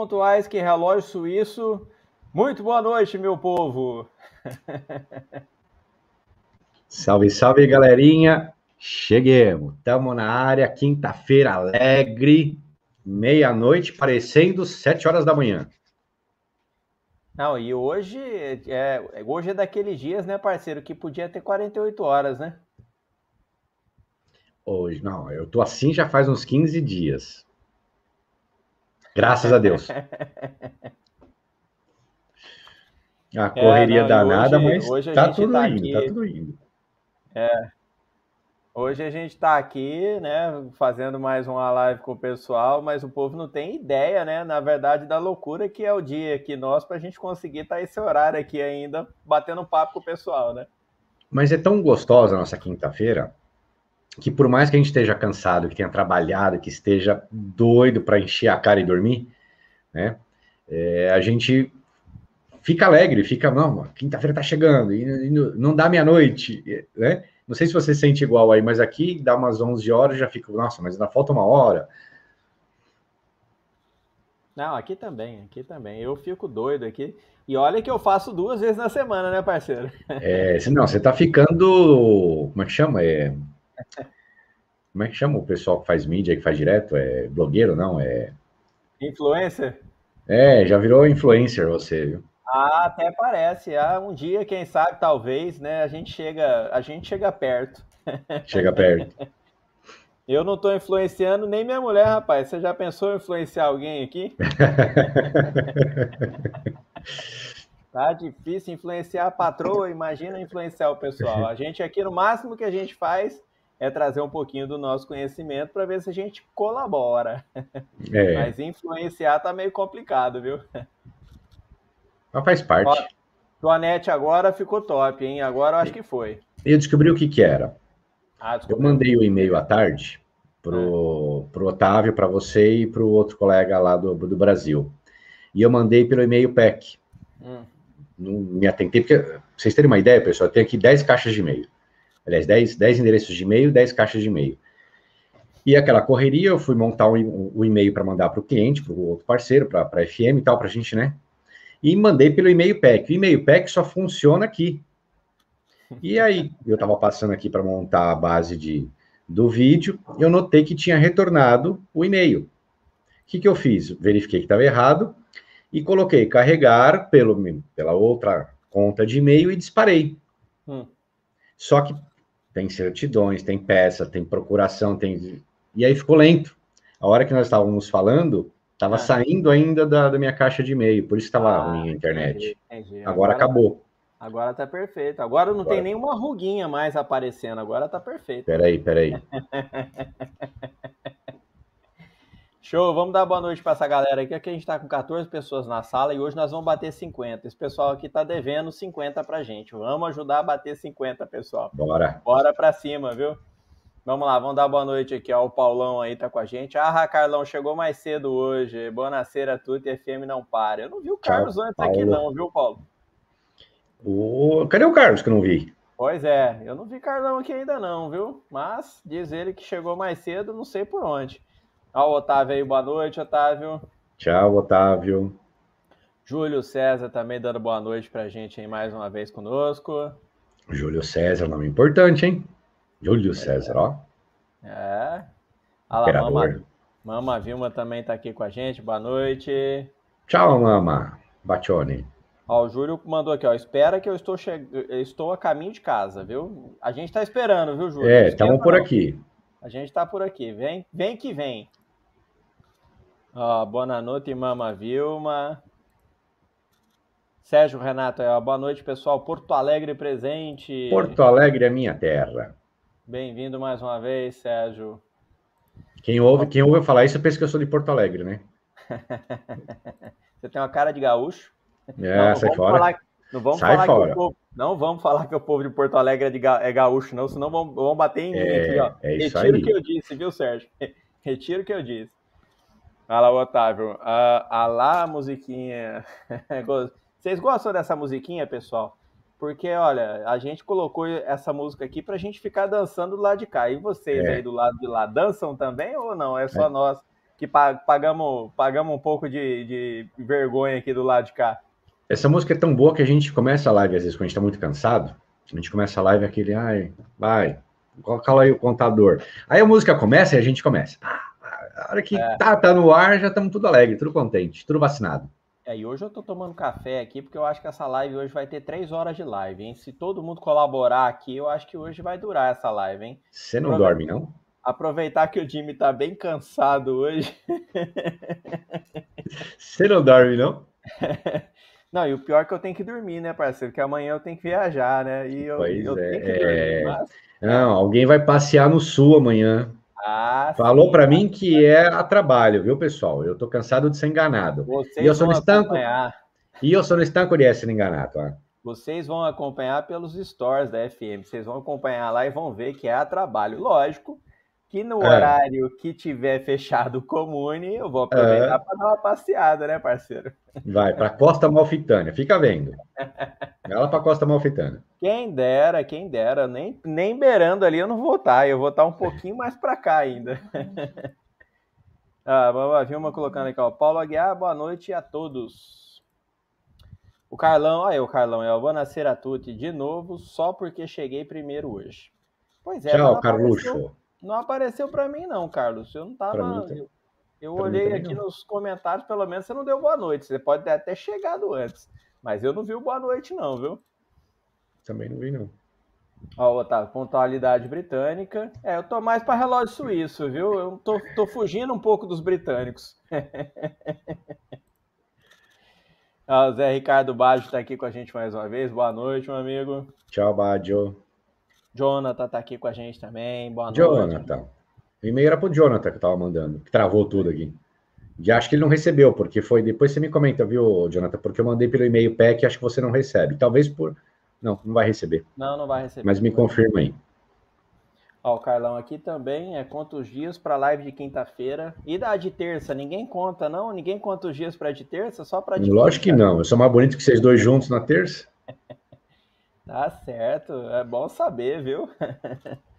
Pontuais que relógio suíço. Muito boa noite, meu povo. Salve, salve, galerinha. Cheguemos. Estamos na área, quinta-feira alegre, meia-noite, parecendo sete horas da manhã. Não, e hoje é, hoje é daqueles dias, né, parceiro, que podia ter 48 horas, né? Hoje, não, eu tô assim já faz uns 15 dias. Graças a Deus. A correria É, não, danada, hoje- mas hoje tá tudo tá indo, aqui- tá tudo indo. É. Hoje a gente está aqui, né, fazendo mais uma live com o pessoal, mas o povo não tem ideia, né, na verdade, da loucura que é o dia aqui nós para a gente conseguir estar esse horário aqui ainda, batendo papo com o pessoal, né? Mas é tão gostosa a nossa quinta-feira que por mais que a gente esteja cansado, que tenha trabalhado, que esteja doido para encher a cara e dormir, né? é, a gente fica alegre, fica, não, quinta-feira tá chegando, e, e não- dá meia-noite, né? Não sei se você sente igual aí, mas aqui dá umas 11 horas já fica, nossa, mas ainda falta uma hora. Não, aqui também, aqui também. Eu fico doido aqui. E olha que eu faço duas vezes na semana, né, parceiro? É, não, você tá ficando, como é que chama? É, como é que chama o pessoal que faz mídia, que faz direto? É blogueiro, não? É, Influencer? é já virou influencer você, viu? Ah, até parece. Ah, um dia, quem sabe, talvez, né, a gente chega, a gente chega perto. Chega perto. Eu não estou influenciando nem minha mulher, rapaz. Você já pensou em influenciar alguém aqui? Tá difícil influenciar a patroa, imagina influenciar o pessoal. A gente aqui, no máximo que a gente faz é trazer um pouquinho do nosso conhecimento para ver se a gente colabora. É, Mas influenciar tá meio complicado, viu? mas faz parte. Joanete agora ficou top, hein? Agora eu acho que foi. Eu descobri o que que era. Ah, Eu mandei o e-mail à tarde pro, pro Otávio, para você e pro outro colega lá do, do Brasil. E eu mandei pelo e-mail PEC. Hum. Não me atentei, porque, pra vocês terem uma ideia, pessoal, eu tenho aqui 10 caixas de e-mail. Aliás, 10, 10 endereços de e-mail, 10 caixas de e-mail. E aquela correria, eu fui montar o um, um e-mail para mandar para o cliente, para o outro parceiro, para a FM e tal, para a gente, né? E mandei pelo e-mail PEC. O e-mail PEC só funciona aqui. E aí, eu estava passando aqui para montar a base de, do vídeo, eu notei que tinha retornado o e-mail. O que, que eu fiz? Verifiquei que estava errado e coloquei carregar pelo, pela outra conta de e-mail e disparei. Hum. Só que tem certidões, tem peça, tem procuração, tem. E aí ficou lento. A hora que nós estávamos falando, estava ah. saindo ainda da, da, minha caixa de e-mail, por isso estava ah, ruim a internet. Entendi, entendi. Agora, agora, acabou. Agora tá perfeito. Agora não agora. tem nenhuma ruguinha mais aparecendo, agora tá perfeito. Peraí, peraí. Show, vamos dar boa noite para essa galera aqui. Aqui a gente está com 14 pessoas na sala e hoje nós vamos bater 50. Esse pessoal aqui está devendo 50 para gente. Vamos ajudar a bater 50, pessoal. Bora. Bora para cima, viu? Vamos lá, vamos dar boa noite aqui. Ó, o Paulão aí tá com a gente. Ah, Carlão, chegou mais cedo hoje. Boa noite tudo e FM não para. Eu não vi o Carlos Tchau, antes Paulo. aqui não, viu, Paulo? O... Cadê o Carlos que eu não vi? Pois é, eu não vi Carlão aqui ainda não, viu? Mas diz ele que chegou mais cedo, não sei por onde. Olha o Otávio aí, boa noite, Otávio. Tchau, Otávio. Júlio César também dando boa noite pra gente aí mais uma vez conosco. Júlio César, nome importante, hein? Júlio é. César, ó. É. Olha lá, Mama, Mama Vilma também tá aqui com a gente, boa noite. Tchau, Mama. Batione. Ó, o Júlio mandou aqui, ó. Espera que eu estou, che... estou a caminho de casa, viu? A gente tá esperando, viu, Júlio? É, estamos por aqui. A gente tá por aqui. Vem, vem que vem. Ó, boa noite, Mama Vilma. Sérgio Renato, ó, boa noite, pessoal. Porto Alegre presente. Porto Alegre é minha terra. Bem-vindo mais uma vez, Sérgio. Quem ouve, quem ouve falar isso pensa que eu sou de Porto Alegre, né? Você tem uma cara de gaúcho. É, não, sai fora. Falar, não vamos sai falar fora. que o povo, não vamos falar que o povo de Porto Alegre é, de ga, é gaúcho, não, senão vão, vão bater em mim é, aqui, ó. É Retiro o que eu disse, viu, Sérgio? Retiro o que eu disse. Olha lá, Otávio. Ah, ah lá, musiquinha. Vocês gostam dessa musiquinha, pessoal? Porque, olha, a gente colocou essa música aqui pra gente ficar dançando do lado de cá. E vocês é. aí do lado de lá, dançam também ou não? É só é. nós que pagamos, pagamos um pouco de, de vergonha aqui do lado de cá? Essa música é tão boa que a gente começa a live, às vezes, quando a gente tá muito cansado. A gente começa a live aquele, ai, vai, coloca aí o contador. Aí a música começa e a gente começa. Ah, a hora que é. tá, tá no ar, já estamos tudo alegre, tudo contente, tudo vacinado. É, e hoje eu tô tomando café aqui, porque eu acho que essa live hoje vai ter três horas de live, hein? Se todo mundo colaborar aqui, eu acho que hoje vai durar essa live, hein? Você não dorme, não? Aproveitar que o Jimmy tá bem cansado hoje. Você não dorme, não? Não, e o pior é que eu tenho que dormir, né, parceiro? Que amanhã eu tenho que viajar, né? E eu, pois eu é. tenho que dormir. Mas... Não, alguém vai passear no sul amanhã. Ah, Falou para mim que é a trabalho, viu, pessoal? Eu tô cansado de ser enganado. Vocês e eu sou estanco. Acompanhar. E eu sou no estanco de ser enganado. Ó. Vocês vão acompanhar pelos stories da FM. Vocês vão acompanhar lá e vão ver que é a trabalho. Lógico que no é. horário que tiver fechado o comune, eu vou aproveitar é. para dar uma passeada, né, parceiro? Vai para Costa Malfitânia, fica vendo. Ela para Costa Malfitânia. Quem dera, quem dera, nem, nem beirando ali eu não vou estar, eu vou estar um pouquinho mais para cá ainda. ah, vamos ver uma colocando aqui, ó. Paulo Aguiar, boa noite a todos. O Carlão, olha aí o Carlão, é o Bonacera Tutti de novo, só porque cheguei primeiro hoje. Pois é, Tchau, Carluxo. Não apareceu para mim, não, Carlos. Eu não tava. Tá. Eu, eu olhei aqui não. nos comentários, pelo menos você não deu boa noite. Você pode ter até chegado antes. Mas eu não vi o boa noite, não, viu? Também não vi, não. Ó, Otávio, pontualidade britânica. É, eu tô mais para relógio suíço, viu? Eu tô, tô fugindo um pouco dos britânicos. Ó, o Zé Ricardo Baggio está aqui com a gente mais uma vez. Boa noite, meu amigo. Tchau, Baggio. Jonathan tá aqui com a gente também. Boa Jonathan. noite. Jonathan. O e-mail era pro Jonathan que eu tava mandando, que travou tudo aqui. E acho que ele não recebeu, porque foi. Depois você me comenta, viu, Jonathan? Porque eu mandei pelo e-mail PEC e acho que você não recebe. Talvez por. Não, não vai receber. Não, não vai receber. Mas me confirma aí. Ó, o Carlão aqui também é conta os dias para live de quinta-feira. E da de terça? Ninguém conta, não? Ninguém conta os dias para de terça? Só para de Lógico quinta. que não. Eu sou mais bonito que vocês dois juntos na terça. Tá certo, é bom saber, viu?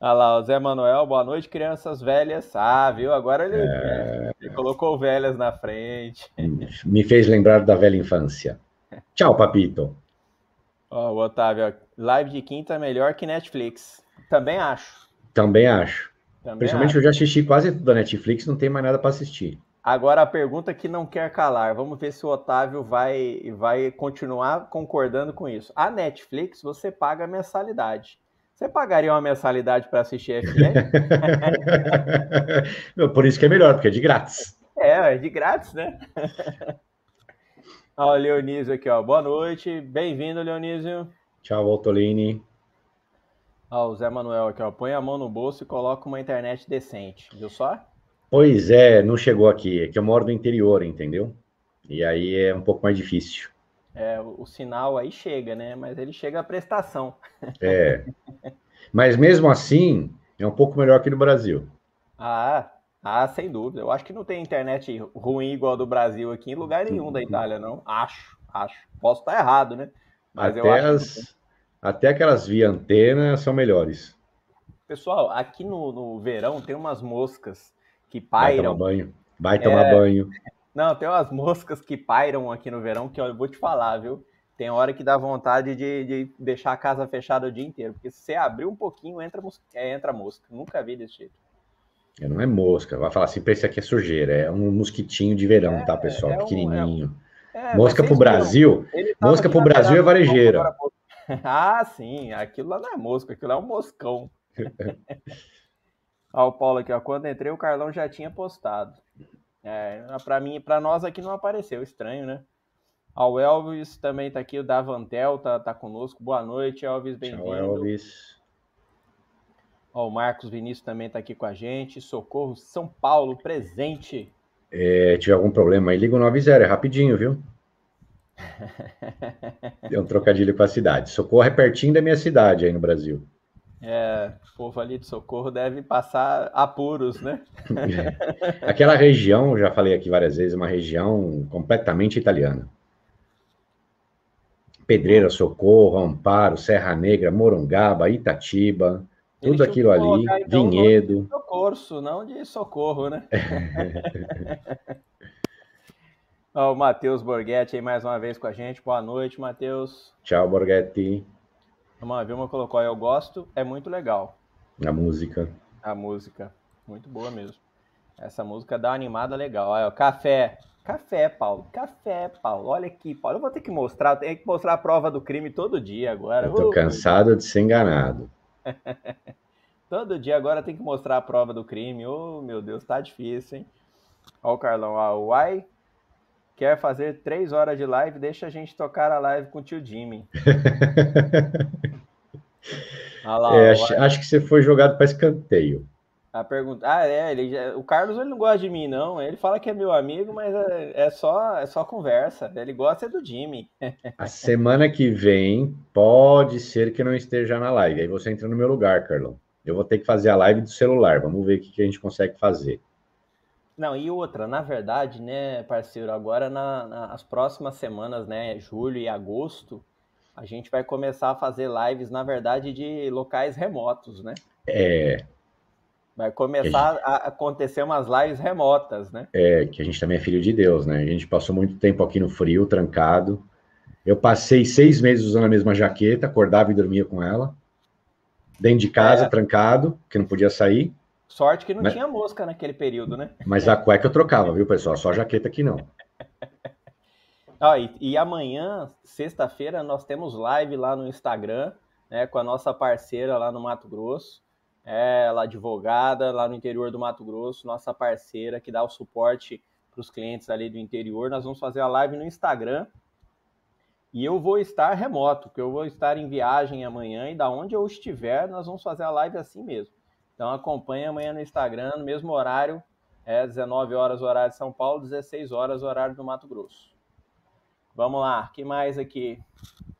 Olha lá, o Zé Manuel, boa noite, crianças velhas. Ah, viu? Agora ele, é... ele colocou velhas na frente. Me fez lembrar da velha infância. Tchau, papito. Ó, o Otávio, live de quinta é melhor que Netflix. Também acho. Também acho. Também Principalmente acho. eu já assisti quase tudo da Netflix, não tem mais nada para assistir. Agora a pergunta que não quer calar. Vamos ver se o Otávio vai, vai continuar concordando com isso. A Netflix você paga mensalidade. Você pagaria uma mensalidade para assistir FM? Por isso que é melhor, porque é de grátis. É, é de grátis, né? Ó, o Leonísio aqui, ó. Boa noite. Bem-vindo, Leonísio. Tchau, Voltolini. Ó, o Zé Manuel aqui, ó. Põe a mão no bolso e coloca uma internet decente. Viu só? Pois é, não chegou aqui. É que eu moro no interior, entendeu? E aí é um pouco mais difícil. É, o, o sinal aí chega, né? Mas ele chega a prestação. É. Mas mesmo assim, é um pouco melhor que no Brasil. Ah, ah, sem dúvida. Eu acho que não tem internet ruim igual a do Brasil aqui em lugar nenhum da Itália, não. Acho, acho. Posso estar errado, né? Mas até, as, até aquelas via antena são melhores. Pessoal, aqui no, no verão tem umas moscas que pairam. Vai tomar banho. Vai tomar é... banho. Não, tem umas moscas que pairam aqui no verão que eu vou te falar, viu? Tem hora que dá vontade de, de deixar a casa fechada o dia inteiro, porque se você abrir um pouquinho, entra, mosca, é, entra mosca. Nunca vi desse jeito. É, não é mosca, vai falar assim, esse aqui é sujeira, é um mosquitinho de verão, é, tá, pessoal? É Pequenininho. Um, é, mosca pro Brasil, mosca pro Brasil é varejeira. Ah, sim, aquilo lá não é mosca, aquilo é um moscão. Ó, o Paulo aqui, ó, quando entrei o Carlão já tinha postado. É, para mim, para nós aqui não apareceu, estranho, né? Ó, o Elvis também tá aqui, o Davantel tá, tá conosco. Boa noite, Elvis, bem-vindo. Elvis. Ó, o Marcos Vinícius também tá aqui com a gente. Socorro São Paulo, presente. É, tiver algum problema aí, liga o 90, é rapidinho, viu? Deu um trocadilho com a cidade. Socorro é pertinho da minha cidade aí no Brasil. É, o povo ali de Socorro deve passar apuros, né? Aquela região, já falei aqui várias vezes, é uma região completamente italiana. Pedreira, Socorro, Amparo, Serra Negra, Morungaba, Itatiba, tudo aquilo ali, colocar, então, Vinhedo. Socorro, não de socorro, né? Ó, o Matheus Borghetti aí mais uma vez com a gente. Boa noite, Matheus. Tchau, Borghetti. A Vilma colocou, eu gosto, é muito legal. A música. A música, muito boa mesmo. Essa música dá uma animada legal. Olha, café, café, Paulo, café, Paulo. Olha aqui, Paulo, eu vou ter que mostrar, tenho que mostrar a prova do crime todo dia agora. Eu tô uh, cansado de ser enganado. todo dia agora tem que mostrar a prova do crime. Oh, meu Deus, tá difícil, hein? Olha o Carlão, ó, uai, quer fazer três horas de live, deixa a gente tocar a live com o tio Jimmy. lá, é, acho, acho, que você foi jogado para escanteio. A pergunta, ah, é, ele o Carlos ele não gosta de mim, não. Ele fala que é meu amigo, mas é, é só, é só conversa. Ele gosta é do Jimmy. a semana que vem pode ser que não esteja na live. Aí você entra no meu lugar, Carlão. Eu vou ter que fazer a live do celular. Vamos ver o que, que a gente consegue fazer. Não, e outra, na verdade, né, parceiro, agora na, nas próximas semanas, né, julho e agosto, a gente vai começar a fazer lives, na verdade, de locais remotos, né? É. Vai começar a, gente... a acontecer umas lives remotas, né? É, que a gente também é filho de Deus, né? A gente passou muito tempo aqui no frio, trancado. Eu passei seis meses usando a mesma jaqueta, acordava e dormia com ela. Dentro de casa, é. trancado, que não podia sair. Sorte que não mas, tinha mosca naquele período, né? Mas a cueca eu trocava, viu, pessoal? Só a jaqueta que não. ah, e, e amanhã, sexta-feira, nós temos live lá no Instagram, né, com a nossa parceira lá no Mato Grosso. É, ela advogada lá no interior do Mato Grosso, nossa parceira que dá o suporte para os clientes ali do interior. Nós vamos fazer a live no Instagram. E eu vou estar remoto, porque eu vou estar em viagem amanhã e da onde eu estiver, nós vamos fazer a live assim mesmo. Então acompanhe amanhã no Instagram, no mesmo horário, é 19 horas horário de São Paulo, 16 horas horário do Mato Grosso. Vamos lá, que mais aqui?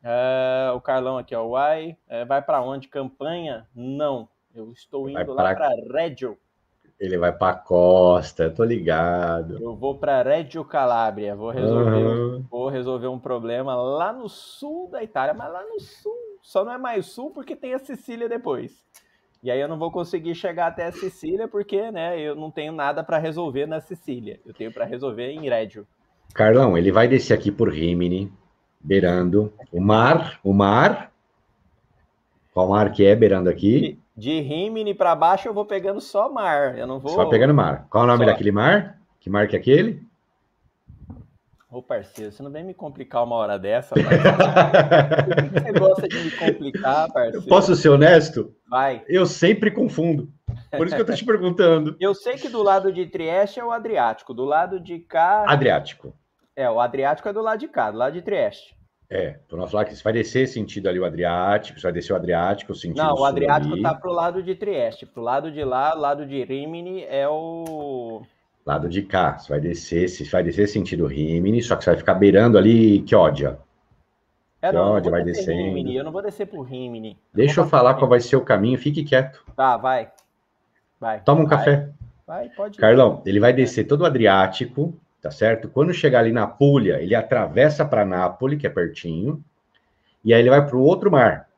É, o Carlão aqui, ó, Uai, é, vai para onde? Campanha? Não, eu estou indo lá para Reggio. Ele vai para Costa, eu tô ligado. Eu vou para Reggio Calabria, vou resolver, uhum. vou resolver um problema lá no sul da Itália, mas lá no sul, só não é mais sul porque tem a Sicília depois. E aí eu não vou conseguir chegar até a Sicília porque, né, eu não tenho nada para resolver na Sicília. Eu tenho para resolver em Reggio. Carlão, ele vai descer aqui por Rimini, beirando o mar, o mar. Qual mar que é beirando aqui? De, de Rimini para baixo eu vou pegando só mar, eu não vou Só pegando mar. Qual o nome só. daquele mar? Que mar que é aquele? ô parceiro, você não vem me complicar uma hora dessa, parceiro. você gosta de me complicar, parceiro? Posso ser honesto? Vai. Eu sempre confundo. Por isso que eu tô te perguntando. Eu sei que do lado de Trieste é o Adriático, do lado de cá. Adriático. É, o Adriático é do lado de cá, do lado de Trieste. É, para nós falar que vai descer sentido ali o Adriático, você vai descer o Adriático, o sentido Não, o Adriático ali. tá pro lado de Trieste, pro lado de lá, lado de Rimini é o lado de cá, você vai descer, você vai descer sentido Rimini, só que você vai ficar beirando ali que ódio. É, não, ódio, vai descer descendo. Rimini, eu não vou descer por Rimini. Deixa eu falar qual vai ser o caminho, fique quieto. Tá, vai. Vai. Toma um vai. café. Vai, pode ir. Carlão, ele vai descer todo o Adriático, tá certo? Quando chegar ali na Puglia, ele atravessa para Nápoles, que é pertinho, e aí ele vai para o outro mar.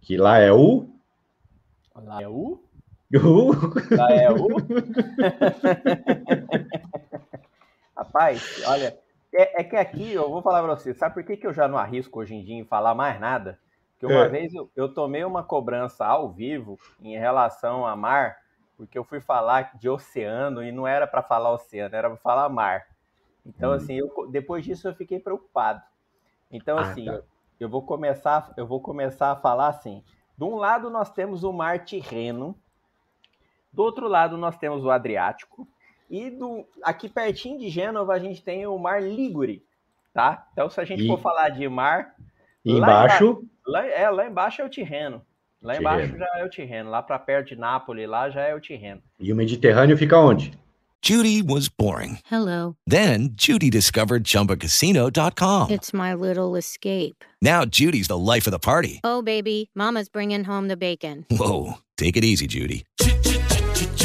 Que lá é o. Lá é o? o... Lá é o? Rapaz, olha, é, é, que aqui eu vou falar para você, sabe por que, que eu já não arrisco hoje em dia em falar mais nada? Porque uma É. vez eu, eu tomei uma cobrança ao vivo em relação a mar, porque eu fui falar de oceano e não era para falar oceano, era para falar mar. Então, Hum. assim, eu, depois disso eu fiquei preocupado. Então, Ah, assim, tá. eu, eu vou começar, eu vou começar a falar assim. De um lado nós temos o mar Tirreno, do outro lado nós temos o Adriático e do aqui pertinho de Gênova a gente tem o mar Ligure, tá? Então se a gente E- for falar de mar, E Lá embaixo, lá, é, lá embaixo é o Tirreno. Lá Tirreno. embaixo já é o Tirreno, lá para perto de Nápoles, lá já é o Tirreno. e o Mediterrâneo fica onde? Judy was boring. Hello. Then Judy discovered ChumbaCasino.com. It's my little escape. Now Judy's the life of the party. Oh, baby, Mama's bringing home the bacon. Whoa, take it easy, Judy.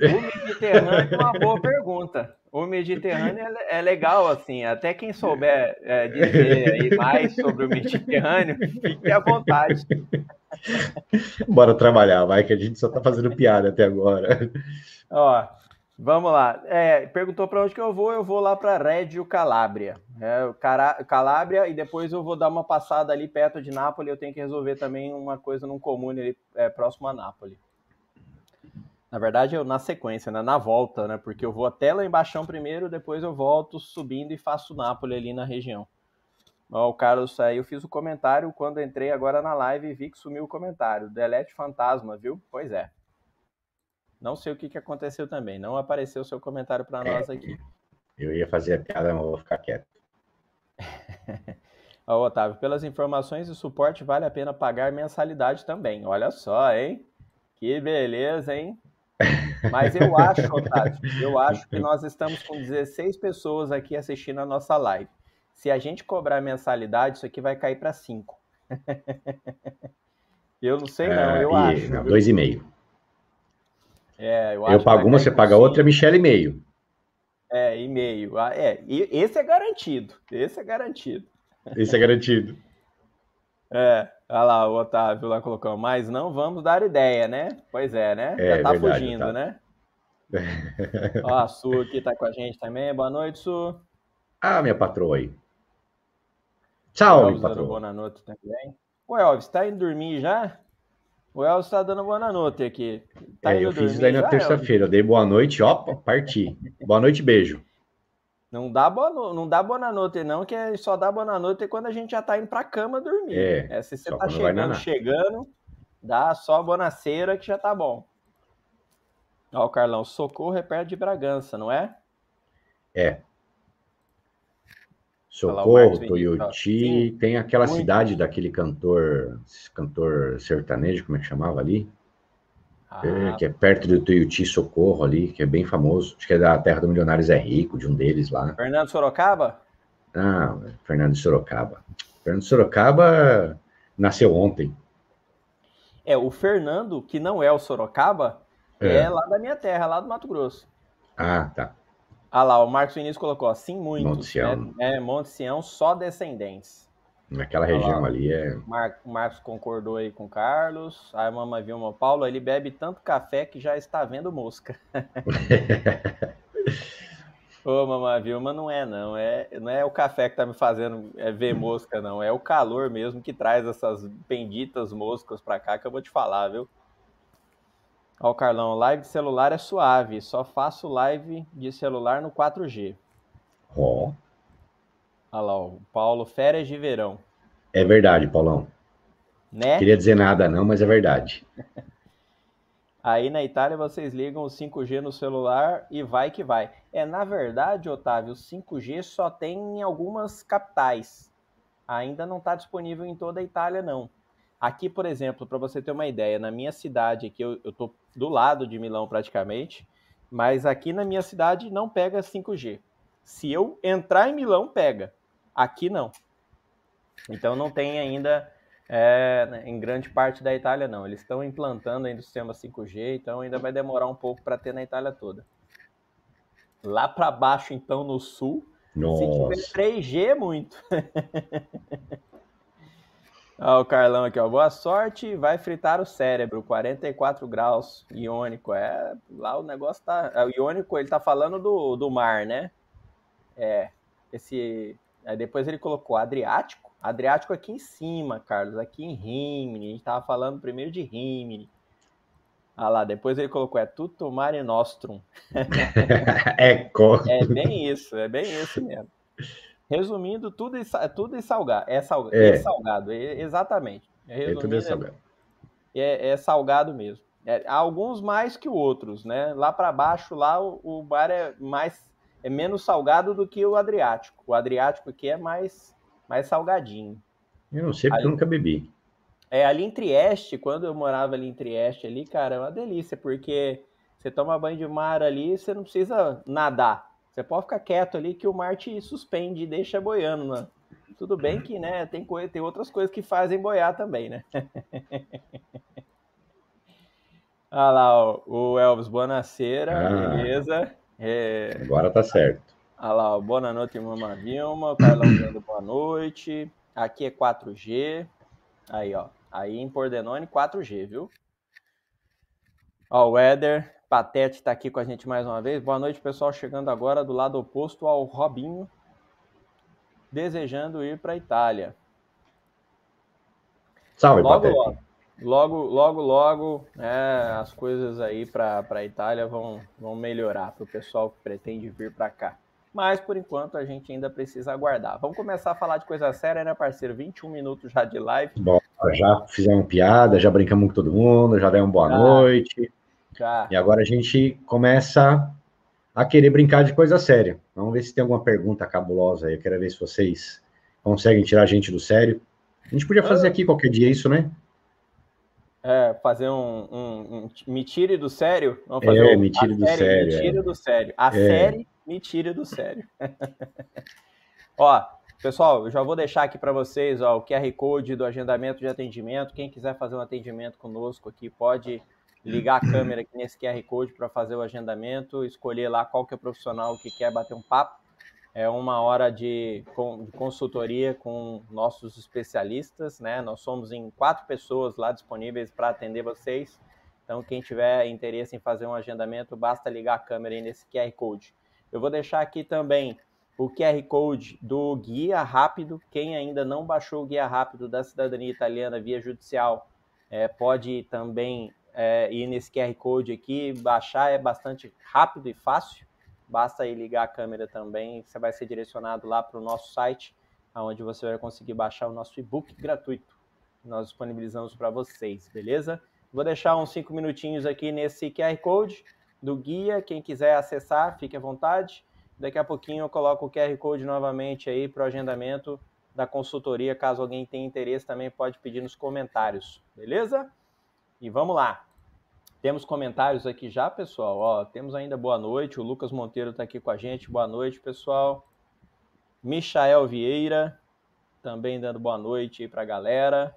o Mediterrâneo é uma boa pergunta. O Mediterrâneo é, é legal, assim, até quem souber é, dizer mais sobre o Mediterrâneo, fique à vontade. Bora trabalhar, vai, que a gente só tá fazendo piada até agora. Ó, vamos lá. É, perguntou para onde que eu vou, eu vou lá para Reggio Calabria. É, Calabria e depois eu vou dar uma passada ali perto de Nápoles, eu tenho que resolver também uma coisa num comune ali é, próximo a Nápoles. Na verdade, eu na sequência, né, na volta, né, porque eu vou até lá embaixo primeiro, depois eu volto subindo e faço Nápoles ali na região. Ó, o Carlos aí, eu fiz o comentário quando entrei agora na live e vi que sumiu o comentário. Delete fantasma, viu? Pois é. Não sei o que, que aconteceu também. Não apareceu o seu comentário para nós aqui. Eu ia fazer a piada, mas vou ficar quieto. Ó, Otávio, pelas informações e suporte, vale a pena pagar mensalidade também. Olha só, hein? Que beleza, hein? Mas eu acho, Otávio, eu acho que nós estamos com 16 pessoas aqui assistindo a nossa live. Se a gente cobrar mensalidade, isso aqui vai cair para 5. eu não sei, não, eu Ah, e- acho. não, dois e meio. É, eu, Eu, pago uma, você paga outra, Michelle e meio. É, e meio. Ah, é, e esse é garantido. Esse é garantido. Isso é garantido. É, olha lá, o Otávio lá colocou, mas não vamos dar ideia, né? Pois é, né? É, Já tá verdade, fugindo, Otávio. né? Ó, a Su aqui tá com a gente também. Boa noite, Su. Ah, minha patroa aí. O Elvis dando patroa. boa noite também. Ô, Elvis, tá indo dormir já? O Elvis tá dando boa noite aqui. Tá É, eu fiz isso daí na terça-feira. Eu dei boa noite, ó, parti. Boa noite, beijo. Não dá boa, não dá boa noite, não, que é só dá boa noite quando a gente já tá indo pra cama dormir. É, se você tá chegando, chegando, dá só bonaceira que já tá bom. Ó, o Carlão, socorro é perto de Bragança, não é? É. Socorro. Toyoti. Tem aquela Muito. cidade daquele cantor, cantor sertanejo, como é que chamava ali? É, Ah, que é perto do Tuiuti Socorro ali, que é bem famoso. Acho que é da Terra do Milionários é Rico, de um deles lá. Fernando Sorocaba? Ah, Fernando de Sorocaba. Fernando Sorocaba nasceu ontem. É, o Fernando, que não é o Sorocaba, é. É. lá da minha terra, lá do Mato Grosso. Ah, tá. Ah lá, o Marcos Vinícius colocou, assim, muitos. Monte Sião. É, é, Monte Sião, só descendentes. Naquela região lá, ali é. Mar Marcos concordou aí com o Carlos. A mamãe viu o Paulo, ele bebe tanto café que já está vendo mosca. Ô, mamãe Vilma, não é não. É, não é o café que tá me fazendo é ver mosca, não. É o calor mesmo que traz essas benditas moscas pra cá que eu vou te falar, viu? Ó, o Carlão, live de celular é suave. Só faço live de celular no 4G. Ó. Oh. Olha lá, o Paulo, férias de verão. É verdade, Paulão. Né? Queria dizer nada, não, mas é verdade. Aí na Itália vocês ligam o 5G no celular e vai que vai. É, na verdade, Otávio, o 5G só tem em algumas capitais. Ainda não está disponível em toda a Itália, não. Aqui, por exemplo, para você ter uma ideia, na minha cidade, aqui eu, estou do lado de Milão praticamente, mas aqui na minha cidade não pega 5G. Se eu entrar em Milão, pega. Aqui não. Então não tem ainda é, né, em grande parte da Itália, não. Eles estão implantando ainda o sistema 5G, então ainda vai demorar um pouco para ter na Itália toda. Lá para baixo, então, no sul, Nossa. se tiver 3G, é muito. Olha o Carlão aqui, ó. Boa sorte, vai fritar o cérebro, 44 graus, iônico. É, lá o negócio tá. É, o iônico, ele tá falando do, do mar, né? É. Esse. Aí depois ele colocou Adriático. Adriático aqui em cima, Carlos, aqui em Rimini. A gente tava falando primeiro de Rimini. Ah lá, depois ele colocou, é tutto mare nostrum. Eco. é bem isso, é bem isso mesmo. Resumindo, tudo é tudo é salgado. É, sal, é. é salgado, é, exatamente. é tudo é salgado. É, é salgado mesmo. É, alguns mais que outros, né? Lá para baixo, lá o, o bar é mais é menos salgado do que o Adriático. O Adriático aqui é mais mais salgadinho. Eu não sei porque eu nunca bebi. É, ali em Trieste, quando eu morava ali em Trieste, ali, cara, é uma delícia, porque você toma banho de mar ali, você não precisa nadar. Você pode ficar quieto ali que o mar te suspende e deixa boiando, né? Tudo bem que, né, tem, coisa, tem outras coisas que fazem boiar também, né? Olha lá, ó, o Elvis, boa ah, beleza? É... Agora tá certo. Olha lá, boa noite, Mama Vilma. Carlão dando boa noite. Aqui é 4G. Aí, ó. Aí em Pordenone, 4G, viu? Ó, o Éder Patete tá aqui com a gente mais uma vez. Boa noite, pessoal. Chegando agora do lado oposto ao Robinho, desejando ir para Itália. Salve, logo, Patete. Logo, logo, logo, logo é, as coisas aí para a Itália vão, vão melhorar para o pessoal que pretende vir para cá mas por enquanto a gente ainda precisa aguardar. Vamos começar a falar de coisa séria, né, parceiro? 21 minutos já de live. Bom, já fizemos piada, já brincamos com todo mundo, já demos boa já, noite. Já. E agora a gente começa a querer brincar de coisa séria. Vamos ver se tem alguma pergunta cabulosa aí. Eu quero ver se vocês conseguem tirar a gente do sério. A gente podia fazer ah. aqui qualquer dia isso, né? É, fazer um, um, um, Me tire do sério? Vamos fazer é, um, me tire do série, sério. Me tire é. do sério. A é. série me tire do sério. ó, pessoal, eu já vou deixar aqui para vocês ó, o QR Code do agendamento de atendimento. Quem quiser fazer um atendimento conosco aqui, pode ligar a câmera aqui nesse QR Code para fazer o agendamento, escolher lá qual que é o profissional que quer bater um papo. É uma hora de, de consultoria com nossos especialistas, né? Nós somos em quatro pessoas lá disponíveis para atender vocês. Então, quem tiver interesse em fazer um agendamento, basta ligar a câmera aí nesse QR Code. Eu vou deixar aqui também o QR Code do Guia Rápido. Quem ainda não baixou o Guia Rápido da Cidadania Italiana via judicial, é, pode também é, ir nesse QR Code aqui, baixar, é bastante rápido e fácil. Basta aí ligar a câmera também, você vai ser direcionado lá para o nosso site, onde você vai conseguir baixar o nosso e-book gratuito. Nós disponibilizamos para vocês, beleza? Vou deixar uns cinco minutinhos aqui nesse QR Code do guia. Quem quiser acessar, fique à vontade. Daqui a pouquinho eu coloco o QR Code novamente aí para o agendamento da consultoria. Caso alguém tenha interesse, também pode pedir nos comentários, beleza? E vamos lá. Temos comentários aqui já, pessoal. Ó, temos ainda boa noite. O Lucas Monteiro está aqui com a gente. Boa noite, pessoal. Michael Vieira também dando boa noite para a galera.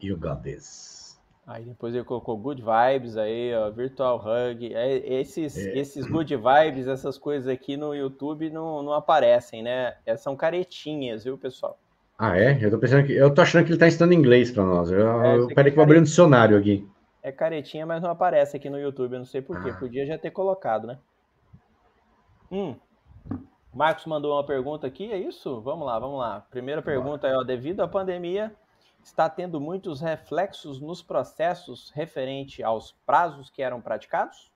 You got this. Aí depois ele colocou good vibes aí, ó, virtual hug. É, esses, é. esses good vibes, essas coisas aqui no YouTube não, não aparecem, né? É, são caretinhas, viu, pessoal? Ah, é? Eu tô pensando que. Eu tô achando que ele tá ensinando inglês para nós. Eu, é, eu peraí que vou abrir um dicionário aqui. É caretinha, mas não aparece aqui no YouTube. Eu não sei porquê. Ah. Podia já ter colocado, né? Hum. Marcos mandou uma pergunta aqui, é isso? Vamos lá, vamos lá. Primeira pergunta é: ó, devido à pandemia, está tendo muitos reflexos nos processos referente aos prazos que eram praticados?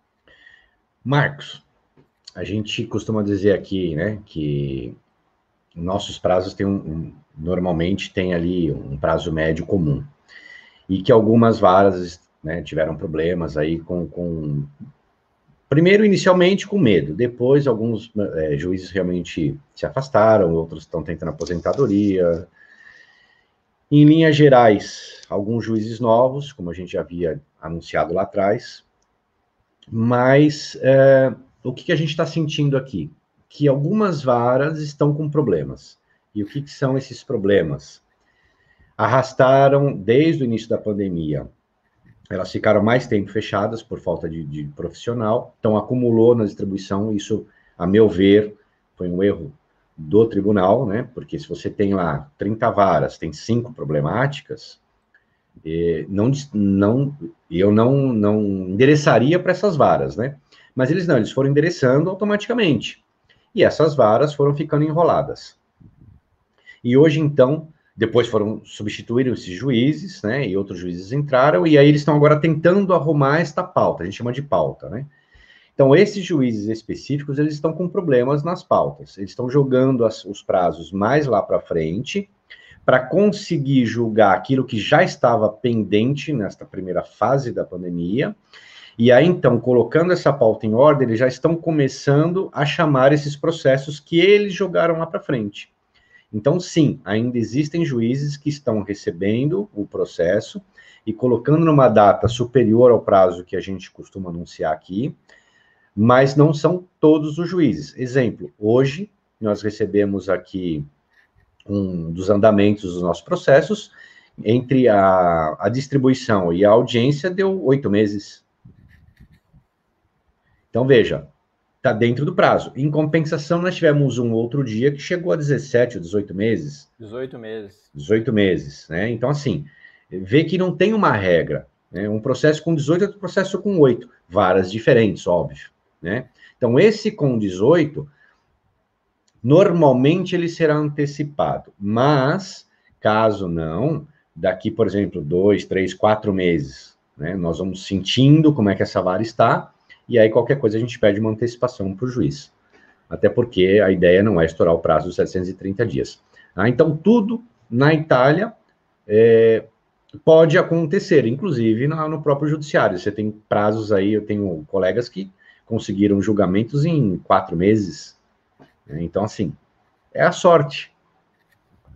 Marcos, a gente costuma dizer aqui, né, que nossos prazos têm um, um, normalmente tem ali um prazo médio comum e que algumas varas né, tiveram problemas aí com, com, primeiro inicialmente com medo, depois alguns é, juízes realmente se afastaram, outros estão tentando aposentadoria. Em linhas gerais, alguns juízes novos, como a gente já havia anunciado lá atrás, mas é, o que, que a gente está sentindo aqui? Que algumas varas estão com problemas. E o que, que são esses problemas? Arrastaram, desde o início da pandemia, elas ficaram mais tempo fechadas por falta de, de profissional, então acumulou na distribuição, isso, a meu ver, foi um erro do tribunal, né? Porque se você tem lá 30 varas, tem cinco problemáticas, não, não, eu não, não endereçaria para essas varas, né? Mas eles não, eles foram endereçando automaticamente. E essas varas foram ficando enroladas. E hoje, então, depois foram substituíram esses juízes, né? E outros juízes entraram, e aí eles estão agora tentando arrumar esta pauta, a gente chama de pauta, né? Então, esses juízes específicos, eles estão com problemas nas pautas. Eles estão jogando as, os prazos mais lá para frente, para conseguir julgar aquilo que já estava pendente nesta primeira fase da pandemia. E aí, então, colocando essa pauta em ordem, eles já estão começando a chamar esses processos que eles jogaram lá para frente. Então, sim, ainda existem juízes que estão recebendo o processo e colocando numa data superior ao prazo que a gente costuma anunciar aqui, mas não são todos os juízes. Exemplo, hoje nós recebemos aqui um dos andamentos dos nossos processos, entre a, a distribuição e a audiência deu oito meses. Então, veja, está dentro do prazo. Em compensação, nós tivemos um outro dia que chegou a 17 ou 18 meses. 18 meses. 18 meses, né? Então, assim, vê que não tem uma regra. Né? Um processo com 18 outro processo com 8. Varas diferentes, óbvio, né? Então, esse com 18 Normalmente ele será antecipado, mas caso não, daqui, por exemplo, dois, três, quatro meses, né, nós vamos sentindo como é que essa vara está, e aí qualquer coisa a gente pede uma antecipação para o juiz. Até porque a ideia não é estourar o prazo dos 730 dias. Ah, então, tudo na Itália é, pode acontecer, inclusive no, no próprio judiciário. Você tem prazos aí, eu tenho colegas que conseguiram julgamentos em quatro meses, né? Então, assim, é a sorte.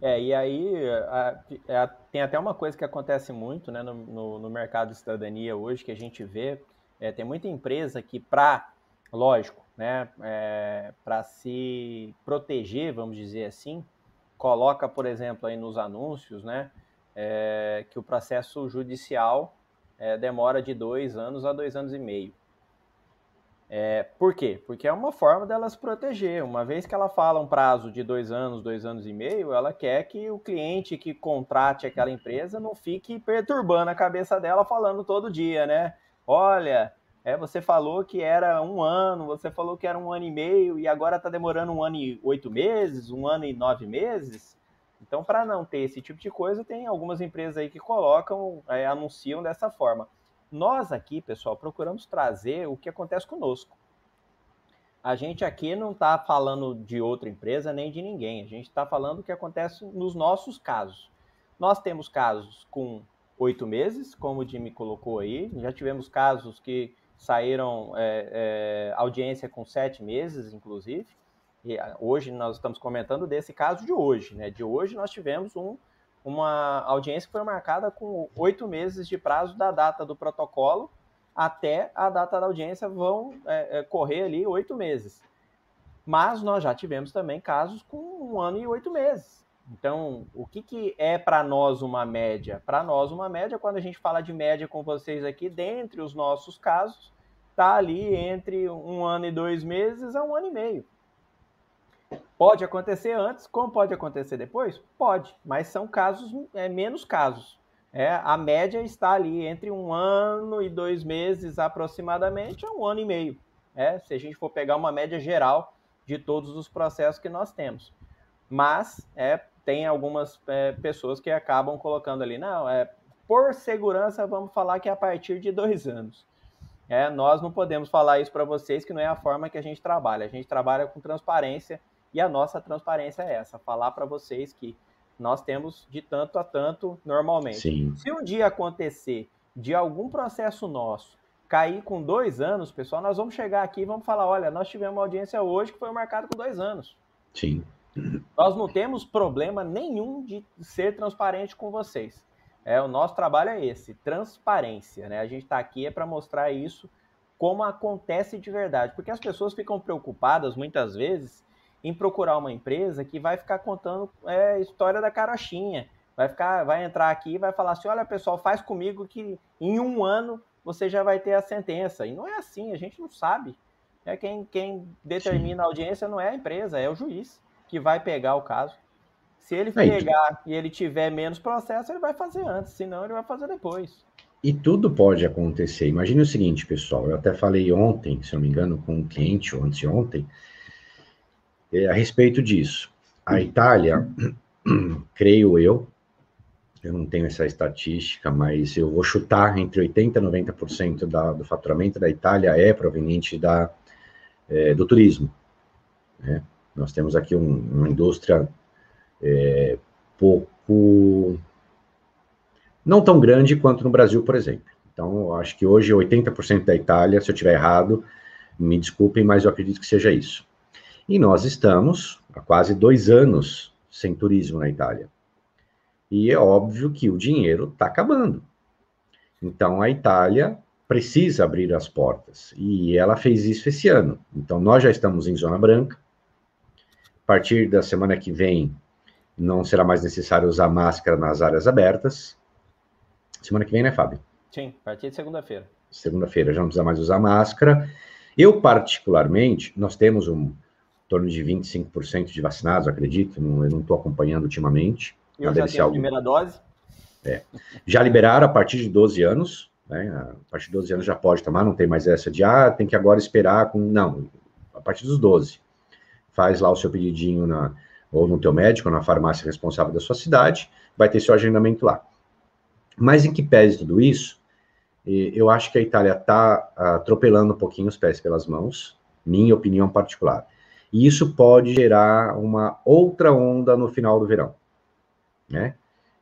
É, e aí a, a, tem até uma coisa que acontece muito né, no, no, no mercado de cidadania hoje, que a gente vê, é, tem muita empresa que, para, lógico, né, é, para se proteger, vamos dizer assim, coloca, por exemplo, aí nos anúncios, né, é, que o processo judicial é, demora de dois anos a dois anos e meio. É, por quê? Porque é uma forma dela se proteger. Uma vez que ela fala um prazo de dois anos, dois anos e meio, ela quer que o cliente que contrate aquela empresa não fique perturbando a cabeça dela falando todo dia, né? Olha, é, você falou que era um ano, você falou que era um ano e meio e agora está demorando um ano e oito meses, um ano e nove meses. Então, para não ter esse tipo de coisa, tem algumas empresas aí que colocam, é, anunciam dessa forma. Nós aqui, pessoal, procuramos trazer o que acontece conosco. A gente aqui não está falando de outra empresa nem de ninguém. A gente está falando o que acontece nos nossos casos. Nós temos casos com oito meses, como o Jimmy colocou aí. Já tivemos casos que saíram é, é, audiência com sete meses, inclusive. E hoje nós estamos comentando desse caso de hoje, né? De hoje nós tivemos um uma audiência que foi marcada com oito meses de prazo da data do protocolo até a data da audiência vão é, é, correr ali oito meses. Mas nós já tivemos também casos com um ano e oito meses. Então, o que, que é para nós uma média? Para nós, uma média, quando a gente fala de média com vocês aqui, dentre os nossos casos, está ali entre um ano e dois meses a um ano e meio. Pode acontecer antes, como pode acontecer depois? Pode, mas são casos, é, menos casos. É, a média está ali entre um ano e dois meses aproximadamente, a um ano e meio. É, se a gente for pegar uma média geral de todos os processos que nós temos. Mas é, tem algumas é, pessoas que acabam colocando ali, não, é, por segurança, vamos falar que é a partir de dois anos. É, nós não podemos falar isso para vocês, que não é a forma que a gente trabalha. A gente trabalha com transparência e a nossa transparência é essa: falar para vocês que nós temos de tanto a tanto normalmente. Sim. Se um dia acontecer de algum processo nosso cair com dois anos, pessoal, nós vamos chegar aqui e vamos falar: olha, nós tivemos uma audiência hoje que foi marcada com dois anos. Sim. Nós não temos problema nenhum de ser transparente com vocês. É, o nosso trabalho é esse, transparência. Né? A gente está aqui é para mostrar isso como acontece de verdade. Porque as pessoas ficam preocupadas, muitas vezes, em procurar uma empresa que vai ficar contando é, história da carochinha. Vai, ficar, vai entrar aqui e vai falar assim: olha, pessoal, faz comigo que em um ano você já vai ter a sentença. E não é assim, a gente não sabe. É quem, quem determina a audiência não é a empresa, é o juiz que vai pegar o caso. Se ele pegar e ele tiver menos processo, ele vai fazer antes, senão ele vai fazer depois. E tudo pode acontecer. Imagine o seguinte, pessoal, eu até falei ontem, se não me engano, com um cliente, ou anteontem, é, a respeito disso. A Itália, creio eu, eu não tenho essa estatística, mas eu vou chutar entre 80% e 90% da, do faturamento da Itália é proveniente da, é, do turismo. Né? Nós temos aqui um, uma indústria é, pouco. não tão grande quanto no Brasil, por exemplo. Então, acho que hoje 80% da Itália, se eu estiver errado, me desculpem, mas eu acredito que seja isso. E nós estamos há quase dois anos sem turismo na Itália. E é óbvio que o dinheiro está acabando. Então, a Itália precisa abrir as portas. E ela fez isso esse ano. Então, nós já estamos em Zona Branca. A partir da semana que vem, não será mais necessário usar máscara nas áreas abertas. Semana que vem, né, Fábio? Sim, a partir de segunda-feira. Segunda-feira já não precisa mais usar máscara. Eu, particularmente, nós temos um em torno de 25% de vacinados, acredito, não, eu não estou acompanhando ultimamente. Eu já tenho a primeira dose. É. Já liberaram a partir de 12 anos, né? A partir de 12 anos já pode tomar, não tem mais essa de, ah, tem que agora esperar com... Não, a partir dos 12. Faz lá o seu pedidinho na, ou no teu médico, ou na farmácia responsável da sua cidade, vai ter seu agendamento lá. Mas em que pese tudo isso, eu acho que a Itália está atropelando um pouquinho os pés pelas mãos, minha opinião particular. E isso pode gerar uma outra onda no final do verão, né?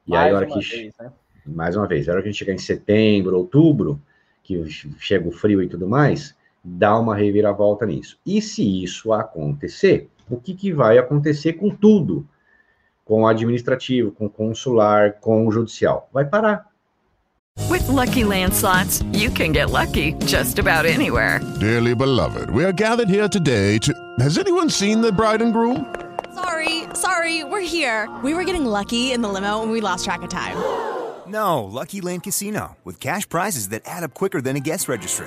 E mais aí, a hora que vez, né? mais uma vez, a hora que a gente chegar em setembro, outubro, que chega o frio e tudo mais, dá uma reviravolta nisso. E se isso acontecer, o que, que vai acontecer com tudo? Com o administrativo, com o consular, com o judicial? Vai parar. With lucky landslots, you can get lucky just about anywhere. Dearly beloved, we are gathered here today to. Has anyone seen the bride and groom? Sorry, sorry, we're here. We were getting lucky in the limo and we lost track of time. No, Lucky Land Casino, with cash prizes that add up quicker than a guest registry.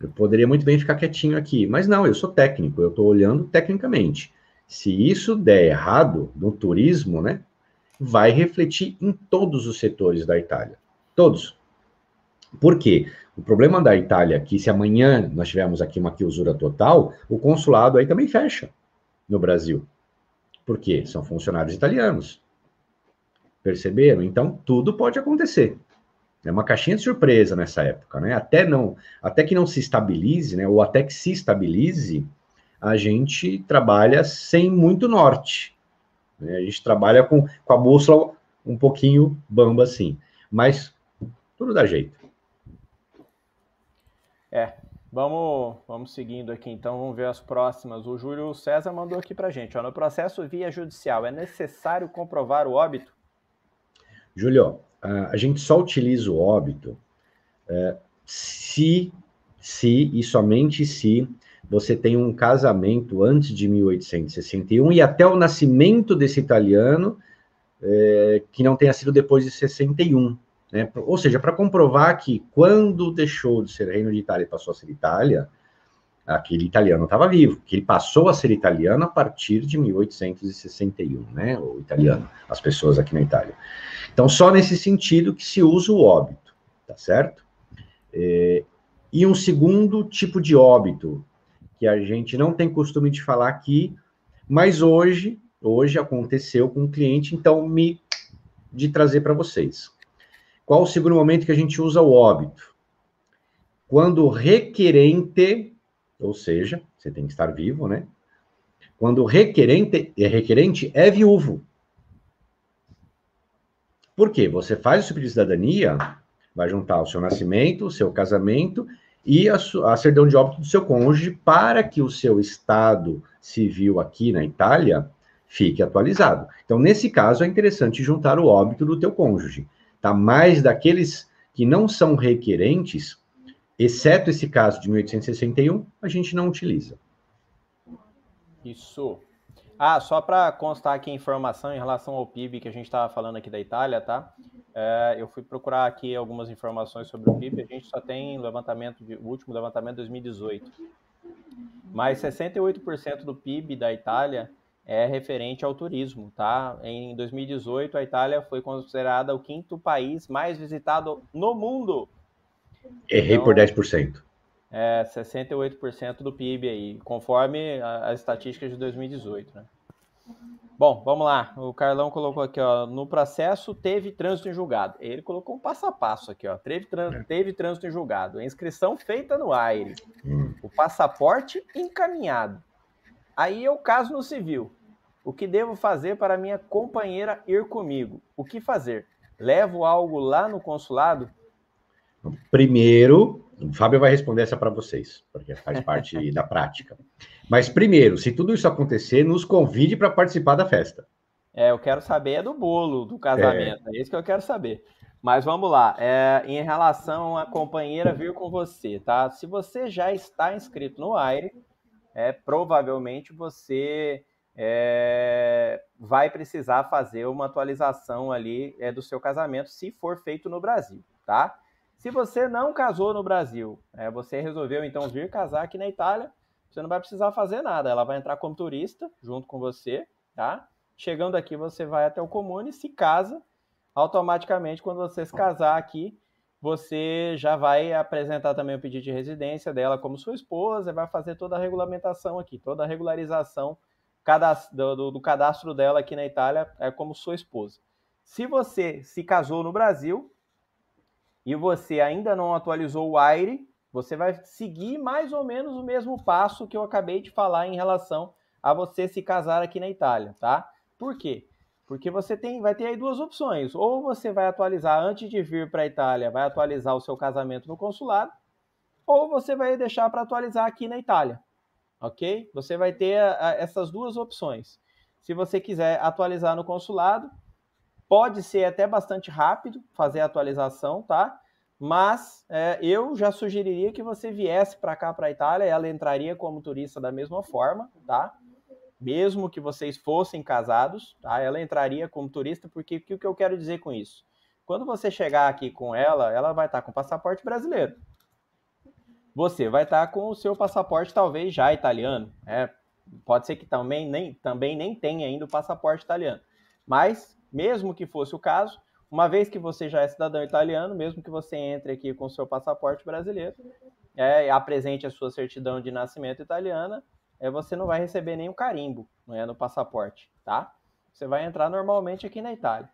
Eu poderia muito bem ficar quietinho aqui, mas não, eu sou técnico, eu estou olhando tecnicamente. Se isso der errado no turismo, né, vai refletir em todos os setores da Itália. Todos. Por quê? O problema da Itália aqui, se amanhã nós tivermos aqui uma clausura total, o consulado aí também fecha no Brasil. Por quê? São funcionários italianos. Perceberam? Então, tudo pode acontecer. É uma caixinha de surpresa nessa época, né? Até não, até que não se estabilize, né? Ou até que se estabilize, a gente trabalha sem muito norte. Né? A gente trabalha com, com a bússola um pouquinho bamba assim. Mas tudo dá jeito. É, vamos, vamos seguindo aqui então, vamos ver as próximas. O Júlio César mandou aqui pra gente, ó, no processo via judicial, é necessário comprovar o óbito? Júlio, a gente só utiliza o óbito é, se, se e somente se você tem um casamento antes de 1861 e até o nascimento desse italiano é, que não tenha sido depois de 61. Né? Ou seja, para comprovar que quando deixou de ser Reino de Itália e passou a ser Itália, aquele italiano estava vivo, que ele passou a ser italiano a partir de 1861, né? O italiano, as pessoas aqui na Itália. Então, só nesse sentido que se usa o óbito, tá certo? É, e um segundo tipo de óbito, que a gente não tem costume de falar aqui, mas hoje, hoje aconteceu com um cliente, então me de trazer para vocês. Qual o segundo momento que a gente usa o óbito? Quando o requerente ou seja, você tem que estar vivo, né? Quando o requerente, é requerente é viúvo. Por quê? Você faz o subsídio de cidadania, vai juntar o seu nascimento, o seu casamento e a, a certidão de óbito do seu cônjuge para que o seu estado civil aqui na Itália fique atualizado. Então, nesse caso, é interessante juntar o óbito do teu cônjuge, tá? Mais daqueles que não são requerentes, exceto esse caso de 1861, a gente não utiliza. Isso. Ah, só para constar aqui a informação em relação ao PIB que a gente estava falando aqui da Itália, tá? É, eu fui procurar aqui algumas informações sobre o PIB, a gente só tem levantamento, de, o último levantamento de 2018. Mas 68% do PIB da Itália é referente ao turismo, tá? Em 2018, a Itália foi considerada o quinto país mais visitado no mundo Errei então, por 10%. É, 68% do PIB aí, conforme as estatísticas de 2018, né? Bom, vamos lá. O Carlão colocou aqui, ó, no processo teve trânsito em julgado. Ele colocou um passo a passo aqui, ó. Teve, trânsito, é. teve trânsito em julgado. A inscrição feita no AIRE. Hum. O passaporte encaminhado. Aí eu caso no civil. O que devo fazer para minha companheira ir comigo? O que fazer? Levo algo lá no consulado? Primeiro, o Fábio vai responder essa para vocês, porque faz parte da prática. Mas primeiro, se tudo isso acontecer, nos convide para participar da festa. É, eu quero saber é do bolo do casamento, é, é isso que eu quero saber. Mas vamos lá, é, em relação à companheira vir com você, tá? Se você já está inscrito no Aire, é, provavelmente você é, vai precisar fazer uma atualização ali é, do seu casamento, se for feito no Brasil, tá? Se você não casou no Brasil, é, você resolveu então vir casar aqui na Itália, você não vai precisar fazer nada. Ela vai entrar como turista junto com você, tá? Chegando aqui, você vai até o comune, se casa. Automaticamente, quando você se casar aqui, você já vai apresentar também o pedido de residência dela como sua esposa, vai fazer toda a regulamentação aqui, toda a regularização do, do cadastro dela aqui na Itália é como sua esposa. Se você se casou no Brasil, e você ainda não atualizou o Aire, você vai seguir mais ou menos o mesmo passo que eu acabei de falar em relação a você se casar aqui na Itália, tá? Por quê? Porque você tem, vai ter aí duas opções. Ou você vai atualizar antes de vir para a Itália, vai atualizar o seu casamento no consulado, ou você vai deixar para atualizar aqui na Itália, ok? Você vai ter a, a, essas duas opções. Se você quiser atualizar no consulado, Pode ser até bastante rápido fazer a atualização, tá? Mas é, eu já sugeriria que você viesse para cá, para a Itália, ela entraria como turista da mesma forma, tá? Mesmo que vocês fossem casados, tá? Ela entraria como turista, porque o que eu quero dizer com isso? Quando você chegar aqui com ela, ela vai estar com passaporte brasileiro. Você vai estar com o seu passaporte talvez já italiano. É, pode ser que também nem, também nem tenha ainda o passaporte italiano. Mas mesmo que fosse o caso, uma vez que você já é cidadão italiano, mesmo que você entre aqui com seu passaporte brasileiro, é, apresente a sua certidão de nascimento italiana, é, você não vai receber nenhum carimbo é, no passaporte, tá? Você vai entrar normalmente aqui na Itália.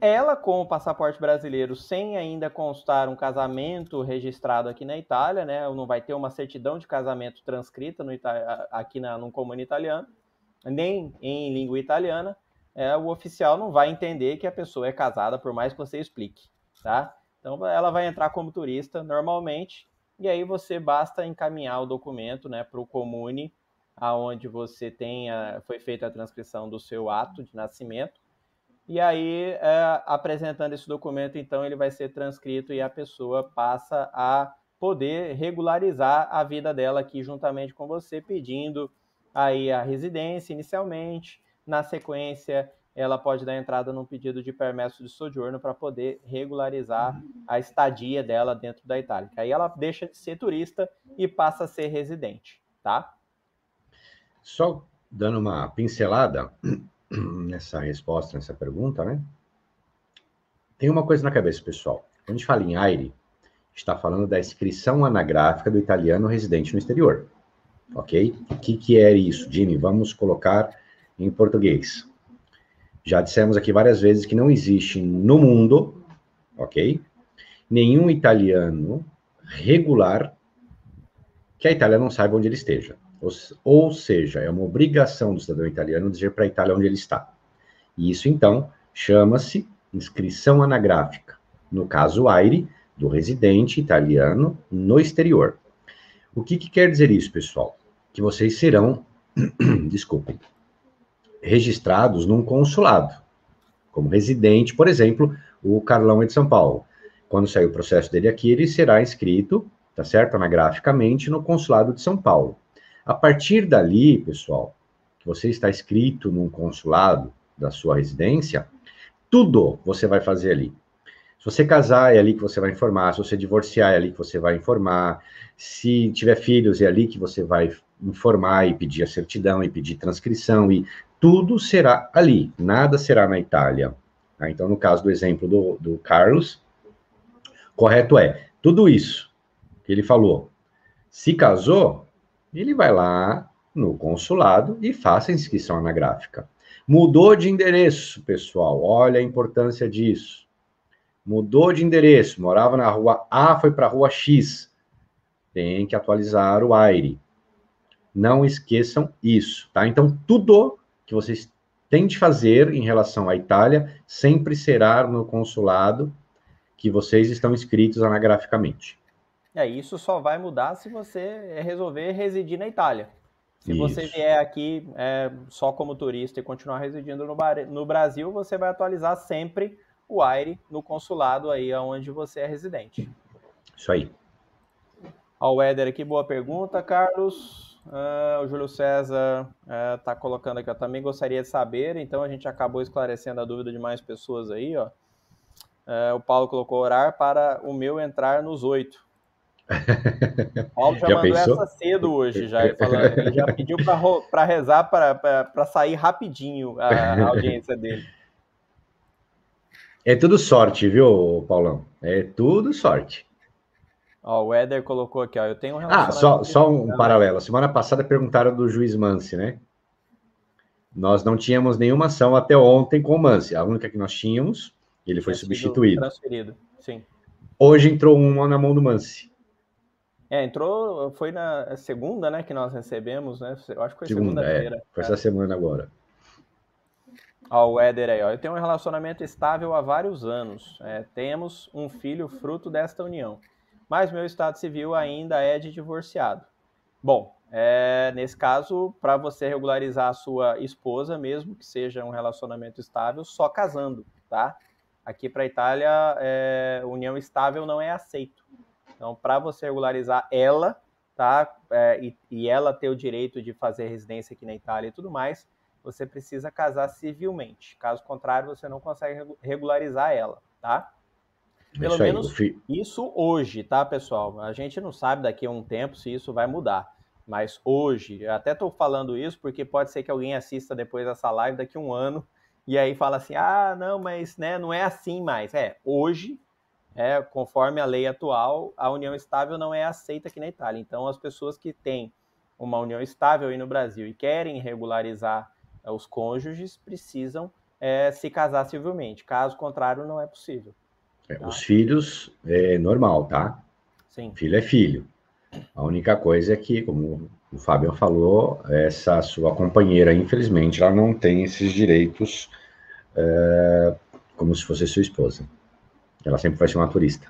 ela com o passaporte brasileiro, sem ainda constar um casamento registrado aqui na Itália, né? Não vai ter uma certidão de casamento transcrita no aqui na, no comune italiano, nem em língua italiana, é, o oficial não vai entender que a pessoa é casada, por mais que você explique, tá? Então ela vai entrar como turista normalmente, e aí você basta encaminhar o documento, né, para o comune, aonde você tenha foi feita a transcrição do seu ato de nascimento e aí, é, apresentando esse documento, então, ele vai ser transcrito e a pessoa passa a poder regularizar a vida dela aqui juntamente com você, pedindo aí a residência inicialmente. Na sequência, ela pode dar entrada num pedido de permesso de sojourno para poder regularizar a estadia dela dentro da Itália. Aí ela deixa de ser turista e passa a ser residente, tá? Só dando uma pincelada, nessa resposta, nessa pergunta, né? Tem uma coisa na cabeça, pessoal. Quando a gente fala em AIRE, está falando da inscrição anagráfica do italiano residente no exterior. Ok? O que, que é isso, Jimmy? Vamos colocar em português. Já dissemos aqui várias vezes que não existe no mundo, ok? Nenhum italiano regular que a Itália não saiba onde ele esteja. Ou, seja, é uma obrigação do cidadão italiano dizer para a Itália onde ele está. E isso, então, chama-se inscrição anagráfica. No caso AIRE, do residente italiano no exterior. O que, que quer dizer isso, pessoal? Que vocês serão, desculpem, registrados num consulado, como residente, por exemplo, o Carlão é de São Paulo. Quando sair o processo dele aqui, ele será inscrito, tá certo, anagraficamente, no consulado de São Paulo. A partir dali, pessoal, que você está inscrito num consulado da sua residência, tudo você vai fazer ali. Se você casar, é ali que você vai informar. Se você divorciar, é ali que você vai informar. Se tiver filhos, é ali que você vai informar e pedir a certidão e pedir transcrição. E tudo será ali, nada será na Itália. Ah, então, no caso do exemplo do, do Carlos, correto é tudo isso que ele falou. Se casou, ele vai lá no consulado e faça a inscrição anagráfica. Mudou de endereço, pessoal, olha a importância disso. Mudou de endereço, morava na rua A, foi para a rua X. Tem que atualizar o AIRE. Não esqueçam isso, tá? Então, tudo que vocês têm de fazer em relação à Itália sempre será no consulado que vocês estão inscritos anagraficamente. É, isso só vai mudar se você resolver residir na Itália. Se isso. você vier aqui é, só como turista e continuar residindo no, no, Brasil, você vai atualizar sempre o AIRE no consulado aí onde você é residente. Isso aí. Ó, o Éder aqui, boa pergunta, Carlos. Uh, o Júlio César está uh, colocando aqui, eu também gostaria de saber, então a gente acabou esclarecendo a dúvida de mais pessoas aí, ó. Uh, o Paulo colocou orar para o meu entrar nos oito. Paulo já, já mandou pensou? essa cedo hoje, já. Ele, falando, ele já pediu para rezar para sair rapidinho a, a audiência dele. É tudo sorte, viu, Paulão? É tudo sorte. Ó, o Éder colocou aqui, ó. Eu tenho um Ah, só, só um paralelo. Semana passada perguntaram do juiz Mance, né? Nós não tínhamos nenhuma ação até ontem com o Mance. A única que nós tínhamos, ele foi substituído. Transferido, sim. Hoje entrou uma na mão do Mance. É, entrou, foi na segunda, né, que nós recebemos, né? Eu acho que foi segunda-feira. É, foi essa semana agora. Ó, o Éder aí, ó. Eu tenho um relacionamento estável há vários anos. É, temos um filho fruto desta união. Mas meu estado civil ainda é de divorciado. Bom, é, nesse caso, para você regularizar a sua esposa, mesmo que seja um relacionamento estável, só casando, tá? Aqui para a Itália, é, união estável não é aceito. Então, para você regularizar ela, tá? É, e, e, ela ter o direito de fazer residência aqui na Itália e tudo mais, você precisa casar civilmente. Caso contrário, você não consegue regularizar ela, tá? Pelo isso menos aí, isso hoje, tá, pessoal? A gente não sabe daqui a um tempo se isso vai mudar. Mas hoje, até estou falando isso porque pode ser que alguém assista depois dessa live daqui a um ano e aí fala assim: ah, não, mas né, não é assim mais. É, hoje é, conforme a lei atual, a união estável não é aceita aqui na Itália. Então, as pessoas que têm uma união estável aí no Brasil e querem regularizar é, os cônjuges precisam é, se casar civilmente. Caso contrário, não é possível. É, tá? Os filhos é normal, tá? Sim. Filho é filho. A única coisa é que, como o Fábio falou, essa sua companheira, infelizmente, ela não tem esses direitos é, como se fosse sua esposa. Ela sempre vai ser uma turista.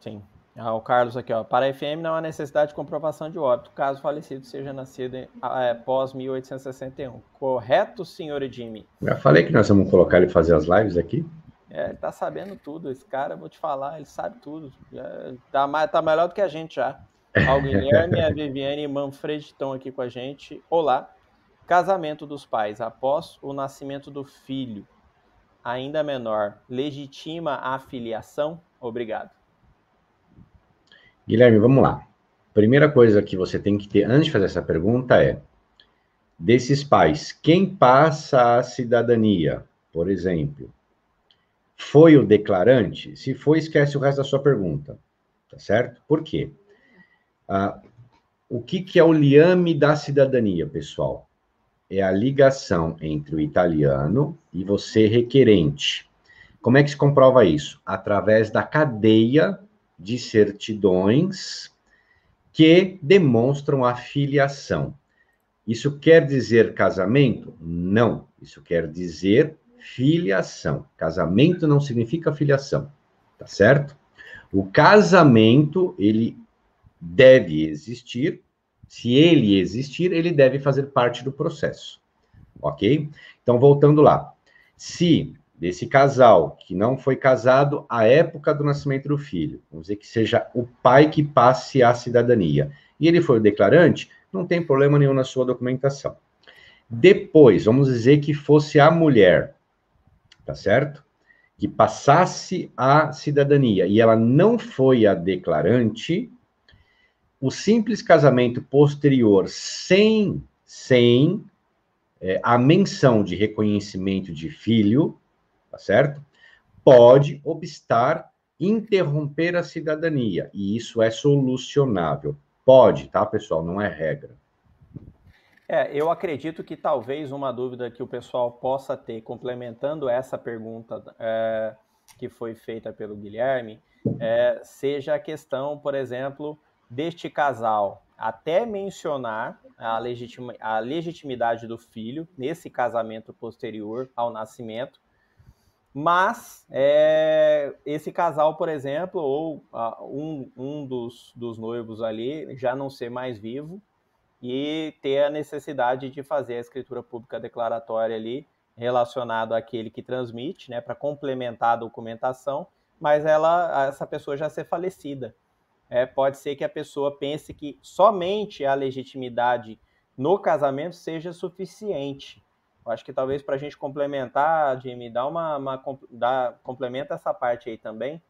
Sim. Ah, o Carlos aqui, ó. Para a FM não há necessidade de comprovação de óbito, caso o falecido seja nascido em, é, pós 1861. Correto, senhor Jimmy? Já falei que nós vamos colocar ele fazer as lives aqui. É, ele tá sabendo tudo. Esse cara, vou te falar, ele sabe tudo. Já, tá, tá melhor do que a gente já. O Guilherme, a Viviane e Manfred estão aqui com a gente. Olá. Casamento dos pais após o nascimento do filho, ainda menor, legitima a filiação? Obrigado. Guilherme, vamos lá. Primeira coisa que você tem que ter antes de fazer essa pergunta é: desses pais, quem passa a cidadania, por exemplo, foi o declarante? Se foi, esquece o resto da sua pergunta, tá certo? Por quê? Ah, o que, que é o liame da cidadania, pessoal? É a ligação entre o italiano e você requerente. Como é que se comprova isso? Através da cadeia de certidões que demonstram a filiação. Isso quer dizer casamento? Não. Isso quer dizer filiação. Casamento não significa filiação, tá certo? O casamento, ele deve existir. Se ele existir, ele deve fazer parte do processo. Ok? Então, voltando lá. Se desse casal que não foi casado à época do nascimento do filho, vamos dizer que seja o pai que passe a cidadania, e ele foi o declarante, não tem problema nenhum na sua documentação. Depois, vamos dizer que fosse a mulher, tá certo? Que passasse a cidadania e ela não foi a declarante, o simples casamento posterior sem, sem é, a menção de reconhecimento de filho, tá certo? Pode obstar, interromper a cidadania, e isso é solucionável. Pode, tá, pessoal? Não é regra. É, eu acredito que talvez uma dúvida que o pessoal possa ter, complementando essa pergunta é, que foi feita pelo Guilherme, é, seja a questão, por exemplo, deste casal. Até mencionar a, legitima, a legitimidade do filho nesse casamento posterior ao nascimento, mas é, esse casal, por exemplo, ou uh, um, um dos, dos noivos ali já não ser mais vivo e ter a necessidade de fazer a escritura pública declaratória ali relacionado àquele que transmite, né, para complementar a documentação, mas ela, essa pessoa já ser falecida é, pode ser que a pessoa pense que somente a legitimidade no casamento seja suficiente. Eu acho que talvez para a gente complementar, Jimmy, dá uma, uma dá, complementa essa parte aí também,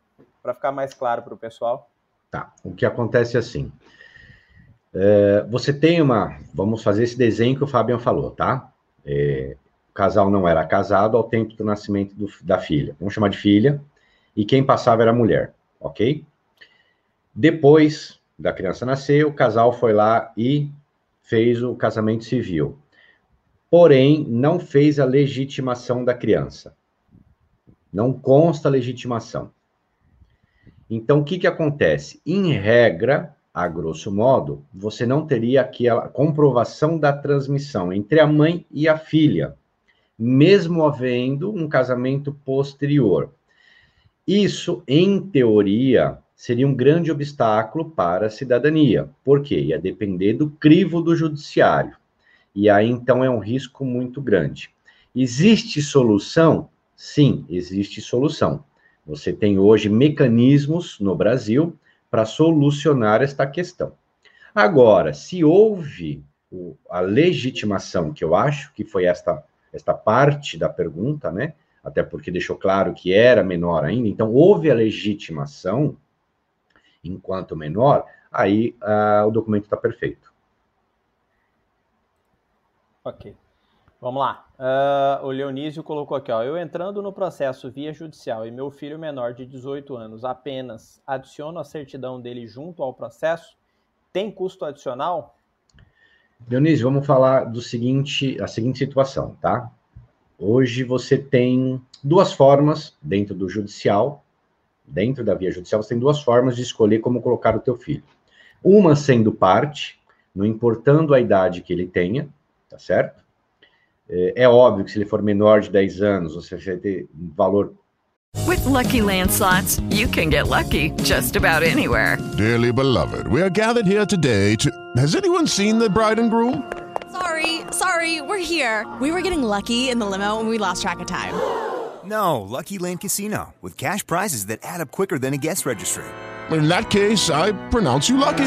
para ficar mais claro para o pessoal. Tá. O que acontece é assim. É, você tem uma. Vamos fazer esse desenho que o Fabian falou, tá? É, o casal não era casado ao tempo do nascimento do, da filha. Vamos chamar de filha. E quem passava era a mulher, ok? Depois da criança nascer, o casal foi lá e fez o casamento civil. Porém, não fez a legitimação da criança. Não consta legitimação. Então, o que, que acontece? Em regra, a grosso modo, você não teria aquela comprovação da transmissão entre a mãe e a filha, mesmo havendo um casamento posterior. Isso, em teoria, seria um grande obstáculo para a cidadania. Por quê? Ia depender do crivo do judiciário. E aí, então, é um risco muito grande. Existe solução? Sim, existe solução. Você tem hoje mecanismos no Brasil para solucionar esta questão. Agora, se houve a legitimação, que eu acho que foi esta, esta parte da pergunta, né? Até porque deixou claro que era menor ainda, então houve a legitimação, enquanto menor, aí uh, o documento está perfeito. Ok. Vamos lá. Uh, o Leonísio colocou aqui, ó. Eu entrando no processo via judicial e meu filho menor de 18 anos apenas adiciono a certidão dele junto ao processo, tem custo adicional? Leonísio, vamos falar do seguinte, a seguinte situação, tá? hoje você tem duas formas dentro do judicial, dentro da via judicial, você tem duas formas de escolher como colocar o teu filho. Uma sendo parte, não importando a idade que ele tenha, tá certo? É, é óbvio que se ele for menor de 10 anos, você vai ter um valor With lucky landslots, you can get lucky just about anywhere. Dearly beloved, we are gathered here today to. Has anyone seen the bride and groom? Sorry, sorry, we're here. We were getting lucky in the limo and we lost track of time. No, Lucky Land Casino, with cash prizes that add up quicker than a guest registry. In that case, I pronounce you lucky.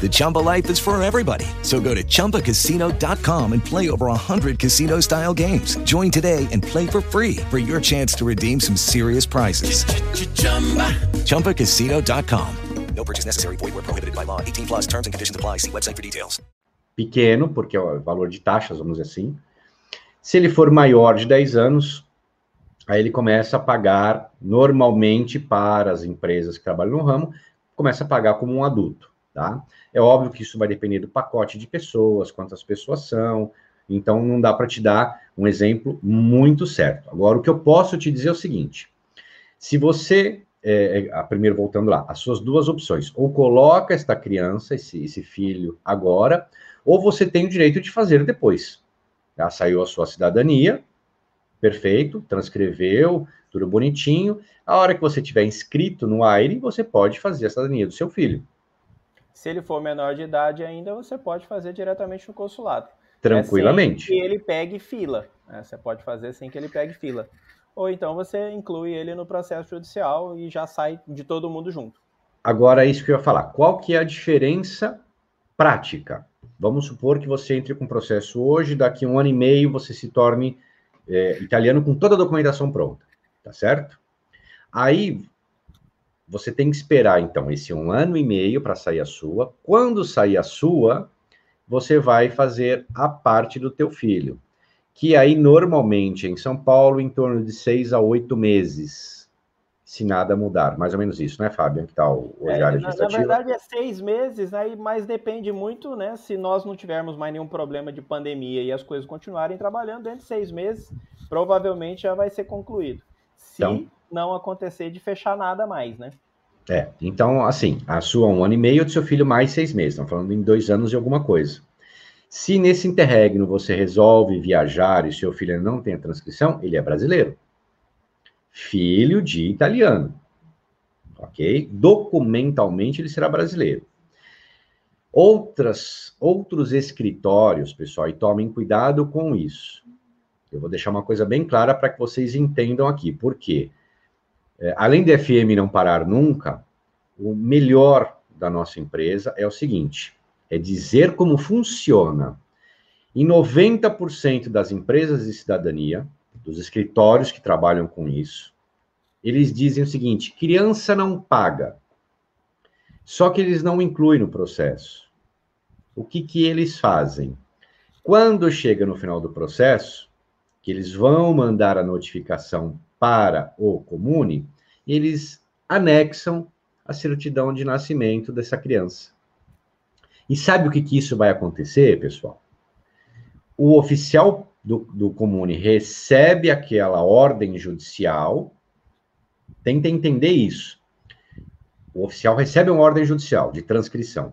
The Chumba life is for everybody. So go to ChumbaCasino.com and play over 100 casino style games. Join today and play for free for your chance to redeem some serious prizes. ChumbaCasino.com. No purchase necessary. Void where prohibited by law. 18 plus terms and conditions apply. See website for details. Pequeno, porque é o valor de taxas, vamos dizer assim. Se ele for maior de 10 anos, aí ele começa a pagar normalmente para as empresas que trabalham no ramo, começa a pagar como um adulto, tá? É óbvio que isso vai depender do pacote de pessoas, quantas pessoas são, então não dá para te dar um exemplo muito certo. Agora, o que eu posso te dizer é o seguinte: se você, é, é, primeiro voltando lá, as suas duas opções, ou coloca esta criança, esse, esse filho agora, ou você tem o direito de fazer depois. Já saiu a sua cidadania, perfeito, transcreveu, tudo bonitinho. A hora que você tiver inscrito no AIRE, você pode fazer a cidadania do seu filho. Se ele for menor de idade ainda, você pode fazer diretamente no consulado. Tranquilamente. É sem que ele pegue fila. Né? Você pode fazer sem que ele pegue fila. Ou então você inclui ele no processo judicial e já sai de todo mundo junto. Agora, é isso que eu ia falar. Qual que é a diferença prática? Vamos supor que você entre com o processo hoje, daqui a um ano e meio você se torne é, italiano com toda a documentação pronta, tá certo? Aí você tem que esperar, então, esse um ano e meio para sair a sua. Quando sair a sua, você vai fazer a parte do teu filho, que aí normalmente em São Paulo em torno de seis a oito meses, se nada mudar, mais ou menos isso, né, Fábio? Que tal o É, diário na, na legislativo? verdade é seis meses, aí, mas depende muito, né? Se nós não tivermos mais nenhum problema de pandemia e as coisas continuarem trabalhando, dentro de seis meses, provavelmente já vai ser concluído. Se Então- não acontecer de fechar nada mais, né? É, então, assim, a sua um ano e meio, do seu filho mais seis meses. Estamos falando em dois anos e alguma coisa. Se nesse interregno você resolve viajar e seu filho não tem a transcrição, ele é brasileiro. Filho de italiano. Ok? Documentalmente ele será brasileiro. Outras, outros escritórios, pessoal, e tomem cuidado com isso. Eu vou deixar uma coisa bem clara para que vocês entendam aqui. Por quê? É, além de FM não parar nunca, o melhor da nossa empresa é o seguinte: é dizer como funciona. Em 90% das empresas de cidadania, dos escritórios que trabalham com isso, eles dizem o seguinte: criança não paga. Só que eles não incluem no processo. O que, que eles fazem? Quando chega no final do processo, que eles vão mandar a notificação para o comune, eles anexam a certidão de nascimento dessa criança. E sabe o que, que isso vai acontecer, pessoal? O oficial do, do comune recebe aquela ordem judicial, tenta entender isso. O oficial recebe uma ordem judicial de transcrição.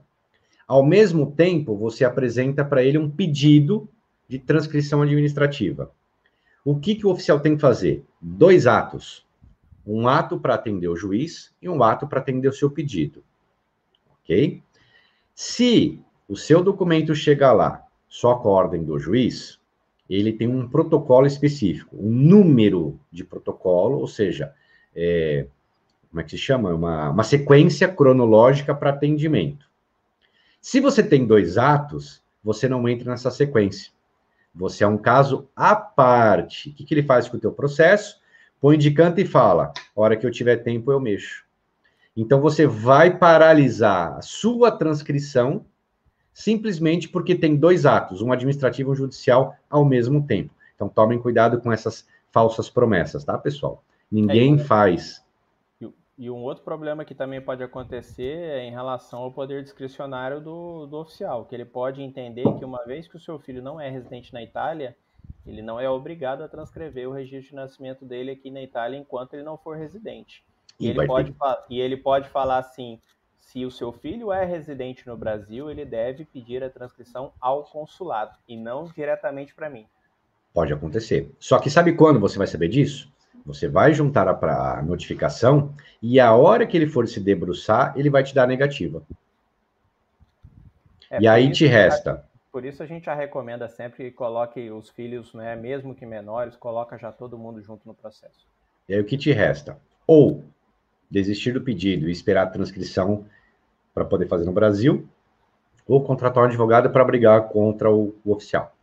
Ao mesmo tempo, você apresenta para ele um pedido de transcrição administrativa. O que, que o oficial tem que fazer? Dois atos. Um ato para atender o juiz e um ato para atender o seu pedido. Ok? Se o seu documento chega lá só com a ordem do juiz, ele tem um protocolo específico, um número de protocolo, ou seja, é, como é que se chama? Uma, uma sequência cronológica para atendimento. Se você tem dois atos, você não entra nessa sequência. Você é um caso à parte. O que, que ele faz com o teu processo? Põe de canto e fala: hora que eu tiver tempo, eu mexo. Então você vai paralisar a sua transcrição simplesmente porque tem dois atos, um administrativo e um judicial, ao mesmo tempo. Então tomem cuidado com essas falsas promessas, tá, pessoal? Ninguém é, faz. E, um outro problema que também pode acontecer é em relação ao poder discricionário do, do oficial, que ele pode entender que uma vez que o seu filho não é residente na Itália, ele não é obrigado a transcrever o registro de nascimento dele aqui na Itália enquanto ele não for residente. E, e ele, pode, e ele pode falar assim: se o seu filho é residente no Brasil, ele deve pedir a transcrição ao consulado e não diretamente para mim. Pode acontecer. Só que sabe quando você vai saber disso? Você vai juntar a, a notificação e a hora que ele for se debruçar, ele vai te dar a negativa. É, e aí te resta. Por isso a gente já recomenda sempre que coloque os filhos, né, mesmo que menores, coloca já todo mundo junto no processo. E aí o que te resta? Ou desistir do pedido e esperar a transcrição para poder fazer no Brasil, ou contratar um advogado para brigar contra o, o oficial.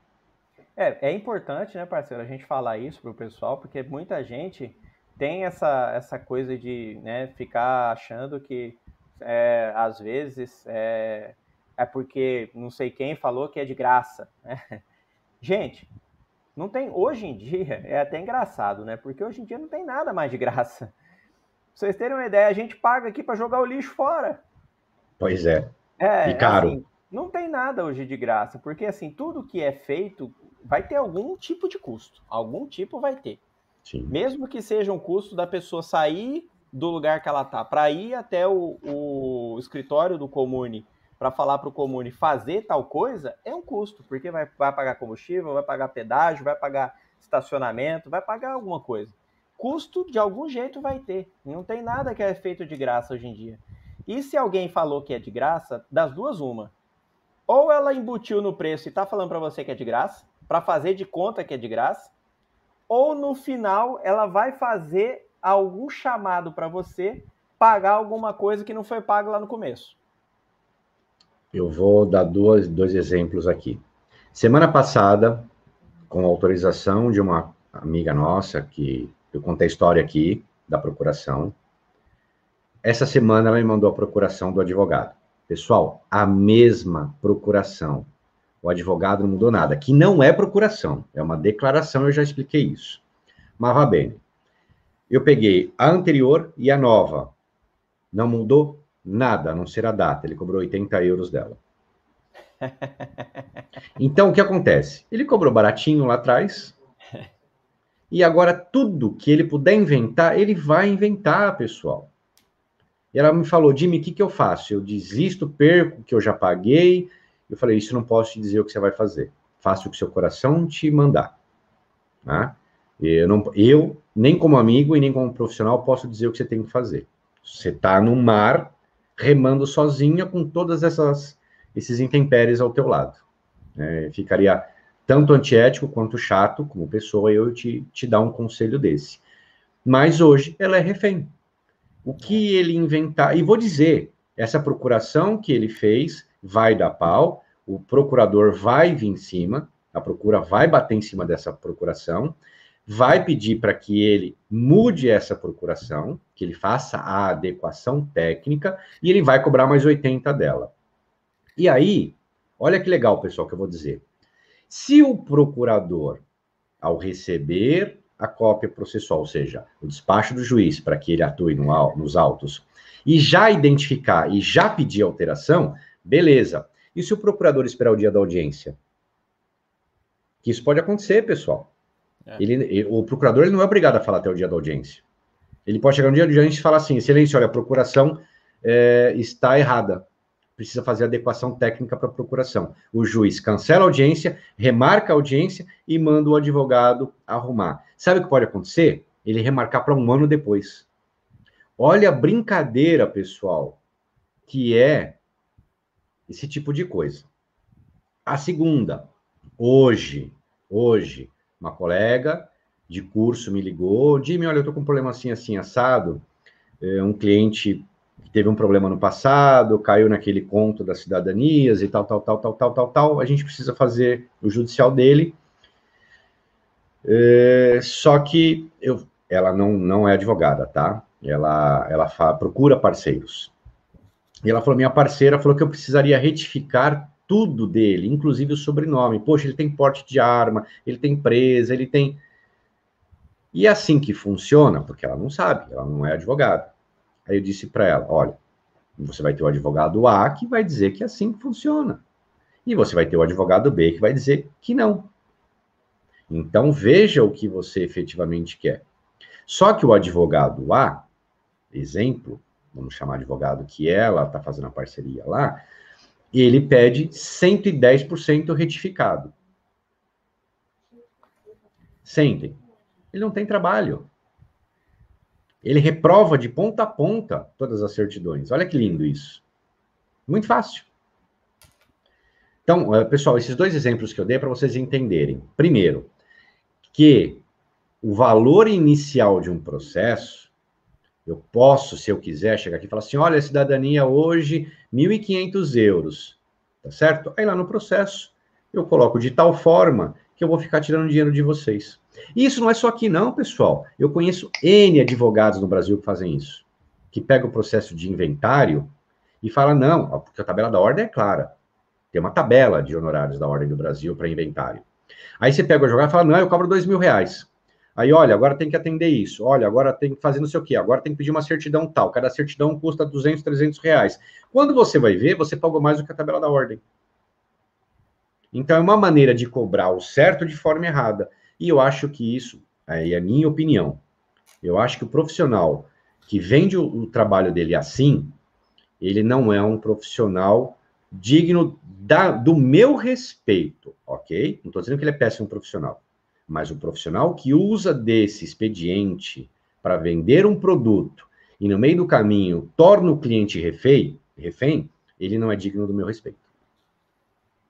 É, é importante, né, parceiro, a gente falar isso para o pessoal, porque muita gente tem essa, essa coisa de né, ficar achando que, é, às vezes, é, é porque não sei quem falou que é de graça. Né? Gente, não tem. Hoje em dia é até engraçado, né? Porque hoje em dia não tem nada mais de graça. Pra vocês terem uma ideia, a gente paga aqui para jogar o lixo fora. Pois é. É. E caro. Assim, não tem nada hoje de graça, porque assim, tudo que é feito vai ter algum tipo de custo. Algum tipo vai ter. Sim. Mesmo que seja um custo da pessoa sair do lugar que ela tá para ir até o, o escritório do Comune para falar para o Comune fazer tal coisa, é um custo, porque vai, vai pagar combustível, vai pagar pedágio, vai pagar estacionamento, vai pagar alguma coisa custo de algum jeito vai ter. Não tem nada que é feito de graça hoje em dia. E se alguém falou que é de graça, das duas uma. Ou ela embutiu no preço e está falando para você que é de graça, para fazer de conta que é de graça, ou no final ela vai fazer algum chamado para você pagar alguma coisa que não foi pago lá no começo. Eu vou dar dois, dois exemplos aqui. Semana passada, com autorização de uma amiga nossa que eu contei a história aqui da procuração. Essa semana ela me mandou a procuração do advogado. Pessoal, a mesma procuração. O advogado não mudou nada, que não é procuração, é uma declaração, eu já expliquei isso. Mas vá bem. Eu peguei a anterior e a nova. Não mudou nada, a não ser a data. Ele cobrou 80 euros dela. Então, o que acontece? Ele cobrou baratinho lá atrás, e agora tudo que ele puder inventar, ele vai inventar, pessoal. E ela me falou, Jimmy, o que, que eu faço? Eu desisto, perco o que eu já paguei. Eu falei, isso não posso te dizer o que você vai fazer. Faça o que seu coração te mandar. Né? Eu, não, eu, nem como amigo e nem como profissional, posso dizer o que você tem que fazer. Você está no mar, remando sozinha com todas essas esses intempéries ao teu lado. É, ficaria tanto antiético quanto chato, como pessoa, eu te, te dar um conselho desse. Mas hoje ela é refém. O que ele inventar, e vou dizer, essa procuração que ele fez vai dar pau, o procurador vai vir em cima, a procura vai bater em cima dessa procuração, vai pedir para que ele mude essa procuração, que ele faça a adequação técnica, e ele vai cobrar mais 80 dela. E aí, olha que legal, pessoal, que eu vou dizer. Se o procurador, ao receber a cópia processual, ou seja, o despacho do juiz para que ele atue no, nos autos, e já identificar e já pedir alteração, beleza. E se o procurador esperar o dia da audiência? Que isso pode acontecer, pessoal. É. Ele, o procurador ele não é obrigado a falar até o dia da audiência. Ele pode chegar no dia da audiência e falar assim: excelência, olha, a procuração é, está errada precisa fazer adequação técnica para a procuração. O juiz cancela a audiência, remarca a audiência e manda o advogado arrumar. Sabe o que pode acontecer? Ele remarcar para um ano depois. Olha a brincadeira, pessoal, que é esse tipo de coisa. A segunda, hoje, hoje, uma colega de curso me ligou, Jimmy, olha, eu tô com um problema assim, assim, assado, é, um cliente teve um problema no passado, caiu naquele conto das cidadanias e tal, tal, tal, tal, tal, tal, tal. A gente precisa fazer o judicial dele. É, só que eu, ela não, não é advogada, tá? ela, ela fala, procura parceiros. E ela falou: minha parceira falou que eu precisaria retificar tudo dele, inclusive o sobrenome. Poxa, ele tem porte de arma, ele tem presa, ele tem. E é assim que funciona, porque ela não sabe, ela não é advogada. Aí eu disse para ela: olha, você vai ter o advogado A que vai dizer que é assim que funciona. E você vai ter o advogado B que vai dizer que não. Então veja o que você efetivamente quer. Só que o advogado A, exemplo, vamos chamar advogado que ela está fazendo a parceria lá, ele pede 110% retificado. Sentem. Ele não tem trabalho. Ele reprova de ponta a ponta todas as certidões. Olha que lindo isso. Muito fácil. Então, eh, pessoal, esses dois exemplos que eu dei é para vocês entenderem. Primeiro, que o valor inicial de um processo, eu posso, se eu quiser, chegar aqui e falar assim: olha, a cidadania hoje, 1.500 euros, tá certo? Aí lá no processo, eu coloco de tal forma que eu vou ficar tirando dinheiro de vocês. E isso não é só aqui, não, pessoal. Eu conheço N advogados no Brasil que fazem isso. Que pega o processo de inventário e fala: não, porque a tabela da ordem é clara. Tem uma tabela de honorários da Ordem do Brasil para inventário. Aí você pega o jogar e fala, não, eu cobro dois mil reais. Aí, olha, agora tem que atender isso. Olha, agora tem que fazer não sei o quê. Agora tem que pedir uma certidão tal. Cada certidão custa 200, 300 reais. Quando você vai ver, você pagou mais do que a tabela da ordem. Então, é uma maneira de cobrar o certo de forma errada. E eu acho que isso, aí é a minha opinião, eu acho que o profissional que vende o, o trabalho dele assim, ele não é um profissional digno da, do meu respeito, ok? Não estou dizendo que ele é péssimo profissional, mas o profissional que usa desse expediente para vender um produto e no meio do caminho torna o cliente refém, refém, ele não é digno do meu respeito.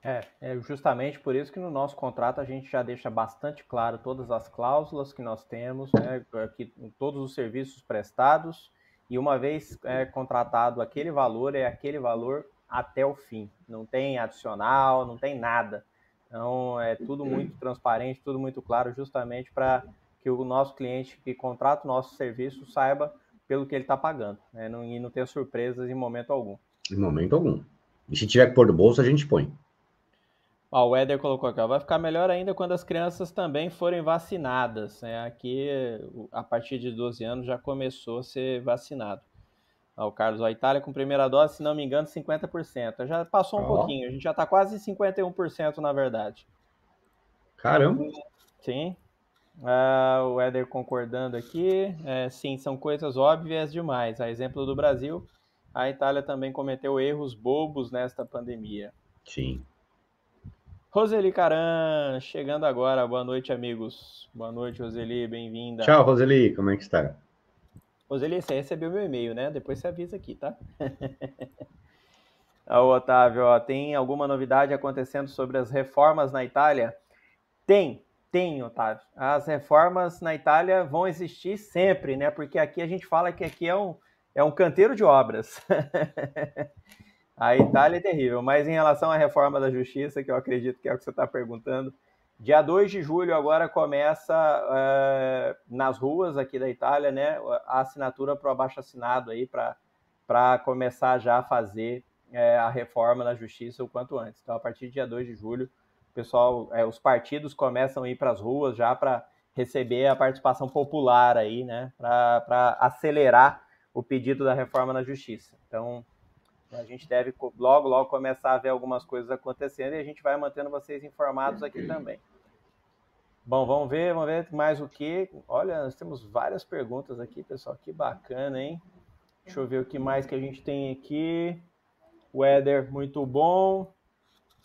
É, é justamente por isso que no nosso contrato a gente já deixa bastante claro todas as cláusulas que nós temos, né, que, todos os serviços prestados, e uma vez é, contratado aquele valor, é aquele valor até o fim. Não tem adicional, não tem nada. Então é tudo muito transparente, tudo muito claro, justamente para que o nosso cliente que contrata o nosso serviço saiba pelo que ele está pagando, né? Não, e não ter surpresas em momento algum. Em momento algum. E se tiver que pôr do bolso, a gente põe. Ó, o Éder colocou aqui, ó, vai ficar melhor ainda quando as crianças também forem vacinadas. Né? Aqui, a partir de 12 anos, já começou a ser vacinado. O Carlos, a Itália com primeira dose, se não me engano, 50%. Já passou um oh. pouquinho, a gente já está quase 51% na verdade. Caramba! Sim. Uh, o Éder concordando aqui. É, sim, são coisas óbvias demais. A exemplo do Brasil, a Itália também cometeu erros bobos nesta pandemia. Sim. Roseli Caran, chegando agora. Boa noite, amigos. Boa noite, Roseli, bem-vinda. Tchau, Roseli, como é que está? Roseli, você recebeu meu e-mail, né? Depois você avisa aqui, tá? Ô, Otávio, ó, tem alguma novidade acontecendo sobre as reformas na Itália? Tem, tem, Otávio. As reformas na Itália vão existir sempre, né? Porque aqui a gente fala que aqui é um, é um canteiro de obras. a Itália é terrível, mas em relação à reforma da justiça, que eu acredito que é o que você está perguntando, Dia 2 de julho agora começa uh, nas ruas aqui da Itália, né, a assinatura para o abaixo assinado aí para começar já a fazer uh, a reforma na justiça o quanto antes. Então, a partir do dia 2 de julho, pessoal, uh, os partidos começam a ir para as ruas já para receber a participação popular aí, né, para acelerar o pedido da reforma na justiça. Então, a gente deve logo, logo começar a ver algumas coisas acontecendo e a gente vai mantendo vocês informados aqui também. Bom, vamos ver, vamos ver mais o que. Olha, nós temos várias perguntas aqui, pessoal. Que bacana, hein? Deixa eu ver o que mais que a gente tem aqui. Weather, muito bom.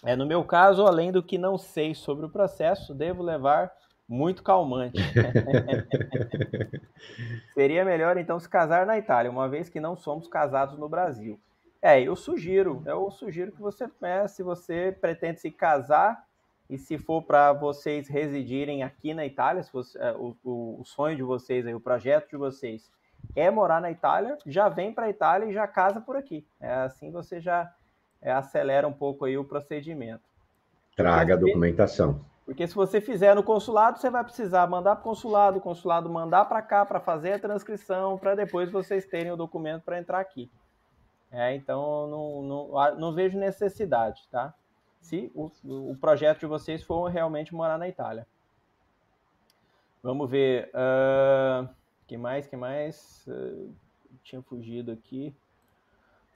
É, no meu caso, além do que não sei sobre o processo, devo levar muito calmante. Seria melhor então se casar na Itália, uma vez que não somos casados no Brasil. É, eu sugiro, eu sugiro que você, né, se você pretende se casar e se for para vocês residirem aqui na Itália, se você, é, o, o, o, sonho de vocês, aí, o projeto de vocês é morar na Itália, já vem para a Itália e já casa por aqui. É, assim você já é, acelera um pouco aí o procedimento. Traga a documentação. Porque se você fizer no consulado, você vai precisar mandar para o consulado, o consulado mandar para cá para fazer a transcrição, para depois vocês terem o documento para entrar aqui. É, então, não, não, não, vejo necessidade, tá? Se o, o, projeto de vocês for realmente morar na Itália. Vamos ver. Uh, que mais? que mais? Uh, tinha fugido aqui.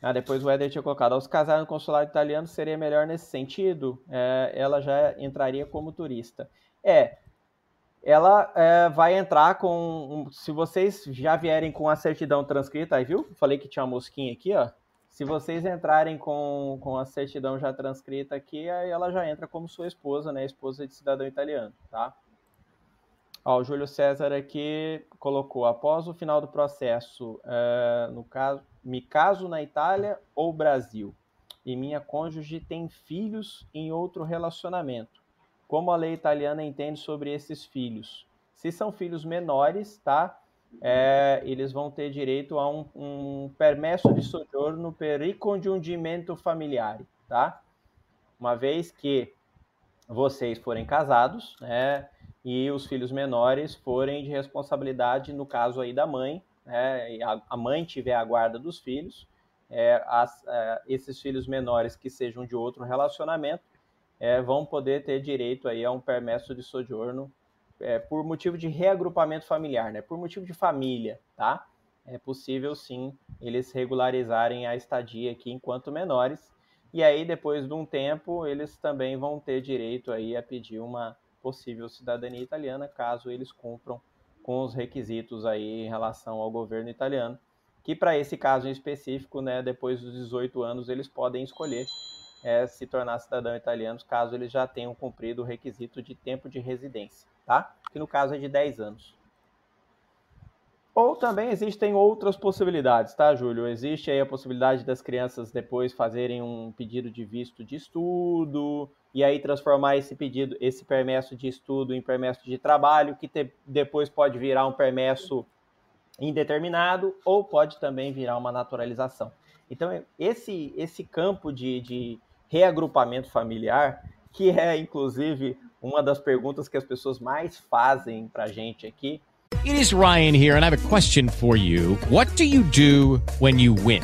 Ah, depois o Éder tinha colocado. Ao se casar no consulado italiano, seria melhor nesse sentido? É, ela já entraria como turista. É, ela é, vai entrar com. Se vocês já vierem com a certidão transcrita, aí viu? Falei que tinha uma mosquinha aqui, ó. Se vocês entrarem com, com a certidão já transcrita aqui, aí ela já entra como sua esposa, né? Esposa de cidadão italiano, tá? Ó, o Júlio César aqui colocou: após o final do processo, é, no caso me caso na Itália ou Brasil e minha cônjuge tem filhos em outro relacionamento. Como a lei italiana entende sobre esses filhos? Se são filhos menores, tá? É, eles vão ter direito a um, um permesso de soggiorno per familiar, tá? Uma vez que vocês forem casados, né, e os filhos menores forem de responsabilidade, no caso aí da mãe, né, a, a, mãe tiver a guarda dos filhos, é, as, é, esses filhos menores que sejam de outro relacionamento é, vão poder ter direito aí a um permesso de sojourno é, por motivo de reagrupamento familiar, né, por motivo de família, tá? É possível sim eles regularizarem a estadia aqui enquanto menores e aí depois de um tempo eles também vão ter direito aí a pedir uma possível cidadania italiana caso eles cumpram com os requisitos aí em relação ao governo italiano, que para esse caso em específico, né, depois dos 18 anos, eles podem escolher é, se tornar cidadão italiano, caso eles já tenham cumprido o requisito de tempo de residência, tá? Que no caso é de 10 anos. Ou também existem outras possibilidades, tá, Júlio? Existe aí a possibilidade das crianças depois fazerem um pedido de visto de estudo, e aí transformar esse pedido, esse permesso de estudo em permesso de trabalho, que te, depois pode virar um permesso indeterminado ou pode também virar uma naturalização. Então, esse, esse campo de, de reagrupamento familiar, que é inclusive uma das perguntas que as pessoas mais fazem para gente aqui. It is Ryan here, and I have a question for you. What do you do when you win?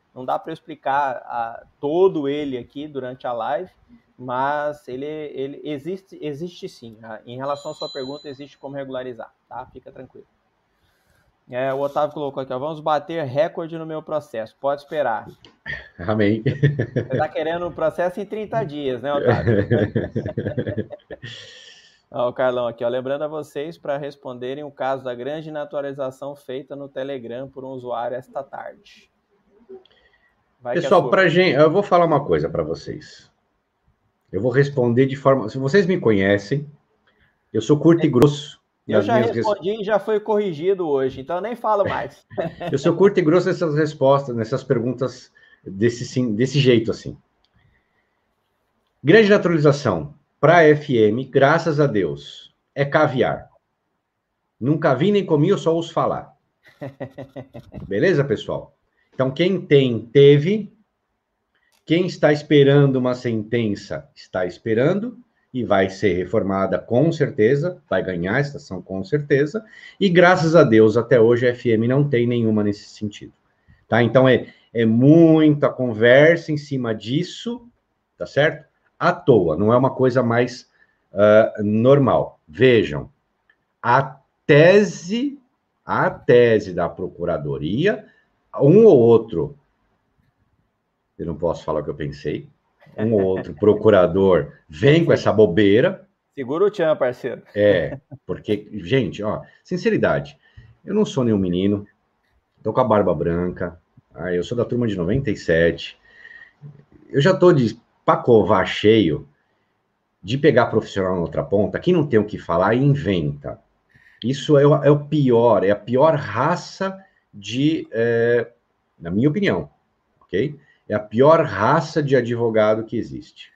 Não dá para explicar a, todo ele aqui durante a live, mas ele, ele existe, existe sim. Tá? Em relação à sua pergunta, existe como regularizar, tá? Fica tranquilo. É, o Otávio colocou aqui, ó, vamos bater recorde no meu processo. Pode esperar. Amém. Você está querendo um processo em 30 dias, né, Otávio? ó, o Carlão aqui, ó, lembrando a vocês para responderem o caso da grande naturalização feita no Telegram por um usuário esta tarde. Vai Pessoal, para gente, eu vou falar uma coisa para vocês. Eu vou responder de forma. Se vocês me conhecem, eu sou curto e grosso. Eu já respondi res... e já foi corrigido hoje, então eu nem falo mais. eu sou curto e grosso nessas respostas, nessas perguntas desse, sim, desse jeito assim. Grande naturalização para FM, graças a Deus, é caviar. Nunca vi nem comi, eu só ouço falar. Beleza, pessoal? Então, quem tem, teve. Quem está esperando uma sentença, está esperando e vai ser reformada com certeza, vai ganhar a estação com certeza. E graças a Deus, até hoje a FM não tem nenhuma nesse sentido. Tá? Então, é, é muita conversa em cima disso, tá certo? À toa, não é uma coisa mais uh, normal. Vejam, a tese, a tese da Procuradoria um ou outro, eu não posso falar o que eu pensei, um ou outro procurador vem com essa bobeira. Segura o tchan, parceiro. É, porque, gente, ó, sinceridade, eu não sou nenhum menino, tô com a barba branca, ah, eu sou da turma de 97, eu já tô de pacovar cheio, de pegar profissional na outra ponta, quem não tem o que falar, inventa. Isso é o, é o pior, é a pior raça de, é, na minha opinião, ok? É a pior raça de advogado que existe.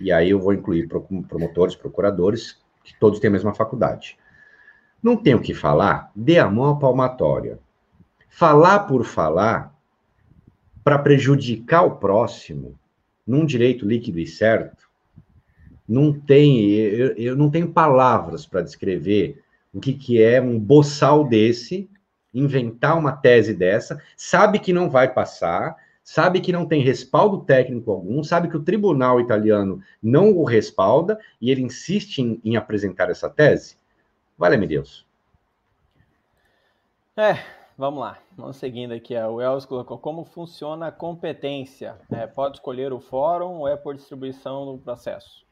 E aí eu vou incluir promotores, procuradores, que todos têm a mesma faculdade. Não tem o que falar, dê a mão à palmatória. Falar por falar, para prejudicar o próximo, num direito líquido e certo, não tem, eu, eu não tenho palavras para descrever o que, que é um boçal desse, inventar uma tese dessa, sabe que não vai passar, sabe que não tem respaldo técnico algum, sabe que o tribunal italiano não o respalda e ele insiste em, em apresentar essa tese? Vale-me Deus. É, vamos lá. Vamos seguindo aqui. O Elvis colocou como funciona a competência. É, pode escolher o fórum ou é por distribuição no processo?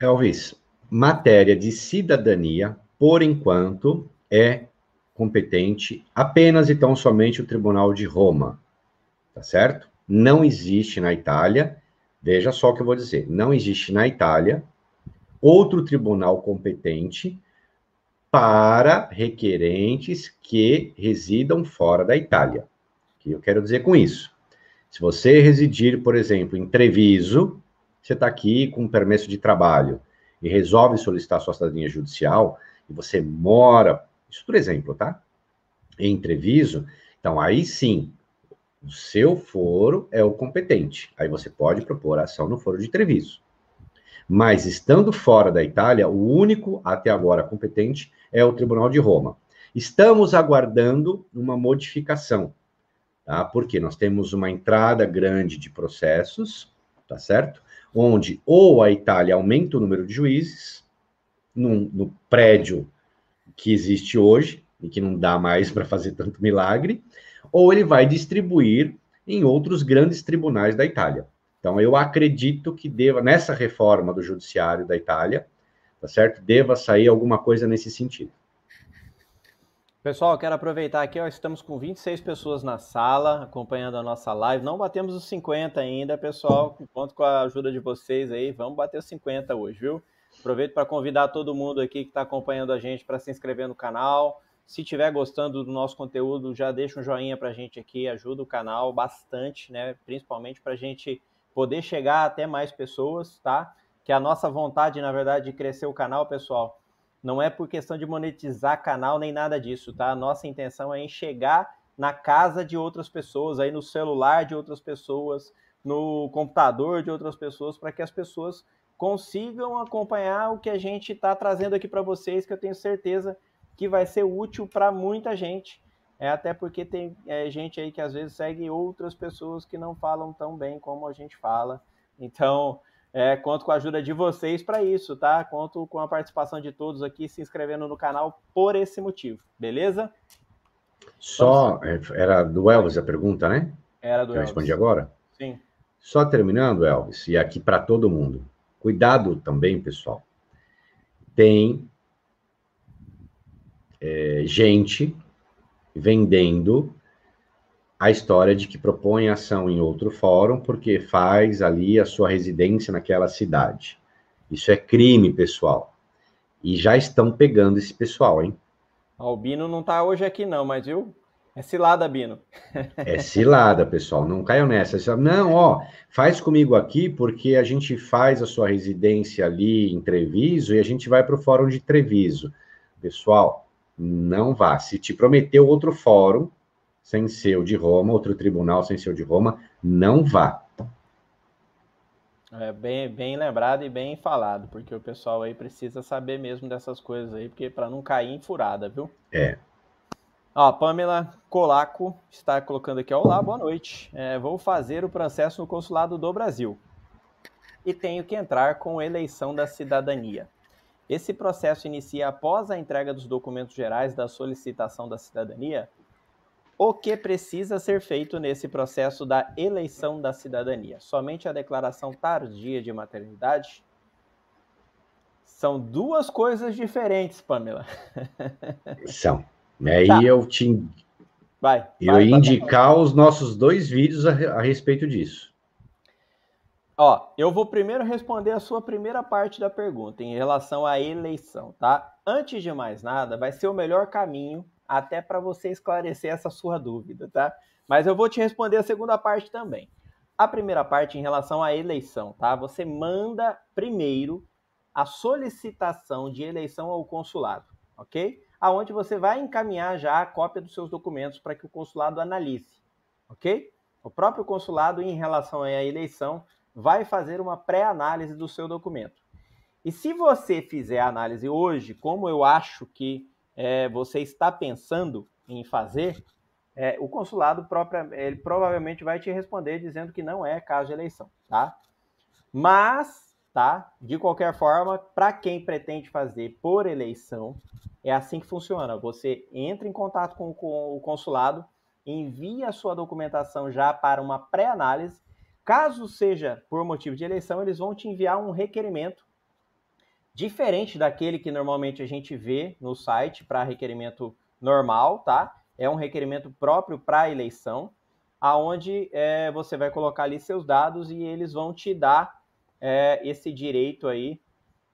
Elvis, matéria de cidadania, por enquanto, é competente apenas e tão somente o Tribunal de Roma. Tá certo? Não existe na Itália, veja só o que eu vou dizer, não existe na Itália outro tribunal competente para requerentes que residam fora da Itália. O que eu quero dizer com isso? Se você residir, por exemplo, em Treviso, você está aqui com um permesso de trabalho e resolve solicitar sua cidadania judicial, e você mora, isso por exemplo, tá? Em Treviso, então aí sim, o seu foro é o competente. Aí você pode propor a ação no foro de Treviso. Mas estando fora da Itália, o único até agora competente é o Tribunal de Roma. Estamos aguardando uma modificação, tá? Porque nós temos uma entrada grande de processos, tá certo? onde ou a Itália aumenta o número de juízes num, no prédio que existe hoje e que não dá mais para fazer tanto milagre, ou ele vai distribuir em outros grandes tribunais da Itália. Então, eu acredito que deva, nessa reforma do judiciário da Itália, tá certo? Deva sair alguma coisa nesse sentido. Pessoal, quero aproveitar aqui, ó, estamos com 26 pessoas na sala acompanhando a nossa live. Não batemos os 50 ainda, pessoal. Conto com a ajuda de vocês aí. Vamos bater os 50 hoje, viu? Aproveito para convidar todo mundo aqui que está acompanhando a gente para se inscrever no canal. Se estiver gostando do nosso conteúdo, já deixa um joinha para a gente aqui, ajuda o canal bastante, né? Principalmente para a gente poder chegar até mais pessoas, tá? Que a nossa vontade, na verdade, de crescer o canal, pessoal, não é por questão de monetizar canal nem nada disso, tá? A nossa intenção é em chegar na casa de outras pessoas, aí no celular de outras pessoas, no computador de outras pessoas, para que as pessoas consigam acompanhar o que a gente está trazendo aqui para vocês, que eu tenho certeza que vai ser útil para muita gente. É até porque tem é, gente aí que às vezes segue outras pessoas que não falam tão bem como a gente fala. Então, é, conto com a ajuda de vocês para isso, tá? Conto com a participação de todos aqui se inscrevendo no canal por esse motivo, beleza? Só, é, era do Elvis a pergunta, né? Era do Eu Elvis. respondi agora? Sim. Só terminando, Elvis, e aqui para todo mundo. Cuidado também, pessoal. Tem é, gente vendendo a história de que propõe ação em outro fórum porque faz ali a sua residência naquela cidade. Isso é crime, pessoal. E já estão pegando esse pessoal, hein? O Bino não tá hoje aqui não, mas viu? É cilada, Bino. É cilada, pessoal. Não caiam nessa. Não, ó, faz comigo aqui porque a gente faz a sua residência ali em Treviso e a gente vai para o fórum de Treviso. Pessoal, não vá. Se te prometeu outro fórum, sem ser o de Roma, outro tribunal sem ser o de Roma, não vá. É bem, bem lembrado e bem falado, porque o pessoal aí precisa saber mesmo dessas coisas aí, porque para não cair em furada, viu? É. Ó, Pamela Colaco está colocando aqui, olá, boa noite. É, vou fazer o processo no consulado do Brasil e tenho que entrar com eleição da cidadania. Esse processo inicia após a entrega dos documentos gerais da solicitação da cidadania o que precisa ser feito nesse processo da eleição da cidadania? Somente a declaração tardia de maternidade? São duas coisas diferentes, Pamela. São. Aí tá. eu te. Vai. Eu vai, indicar vai. os nossos dois vídeos a, a respeito disso. Ó, eu vou primeiro responder a sua primeira parte da pergunta em relação à eleição, tá? Antes de mais nada, vai ser o melhor caminho até para você esclarecer essa sua dúvida, tá? Mas eu vou te responder a segunda parte também. A primeira parte em relação à eleição, tá? Você manda primeiro a solicitação de eleição ao consulado, ok? Aonde você vai encaminhar já a cópia dos seus documentos para que o consulado analise, ok? O próprio consulado, em relação à eleição, vai fazer uma pré-análise do seu documento. E se você fizer a análise hoje, como eu acho que é, você está pensando em fazer, é, o consulado próprio, ele provavelmente vai te responder dizendo que não é caso de eleição, tá? Mas, tá? De qualquer forma, para quem pretende fazer por eleição, é assim que funciona. Você entra em contato com, o consulado, envia a sua documentação já para uma pré-análise. Caso seja por motivo de eleição, eles vão te enviar um requerimento diferente daquele que normalmente a gente vê no site para requerimento normal, tá? É um requerimento próprio para eleição, aonde é, você vai colocar ali seus dados e eles vão te dar é, esse direito aí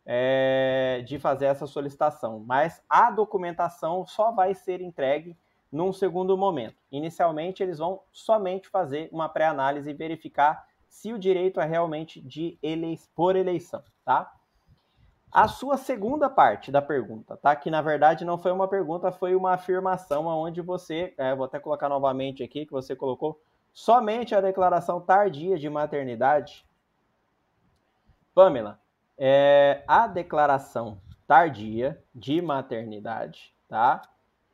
é, de fazer essa solicitação. Mas a documentação só vai ser entregue num segundo momento. Inicialmente, eles vão somente fazer uma pré-análise e verificar se o direito é realmente de por eleição, tá? A sua segunda parte da pergunta, tá? Que na verdade não foi uma pergunta, foi uma afirmação onde você, é, vou até colocar novamente aqui, que você colocou somente a declaração tardia de maternidade. Pamela, é, a declaração tardia de maternidade, tá?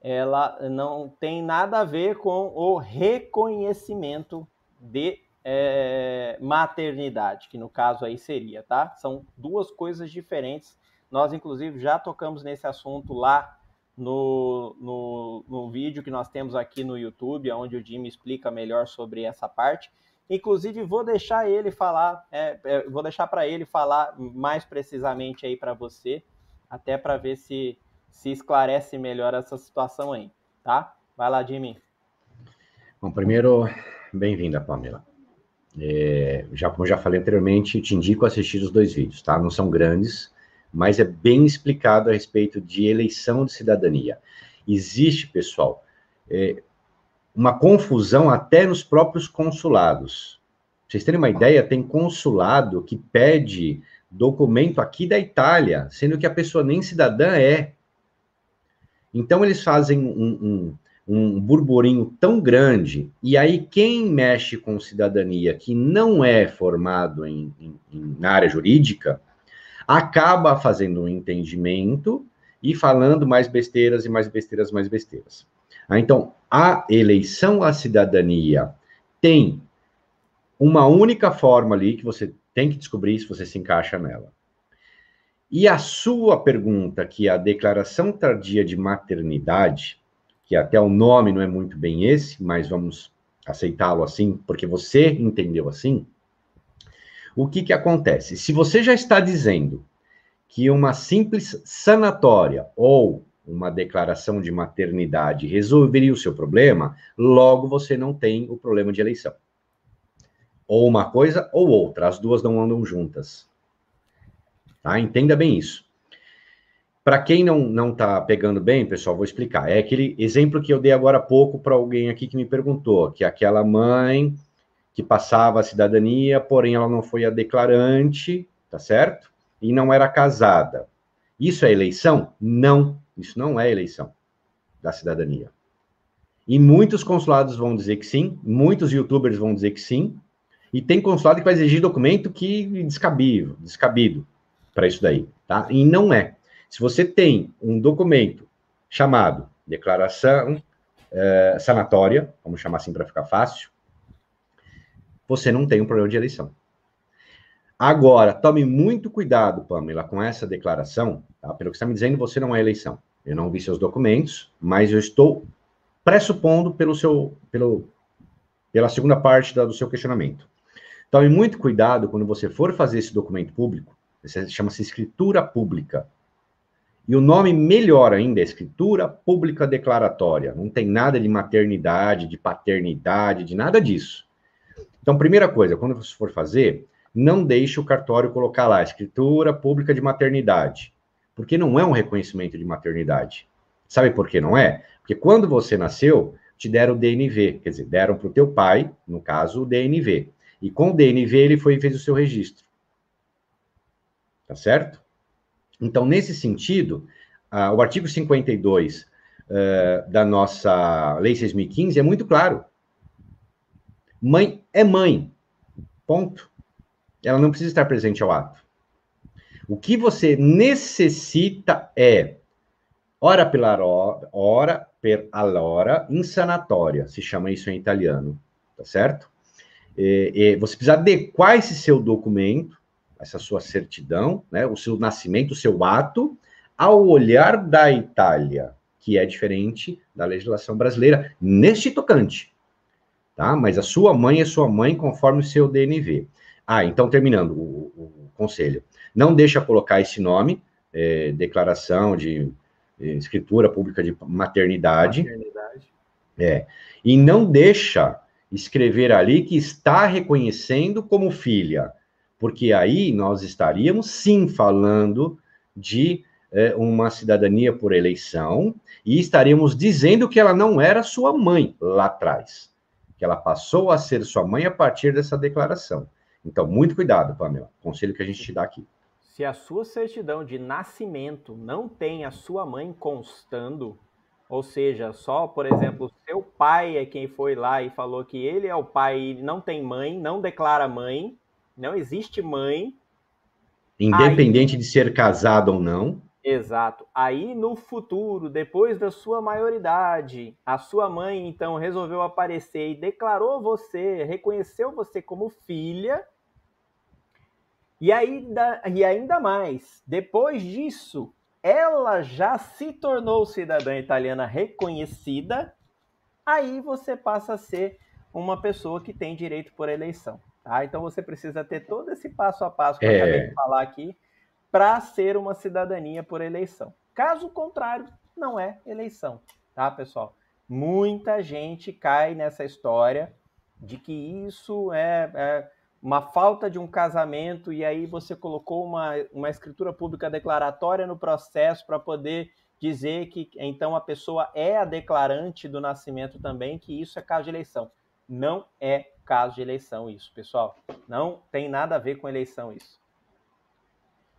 Ela não tem nada a ver com o reconhecimento de é, maternidade, que no caso aí seria, tá? São duas coisas diferentes. Nós, inclusive, já tocamos nesse assunto lá no, no, no vídeo que nós temos aqui no YouTube, onde o Jimmy explica melhor sobre essa parte. Inclusive, vou deixar ele falar, é, é, vou deixar para ele falar mais precisamente aí para você, até para ver se se esclarece melhor essa situação aí, tá? Vai lá, Jimmy. Bom, primeiro, bem-vinda, Pamela. É, já, como já falei anteriormente, te indico assistir os dois vídeos, tá? Não são grandes, mas é bem explicado a respeito de eleição de cidadania. Existe, pessoal, é, uma confusão até nos próprios consulados. Pra vocês terem uma ideia, tem consulado que pede documento aqui da Itália, sendo que a pessoa nem cidadã é. Então, eles fazem um, um um burburinho tão grande, e aí quem mexe com cidadania que não é formado em, em, em, na área jurídica, acaba fazendo um entendimento e falando mais besteiras e mais besteiras, mais besteiras. Ah, então, a eleição à cidadania tem uma única forma ali que você tem que descobrir se você se encaixa nela. E a sua pergunta, que é a declaração tardia de maternidade, que até o nome não é muito bem esse, mas vamos aceitá-lo assim, porque você entendeu assim. O que, que acontece? Se você já está dizendo que uma simples sanatória ou uma declaração de maternidade resolveria o seu problema, logo você não tem o problema de eleição. Ou uma coisa ou outra, as duas não andam juntas. Tá? Entenda bem isso. Para quem não não está pegando bem, pessoal, vou explicar. É aquele exemplo que eu dei agora há pouco para alguém aqui que me perguntou, que é aquela mãe que passava a cidadania, porém ela não foi a declarante, tá certo? E não era casada. Isso é eleição? Não, isso não é eleição da cidadania. E muitos consulados vão dizer que sim, muitos youtubers vão dizer que sim, e tem consulado que vai exigir documento que descabido, descabido para isso daí, tá? E não é. Se você tem um documento chamado declaração é, sanatória, vamos chamar assim para ficar fácil, você não tem um problema de eleição. Agora, tome muito cuidado, Pamela, com essa declaração. Tá? Pelo que está me dizendo, você não é eleição. Eu não vi seus documentos, mas eu estou pressupondo pelo seu, pelo, pela segunda parte da, do seu questionamento. Tome muito cuidado quando você for fazer esse documento público. Chama-se escritura pública. E o nome melhor ainda é escritura pública declaratória. Não tem nada de maternidade, de paternidade, de nada disso. Então, primeira coisa, quando você for fazer, não deixe o cartório colocar lá escritura pública de maternidade, porque não é um reconhecimento de maternidade. Sabe por que não é? Porque quando você nasceu, te deram o DNV, quer dizer, deram para o teu pai, no caso, o DNV. E com o DNV ele foi e fez o seu registro. Tá certo? Então, nesse sentido, o artigo 52 uh, da nossa Lei 6.015 é muito claro. Mãe é mãe. Ponto. Ela não precisa estar presente ao ato. O que você necessita é ora pela hora, per allora, in sanatoria, se chama isso em italiano, tá certo? E, e você precisa adequar esse seu documento, essa sua certidão, né, o seu nascimento, o seu ato, ao olhar da Itália, que é diferente da legislação brasileira neste tocante, tá? Mas a sua mãe é sua mãe conforme o seu DNV. Ah, então terminando o, o conselho, não deixa colocar esse nome, é, declaração de é, escritura pública de maternidade. Maternidade. É. E não deixa escrever ali que está reconhecendo como filha, porque aí nós estaríamos sim falando de é, uma cidadania por eleição e estaríamos dizendo que ela não era sua mãe lá atrás, que ela passou a ser sua mãe a partir dessa declaração. Então, muito cuidado, Pamela. Conselho que a gente te dá aqui. Se a sua certidão de nascimento não tem a sua mãe constando, ou seja, só, por exemplo, seu pai é quem foi lá e falou que ele é o pai e não tem mãe, não declara mãe, não existe mãe. Independente aí, de ser casado ou não. Exato. Aí no futuro, depois da sua maioridade, a sua mãe então resolveu aparecer e declarou você, reconheceu você como filha e ainda, e ainda mais, depois disso, ela já se tornou cidadã italiana reconhecida, aí você passa a ser uma pessoa que tem direito por eleição. Tá? Então você precisa ter todo esse passo a passo que é. eu acabei de falar aqui para ser uma cidadania por eleição. Caso contrário, não é eleição, tá, pessoal? Muita gente cai nessa história de que isso é, é uma falta de um casamento e aí você colocou uma, uma escritura pública declaratória no processo para poder dizer que então a pessoa é a declarante do nascimento também, que isso é caso de eleição. Não é caso de eleição isso, pessoal. Não tem nada a ver com eleição isso.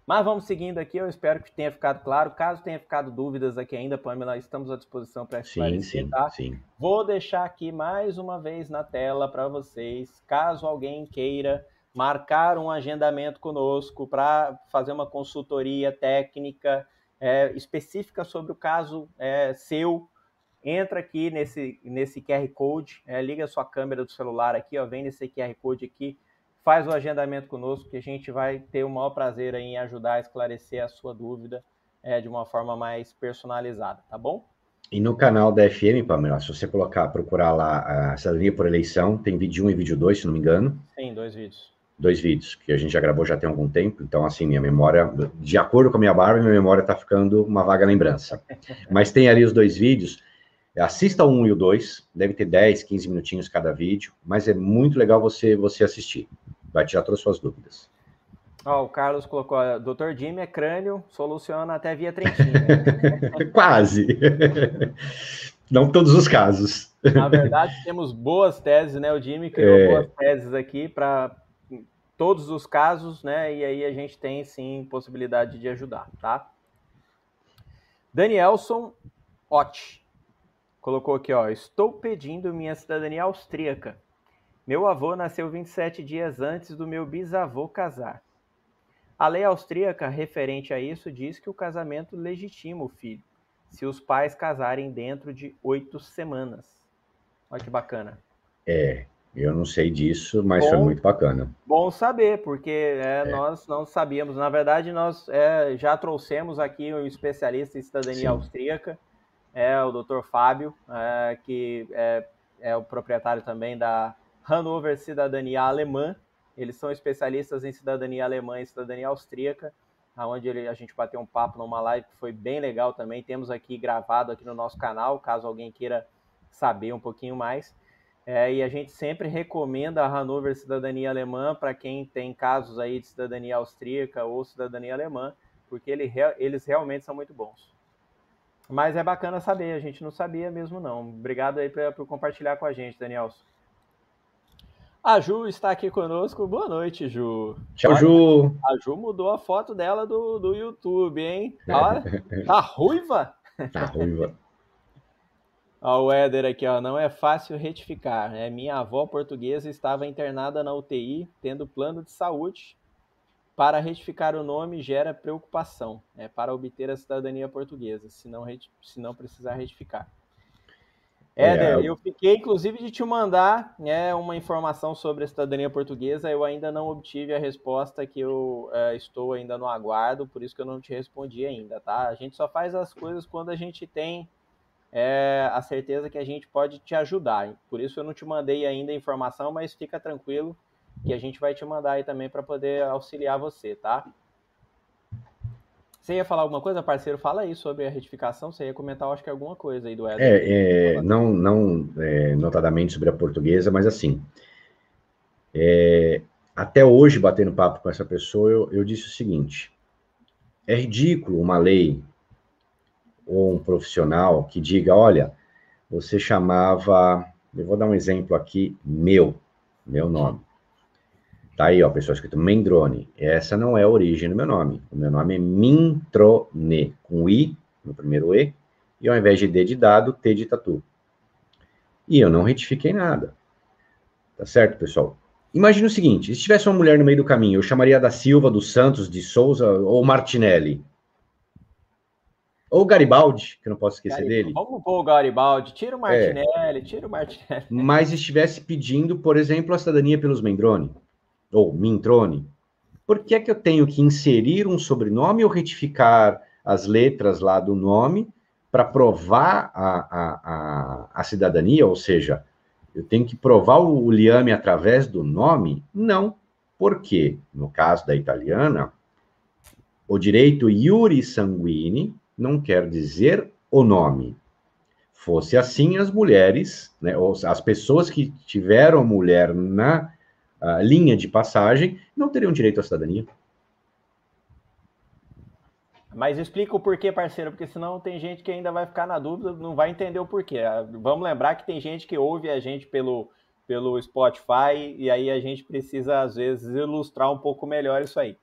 Mas vamos seguindo aqui, eu espero que tenha ficado claro. Caso tenha ficado dúvidas aqui ainda, Pamela, estamos à disposição para esclarecer, sim, sim, tá? Sim. Vou deixar aqui mais uma vez na tela para vocês, caso alguém queira marcar um agendamento conosco para fazer uma consultoria técnica é, específica sobre o caso é, seu, entra aqui nesse, nesse QR Code, é, liga a sua câmera do celular aqui, ó, vem nesse QR Code aqui, faz o agendamento conosco, que a gente vai ter o maior prazer em ajudar a esclarecer a sua dúvida é, de uma forma mais personalizada, tá bom? E no canal da FM, Pamela, se você colocar, procurar lá a cidadania por eleição, tem vídeo 1 e vídeo 2, se não me engano. Sim, dois vídeos. Dois vídeos, que a gente já gravou já tem algum tempo, então assim, minha memória, de acordo com a minha barba, minha memória está ficando uma vaga lembrança. Mas tem ali os dois vídeos, assista o 1 e o 2, deve ter 10, 15 minutinhos cada vídeo, mas é muito legal você, você assistir tirar todas as suas dúvidas. Ó, oh, o Carlos colocou, Dr. Jimmy é crânio, soluciona até via Trentinho. Quase. Não todos os casos. Na verdade, temos boas teses, né? O Jimmy criou é... boas teses aqui para todos os casos, né? E aí a gente tem sim possibilidade de ajudar, tá? Danielson Ott colocou aqui, ó, estou pedindo minha cidadania austríaca. Meu avô nasceu 27 dias antes do meu bisavô casar. A lei austríaca referente a isso diz que o casamento legitima o filho, se os pais casarem dentro de oito semanas. Olha que bacana. É, eu não sei disso, mas bom, foi muito bacana. Bom saber, porque é, é. nós não sabíamos. Na verdade, nós é, já trouxemos aqui um especialista em cidadania Sim. austríaca, é o Dr. Fábio, é, que é, é o proprietário também da Hannover Cidadania Alemã. Eles são especialistas em cidadania alemã e cidadania austríaca, aonde a gente bateu um papo numa live que foi bem legal também. Temos aqui gravado aqui no nosso canal, caso alguém queira saber um pouquinho mais. É, e a gente sempre recomenda a Hanover Cidadania Alemã para quem tem casos aí de cidadania austríaca ou cidadania alemã, porque ele, eles realmente são muito bons. Mas é bacana saber, a gente não sabia mesmo não. Obrigado aí por compartilhar com a gente, Danielson. A Ju está aqui conosco. Boa noite, Ju. Tchau, Olha, Ju. A Ju mudou a foto dela do, do YouTube, hein? Olha, tá ruiva? Tá ruiva. Ó, o Éder aqui, ó, não é fácil retificar. Né? Minha avó portuguesa estava internada na UTI, tendo plano de saúde. Para retificar o nome gera preocupação né? para obter a cidadania portuguesa, se não, se não precisar retificar. É, Éder, é, eu fiquei inclusive de te mandar né, uma informação sobre a cidadania portuguesa. Eu ainda não obtive a resposta que eu uh, estou ainda no aguardo, por isso que eu não te respondi ainda, tá? A gente só faz as coisas quando a gente tem é, a certeza que a gente pode te ajudar. Por isso eu não te mandei ainda a informação, mas fica tranquilo que a gente vai te mandar aí também para poder auxiliar você, tá? Você ia falar alguma coisa, parceiro? Fala aí sobre a retificação. Você ia comentar, acho que alguma coisa aí do Eder. É, é não, não é, notadamente sobre a portuguesa, mas assim, é, até hoje, batendo papo com essa pessoa, eu, eu disse o seguinte: é ridículo uma lei ou um profissional que diga, olha, você chamava, eu vou dar um exemplo aqui, meu, meu nome. Tá aí, ó, pessoal, escrito Mendrone. Essa não é a origem do meu nome. O meu nome é Mintrone, com I no primeiro E, e ao invés de D de dado, T de tatu. E eu não retifiquei nada. Tá certo, pessoal? Imagina o seguinte: se tivesse uma mulher no meio do caminho, eu chamaria da Silva, dos Santos, de Souza ou Martinelli. Ou Garibaldi, que eu não posso esquecer Garibaldi. dele. Vamos pôr o Garibaldi, tira o Martinelli, é. tira o Martinelli. Mas estivesse pedindo, por exemplo, a cidadania pelos Mendrone, ou Mintrone, por que é que eu tenho que inserir um sobrenome ou retificar as letras lá do nome para provar a, a, a, a, cidadania? Ou seja, eu tenho que provar o, o liame através do nome? Não. Porque, no caso da italiana, o direito iuri sanguini não quer dizer o nome. Fosse assim, as mulheres, né, as pessoas que tiveram mulher na uh, linha de passagem, não teriam direito à cidadania. Mas explica o porquê, parceiro, porque senão tem gente que ainda vai ficar na dúvida, não vai entender o porquê. Ah, vamos lembrar que tem gente que ouve a gente pelo, pelo Spotify e aí a gente precisa, às vezes, ilustrar um pouco melhor isso aí. O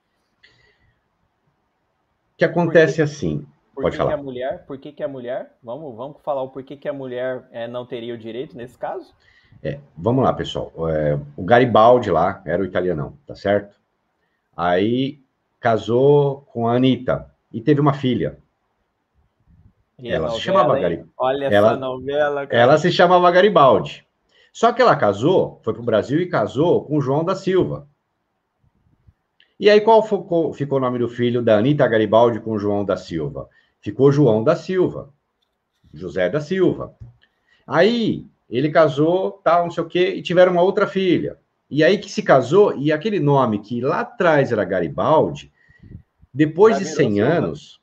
que acontece assim, por Pode que, falar. que a mulher? Por que, que a mulher? Vamos, vamos falar o porquê que a mulher é, não teria o direito nesse caso? É, vamos lá, pessoal. É, o Garibaldi lá era o italianão, tá certo? Aí casou com a Anitta e teve uma filha. E ela novela, se chamava Garibaldi. Olha ela, essa novela. Cara. Ela se chamava Garibaldi. Só que ela casou, foi para o Brasil e casou com João da Silva. E aí, qual ficou, ficou o nome do filho da Anitta Garibaldi com João da Silva? Ficou João da Silva, José da Silva. Aí ele casou, tal, não sei o quê, e tiveram uma outra filha. E aí que se casou, e aquele nome que lá atrás era Garibaldi, depois de 100 anos,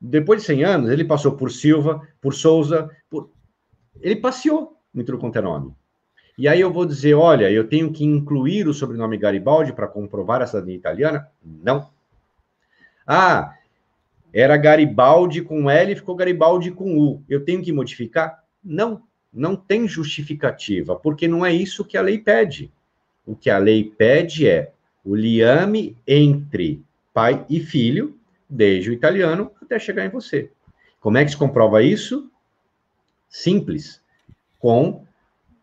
depois de 100 anos, ele passou por Silva, por Souza, por... ele passeou no tudo quanto é nome. E aí eu vou dizer, olha, eu tenho que incluir o sobrenome Garibaldi para comprovar a cidadania italiana? Não. Ah, era Garibaldi com L, ficou Garibaldi com U. Eu tenho que modificar? Não, não tem justificativa, porque não é isso que a lei pede. O que a lei pede é o liame entre pai e filho, desde o italiano até chegar em você. Como é que se comprova isso? Simples, com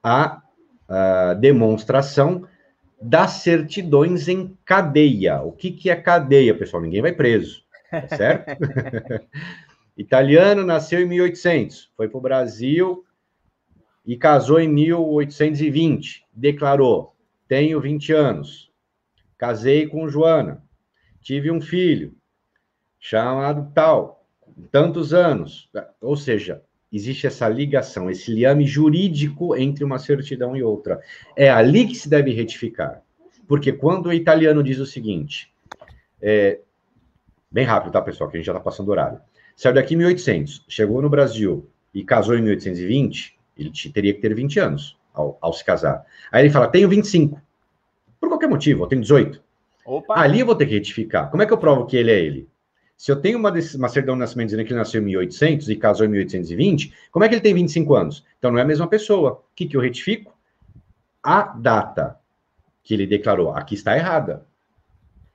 a, a demonstração das certidões em cadeia. O que, que é cadeia, pessoal? Ninguém vai preso tá certo? Italiano, nasceu em 1800, foi para o Brasil e casou em 1820. Declarou: tenho 20 anos, casei com Joana, tive um filho, chamado tal, tantos anos. Ou seja, existe essa ligação, esse liame jurídico entre uma certidão e outra. É ali que se deve retificar. Porque quando o italiano diz o seguinte, é, Bem rápido, tá, pessoal? Que a gente já está passando horário. Saiu daqui em 1800, chegou no Brasil e casou em 1820, ele teria que ter 20 anos. ao, ao se casar. Aí ele fala, tenho 25. Por qualquer motivo, eu tenho 18. Opa. Ali eu vou ter que retificar. Como é que eu provo que ele é ele? Se eu tenho uma, uma certidão de nascimento dizendo que ele nasceu em 1800 e casou em 1820, como é que ele tem 25 anos? Então não é a mesma pessoa. O que, que eu retifico? A data que ele declarou. Aqui está errada.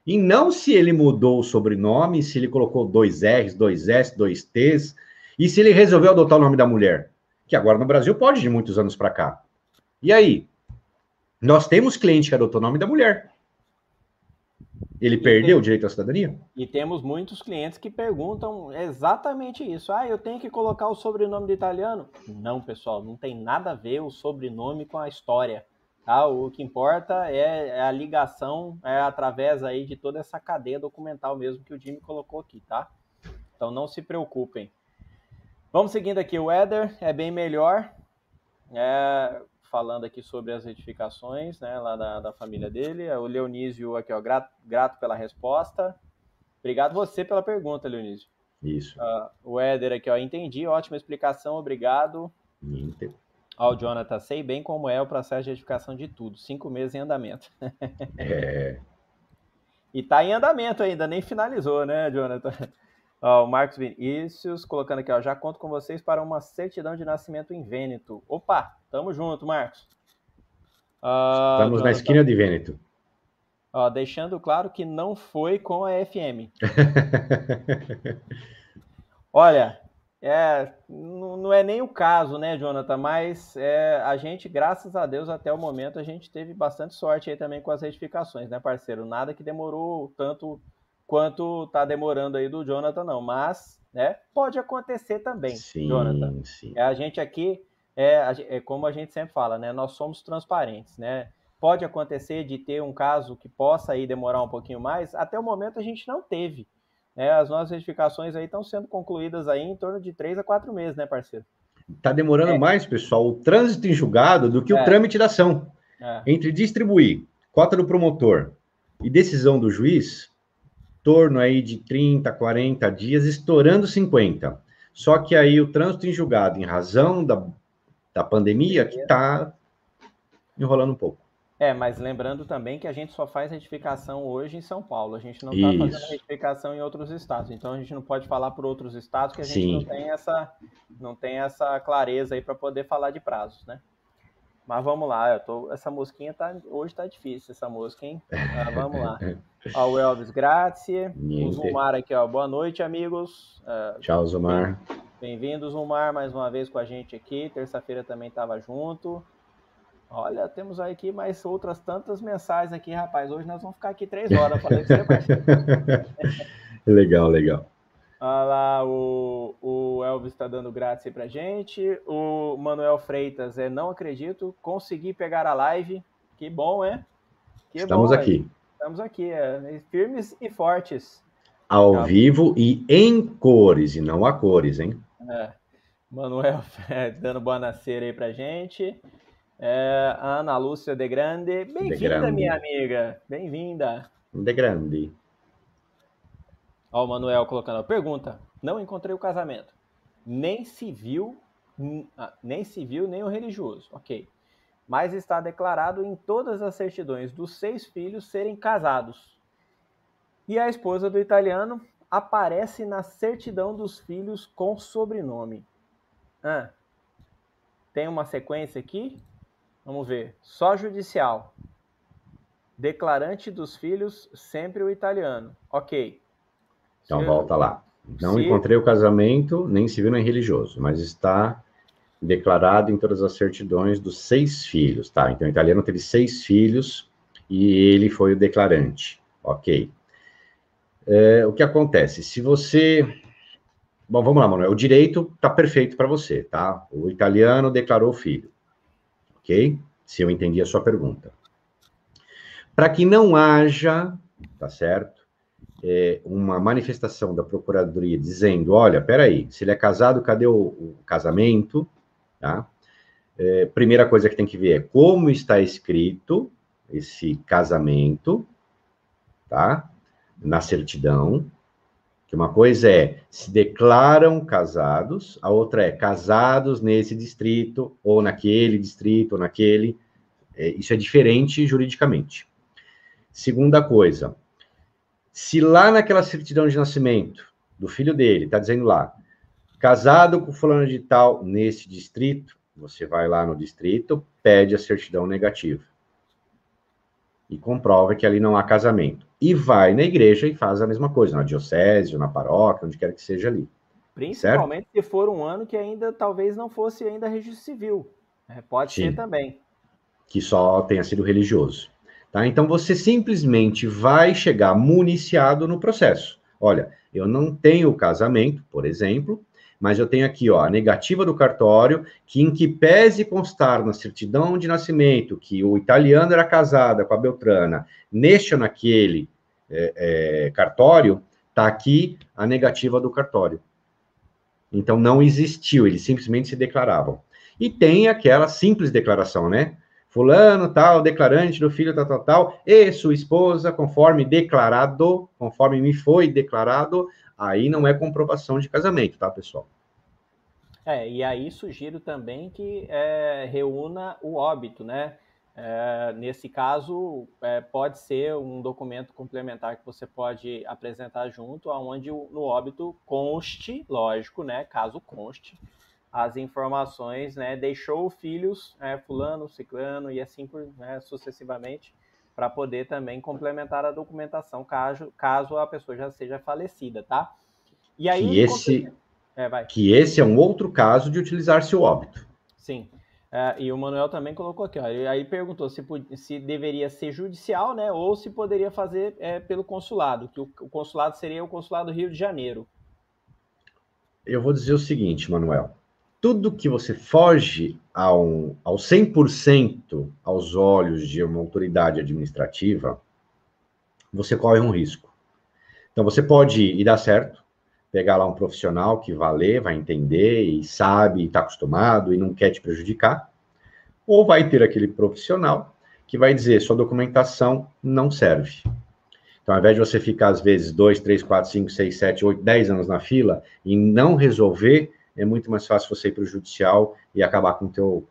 E não se ele mudou o sobrenome, se ele colocou dois R's, dois S, dois T's, e se ele resolveu adotar o nome da mulher. Que agora no Brasil pode de muitos anos para cá. E aí? Nós temos cliente que adotou o nome da mulher. Ele e perdeu tem... o direito à cidadania? E temos muitos clientes que perguntam exatamente isso. Ah, eu tenho que colocar o sobrenome do italiano? Não, pessoal, não tem nada a ver o sobrenome com a história. Tá? O que importa é, é a ligação é através aí de toda essa cadeia documental mesmo que o Jimmy colocou aqui, tá? Então não se preocupem. Vamos seguindo aqui. O Éder é bem melhor. É, falando aqui sobre as retificações, né, lá da, da família dele. O Leonísio aqui, ó, grato, grato pela resposta. Obrigado você pela pergunta, Leonísio. Isso. Uh, o Éder aqui, ó, entendi, ótima explicação, obrigado. Inter. Ó, o Jonathan, sei bem como é o processo de retificação de tudo. Cinco meses em andamento. é. E tá em andamento ainda, nem finalizou, né, Jonathan? Ó, o Marcos Vinícius colocando aqui, ó, já conto com vocês para uma certidão de nascimento em Vêneto. Opa, tamo junto, Marcos. Uh, Estamos na esquina de Vêneto. Ó, deixando claro que não foi com a FM. Olha, é, não é nem o caso, né, Jonathan? Mas é, a gente, graças a Deus, até o momento, a gente teve bastante sorte aí também com as retificações, né, parceiro? Nada que demorou tanto quanto está demorando aí do Jonathan, não. Mas, né, pode acontecer também, sim, Jonathan. Sim. É, a gente aqui, é, é como a gente sempre fala, né, nós somos transparentes, né? Pode acontecer de ter um caso que possa aí demorar um pouquinho mais. Até o momento a gente não teve. Né? As nossas retificações aí estão sendo concluídas aí em torno de três a quatro meses, né, parceiro? Está demorando é. mais, pessoal, o trânsito em julgado do que o é. trâmite da ação. É. Entre distribuir cota do promotor e decisão do juiz, torno aí de 30, 40 dias, estourando 50. Só que aí o trânsito em julgado, em razão da, da pandemia, que está enrolando um pouco. É, mas lembrando também que a gente só faz retificação hoje em São Paulo. A gente não está fazendo retificação em outros estados. Então a gente não pode falar por outros estados que a gente Sim. não tem essa não tem essa clareza aí para poder falar de prazos, né? Mas vamos lá, eu tô, essa mosquinha tá hoje tá difícil essa mosca, hein? Ah, vamos lá. Ó, o Elvis Grazie, o Zumar aqui, ó. Boa noite, amigos. Uh, Tchau, Zumar. Bem-vindo, Zumar, mais uma vez com a gente aqui. Terça-feira também estava junto. Olha, temos aqui mais outras tantas mensagens aqui, rapaz. Hoje nós vamos ficar aqui três horas. Falei pra você, legal, legal. Olha lá, o, o Elvis está dando grátis pra gente. O Manuel Freitas é não acredito, consegui pegar a live. Que bom, é? Que Estamos bom, aqui. Estamos aqui, é, firmes e fortes. Ao tá. vivo e em cores, e não a cores, hein? É. Manuel é, dando boa nascer aí pra gente. É, Ana Lúcia de Grande. Bem-vinda, minha amiga. Bem-vinda. De Grande. Ó, o Manuel colocando a pergunta. Não encontrei o casamento. Nem civil, ah, nem civil, nem o religioso. Ok mas está declarado em todas as certidões dos seis filhos serem casados. E a esposa do italiano aparece na certidão dos filhos com sobrenome. Ah, tem uma sequência aqui? Vamos ver. Só judicial. Declarante dos filhos, sempre o italiano. Ok. Então, volta lá. Não Se... encontrei o casamento, nem civil nem religioso, mas está declarado em todas as certidões dos seis filhos, tá? Então, o italiano teve seis filhos e ele foi o declarante, ok. É, o que acontece? Se você... Bom, vamos lá, Manuel. O direito está perfeito para você, tá? O italiano declarou o filho, ok? Se eu entendi a sua pergunta. Para que não haja, tá certo? É, uma manifestação da Procuradoria dizendo, olha, peraí, se ele é casado, cadê o, o casamento? Tá? É, primeira coisa que tem que ver é como está escrito esse casamento, tá? Na certidão. Que uma coisa é se declaram casados, a outra é casados nesse distrito, ou naquele distrito, ou naquele. É, isso é diferente juridicamente. Segunda coisa, se lá naquela certidão de nascimento do filho dele, está dizendo lá, casado com fulano de tal nesse distrito, você vai lá no distrito, pede a certidão negativa. E comprova que ali não há casamento. E vai na igreja e faz a mesma coisa, na diocese, na paróquia, onde quer que seja ali. Principalmente certo? se for um ano que ainda talvez não fosse ainda registro civil. É, pode Sim. ser também. Que só tenha sido religioso. Tá? Então você simplesmente vai chegar municiado no processo. Olha, eu não tenho casamento, por exemplo, mas eu tenho aqui ó, a negativa do cartório, que em que pese constar na certidão de nascimento que o italiano era casado com a Beltrana, neste ou naquele é, é, cartório, está aqui a negativa do cartório. Então não existiu, eles simplesmente se declaravam. E tem aquela simples declaração, né? Fulano, tal, declarante do filho, tal, tal, tal, e sua esposa, conforme declarado, conforme me foi declarado, aí não é comprovação de casamento, tá, pessoal? É, e aí sugiro também que é, reúna o óbito, né? É, nesse caso, é, pode ser um documento complementar que você pode apresentar junto, onde no óbito conste, lógico, né? Caso conste, as informações, né? Deixou filhos, né, fulano, ciclano e assim por, né, sucessivamente, para poder também complementar a documentação caso, caso a pessoa já seja falecida, tá? E aí, que esse, é, que esse é um outro caso de utilizar-se o óbito. Sim. É, e o Manuel também colocou aqui, ó, aí perguntou se, se deveria ser judicial, né, ou se poderia fazer é, pelo consulado, que o, o, consulado seria o consulado Rio de Janeiro. Eu vou dizer o seguinte, Manuel, tudo que você foge ao, ao 100% aos olhos de uma autoridade administrativa, você corre um risco. Então, você pode ir dar certo, pegar lá um profissional que vai ler, vai entender e sabe, está acostumado e não quer te prejudicar, ou vai ter aquele profissional que vai dizer sua documentação não serve. Então, ao invés de você ficar, às vezes, 2, 3, 4, 5, 6, 7, 8, 10 anos na fila e não resolver, é muito mais fácil você ir para o judicial e acabar com o teu.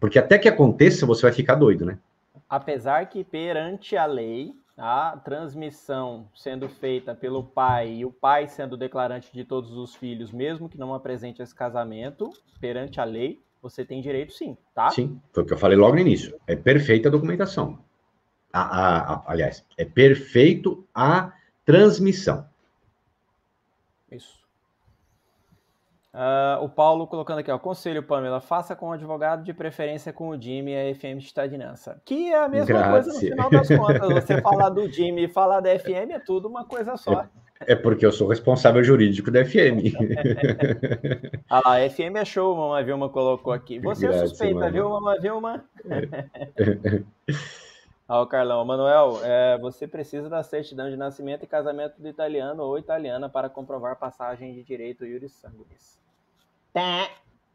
Porque até que aconteça, você vai ficar doido, né? Apesar que perante a lei, a transmissão sendo feita pelo pai e o pai sendo declarante de todos os filhos, mesmo que não apresente esse casamento, perante a lei, você tem direito sim, tá? Sim, foi o que eu falei logo no início. É perfeita a documentação. A, a, a, aliás, é perfeito a transmissão. Isso. Uh, o Paulo colocando aqui, ó, conselho, Pamela, faça com o advogado, de preferência com o Jimmy e a FM de estadinança. Que é a mesma Grazie. coisa no final das contas. Você falar do Jimmy e falar da FM é tudo uma coisa só. É, é porque eu sou responsável jurídico da FM. ah lá, a FM é show, Mama Vilma colocou aqui. Você Grazie, é suspeita, mano. viu, Mama Vilma? Ah, o Carlão, Manuel, é, você precisa da certidão de nascimento e casamento do italiano ou italiana para comprovar passagem de direito iuris sanguinis.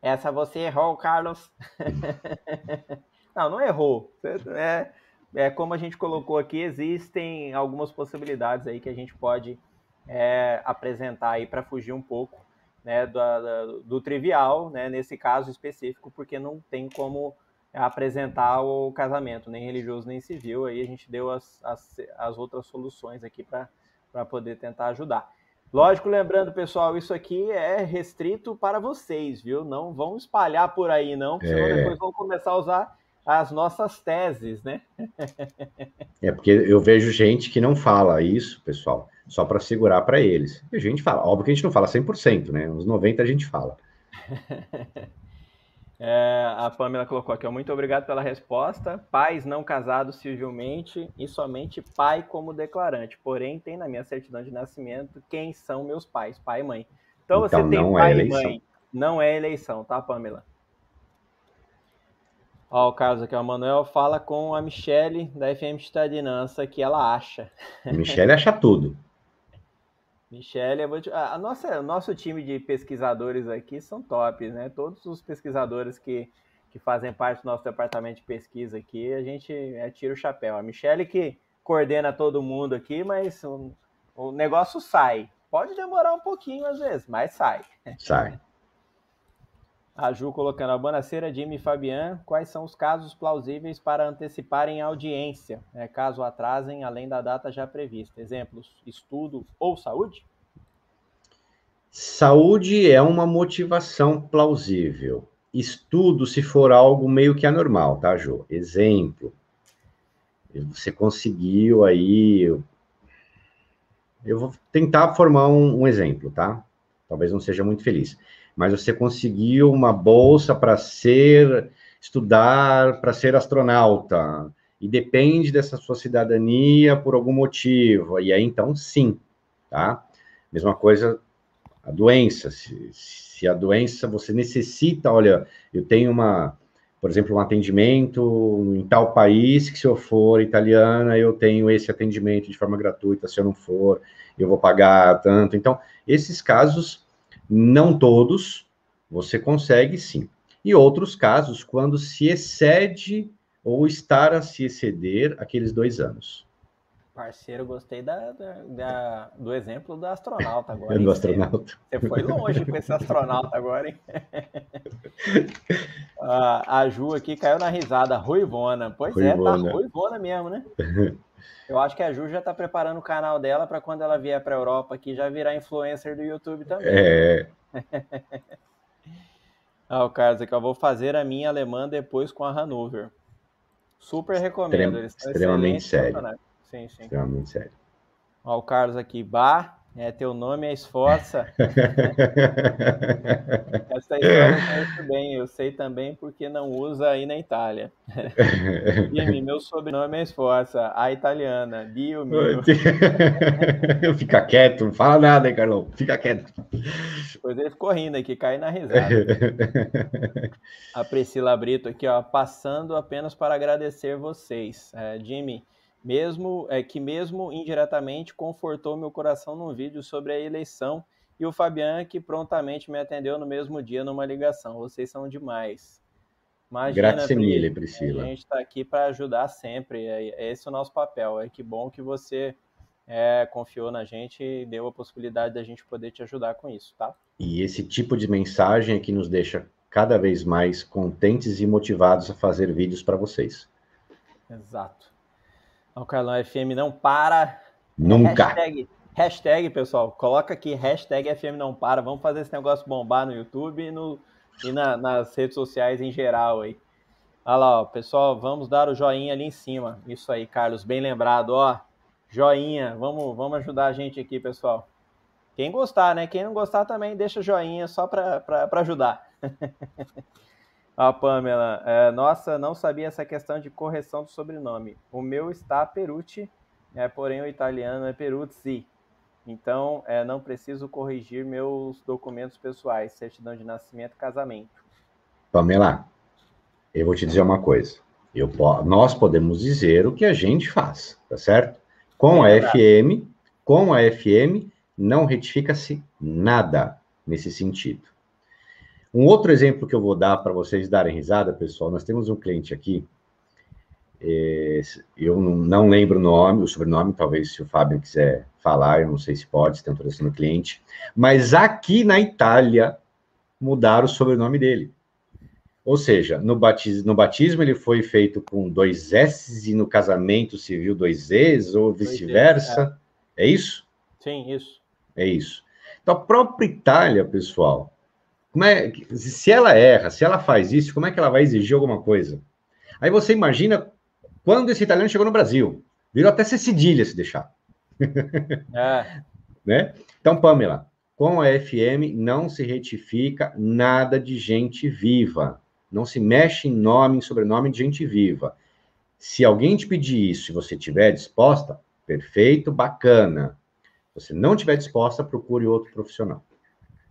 Essa você errou, Carlos. não, não errou. É, é como a gente colocou aqui, existem algumas possibilidades aí que a gente pode é, apresentar aí para fugir um pouco né, do, do, trivial, né, nesse caso específico, porque não tem como apresentar o casamento, nem religioso nem civil. Aí a gente deu as, as, as outras soluções aqui para poder tentar ajudar. Lógico, lembrando, pessoal, isso aqui é restrito para vocês, viu? Não vão espalhar por aí, não, porque senão é... depois vão começar a usar as nossas teses, né? é porque eu vejo gente que não fala isso, pessoal, só para segurar para eles. E a gente fala, óbvio que a gente não fala 100%, né? Uns 90% a gente fala. É, a Pamela colocou aqui, ó, muito obrigado pela resposta. Pais não casados civilmente e somente pai como declarante. Porém, tem na minha certidão de nascimento quem são meus pais, pai e mãe. Então, então você tem é pai é e mãe. Não é eleição, tá, Pamela? Ó, o Carlos aqui, o Manuel fala com a Michele da FM Estadinança que ela acha. Michele acha tudo. Michele, a nossa, o nosso time de pesquisadores aqui são top, né? Todos os pesquisadores que, que fazem parte do nosso departamento de pesquisa aqui, a gente é, tira o chapéu. A Michele que coordena todo mundo aqui, mas o, o negócio sai. Pode demorar um pouquinho às vezes, mas sai. Sai. A Ju colocando a Bonaceira, Jimmy e Fabian, quais são os casos plausíveis para anteciparem a audiência, né, caso atrasem além da data já prevista? Exemplos, estudo ou saúde? Saúde é uma motivação plausível. Estudo, se for algo meio que anormal, tá, Ju? Exemplo, você conseguiu aí. Eu vou tentar formar um, um exemplo, tá? Talvez não seja muito feliz mas você conseguiu uma bolsa para ser estudar, para ser astronauta, e depende dessa sua cidadania por algum motivo, e aí então sim, tá? Mesma coisa a doença, se, se a doença você necessita, olha, eu tenho uma, por exemplo, um atendimento em tal país que se eu for italiana, eu tenho esse atendimento de forma gratuita, se eu não for, eu vou pagar tanto. Então, esses casos não todos, você consegue sim. E outros casos, quando se excede ou estar a se exceder aqueles dois anos. Parceiro, gostei da, da, da do exemplo da astronauta agora. do astronauta. Você foi longe com esse astronauta agora, hein? a, a Ju aqui caiu na risada, ruivona. Pois ruivona. é, tá ruivona mesmo, né? Eu acho que a Ju já está preparando o canal dela para quando ela vier para a Europa aqui já virar influencer do YouTube também. É. ah, o Carlos aqui, eu vou fazer a minha alemã depois com a Hanover. Super recomendo. Extrem, extremamente sério. Sim, sim. Extremamente sério. Ó, o Carlos aqui, Bah, é, teu nome é Esforça. Essa história eu conheço bem, eu sei também porque não usa aí na Itália. Jimmy, meu sobrenome é Esforça, a italiana, Dio meu. Fica quieto, não fala nada, hein, Carlão? Fica quieto. Depois ele ficou rindo aqui, cai na risada. a Priscila Brito aqui, ó, passando apenas para agradecer vocês. É, Jimmy, mesmo é, que mesmo indiretamente confortou meu coração num vídeo sobre a eleição e o Fabian que prontamente me atendeu no mesmo dia numa ligação. Vocês são demais. Imagina, Grazie mille, Priscila. A gente está aqui para ajudar sempre. É, esse é o nosso papel. É que bom que você é, confiou na gente e deu a possibilidade da gente poder te ajudar com isso, tá? E esse tipo de mensagem é que nos deixa cada vez mais contentes e motivados a fazer vídeos para vocês. Exato. O Carlão FM não para. Nunca. Hashtag, hashtag, pessoal, coloca aqui hashtag FM não para. Vamos fazer esse negócio bombar no YouTube e, no, e na, nas redes sociais em geral aí. Olha lá, ó, pessoal, vamos dar o joinha ali em cima. Isso aí, Carlos, bem lembrado, ó. Joinha, vamos, vamos ajudar a gente aqui, pessoal. Quem gostar, né? Quem não gostar também deixa joinha só para ajudar. A Pamela, é, nossa, não sabia essa questão de correção do sobrenome. O meu está Perucci, é, porém o italiano é Peruzzi. Então, é, não preciso corrigir meus documentos pessoais, certidão de nascimento e casamento. Pamela, eu vou te dizer uma coisa. Eu, nós podemos dizer o que a gente faz, tá certo? Com é a FM, com a FM, não retifica-se nada nesse sentido. Um outro exemplo que eu vou dar para vocês darem risada, pessoal, nós temos um cliente aqui, é, eu não, não, lembro o nome, o sobrenome, talvez se o Fábio quiser falar, eu não sei se pode, se tem autorização do cliente, mas aqui na Itália mudaram o sobrenome dele. Ou seja, no batismo, no batismo ele foi feito com dois S e no casamento civil dois Es, ou vice-versa. É. é isso? Sim, isso. É isso. Então, a própria Itália, pessoal, como é, se ela erra, se ela faz isso, como é que ela vai exigir alguma coisa? Aí você imagina quando esse italiano chegou no Brasil. Virou até ser cedilha se deixar. É. né? Então, Pamela, com a FM não se retifica nada de gente viva. Não se mexe em nome, em sobrenome de gente viva. Se alguém te pedir isso e você estiver disposta, perfeito, bacana. Se você não estiver disposta, procure outro profissional.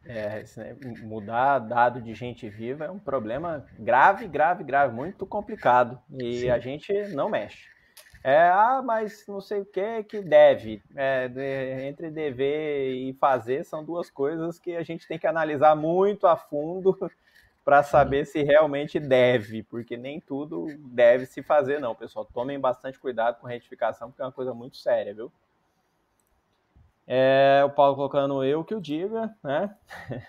É, né, mudar dado de gente viva é um problema grave, grave, grave, muito complicado. E Sim. a gente não mexe. É, ah, mas não sei o que que deve. É, de, entre dever e fazer são duas coisas que a gente tem que analisar muito a fundo para saber se realmente deve, porque nem tudo deve se fazer, não, pessoal. Tomem bastante cuidado com retificação, porque é uma coisa muito séria, viu? É, o Paulo colocando eu que o diga, né?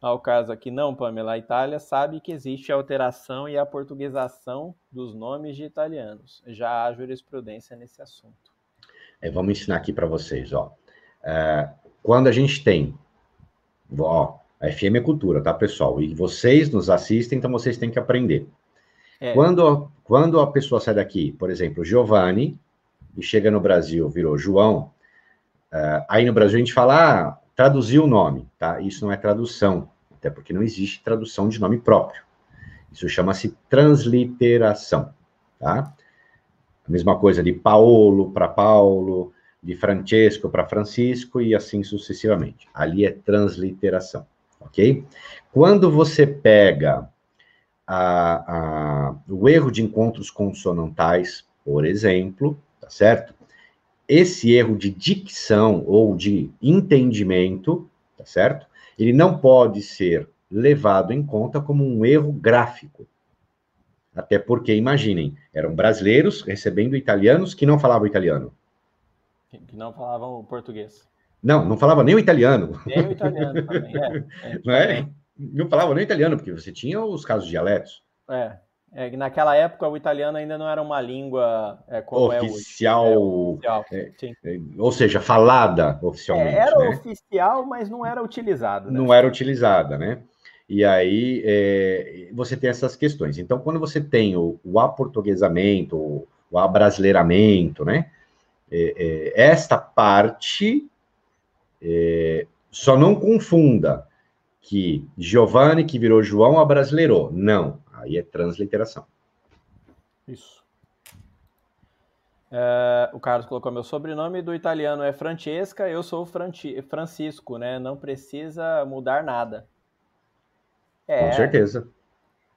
Ao caso aqui, não, Pamela. A Itália sabe que existe a alteração e a portuguesação dos nomes de italianos. Já há jurisprudência nesse assunto. É, vamos ensinar aqui para vocês, ó. É, quando a gente tem, ó, a FM é cultura, tá, pessoal? E vocês nos assistem, então vocês têm que aprender. É. Quando, quando a pessoa sai daqui, por exemplo, Giovanni, e chega no Brasil, virou João, uh, aí no Brasil a gente fala, ah, traduziu o nome, tá? Isso não é tradução, até porque não existe tradução de nome próprio. Isso chama-se transliteração, tá? A mesma coisa de Paulo para Paulo, de Francesco para Francisco e assim sucessivamente. Ali é transliteração, ok? Quando você pega a, a, o erro de encontros consonantais, por exemplo, tá certo? Esse erro de dicção ou de entendimento, tá certo? Ele não pode ser levado em conta como um erro gráfico. Até porque, imaginem, eram brasileiros recebendo italianos que não falavam italiano. Que não falavam português. Não, não falava nem o italiano. Nem o italiano também, é. é não é? Não falava nem italiano, porque você tinha os casos de dialetos. É. É, naquela época o italiano ainda não era uma língua é, como oficial, é hoje. É, oficial é, ou seja, falada oficialmente. É, era né? oficial, mas não era utilizada. Né? Não era utilizada, né? E aí é, você tem essas questões. Então, quando você tem o, o aportuguesamento, o, o abrasileiramento, né? esta parte só não confunda que Giovanni, que virou João, abrasileirou. Não, aí é transliteração. Isso. É, o Carlos colocou meu sobrenome do italiano é Francesca, eu sou Franci Francisco, né? Não precisa mudar nada. É, Com certeza.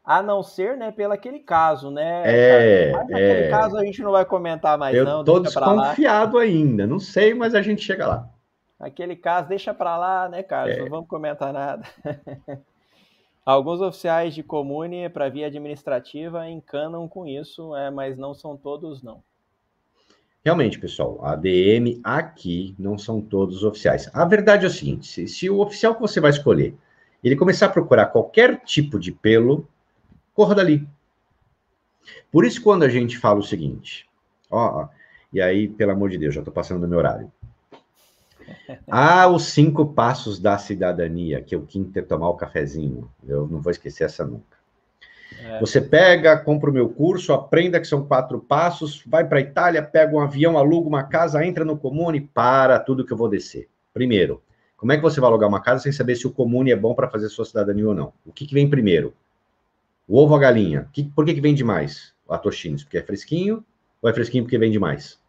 A não ser, né, pelo aquele caso, né? É, mas aquele é. caso a gente não vai comentar mais, eu não. Eu tô desconfiado ainda, não sei, mas a gente chega lá. Aquele caso, deixa para lá, né, Carlos? É. Não vamos comentar nada. Alguns oficiais de comune para via administrativa encanam com isso, é, mas não são todos, não. Realmente, pessoal, a ADM aqui não são todos oficiais. A verdade é o seguinte: se, se, o oficial que você vai escolher ele começar a procurar qualquer tipo de pelo, corra dali. Por isso, quando a gente fala o seguinte, ó e aí, pelo amor de Deus, já estou passando do meu horário. Ah, os cinco passos da cidadania, que o quinto é tomar o cafezinho. Eu não vou esquecer essa nunca. É. Você pega, compra o meu curso, aprenda que são quatro passos, vai para a Itália, pega um avião, aluga uma casa, entra no comune, para tudo que eu vou descer. Primeiro, como é que você vai alugar uma casa sem saber se o comune é bom para fazer sua cidadania ou não? O que, que vem primeiro? O ovo ou a galinha? Que, por que, que vende mais? A Toshines, porque é fresquinho ou é fresquinho porque vende mais?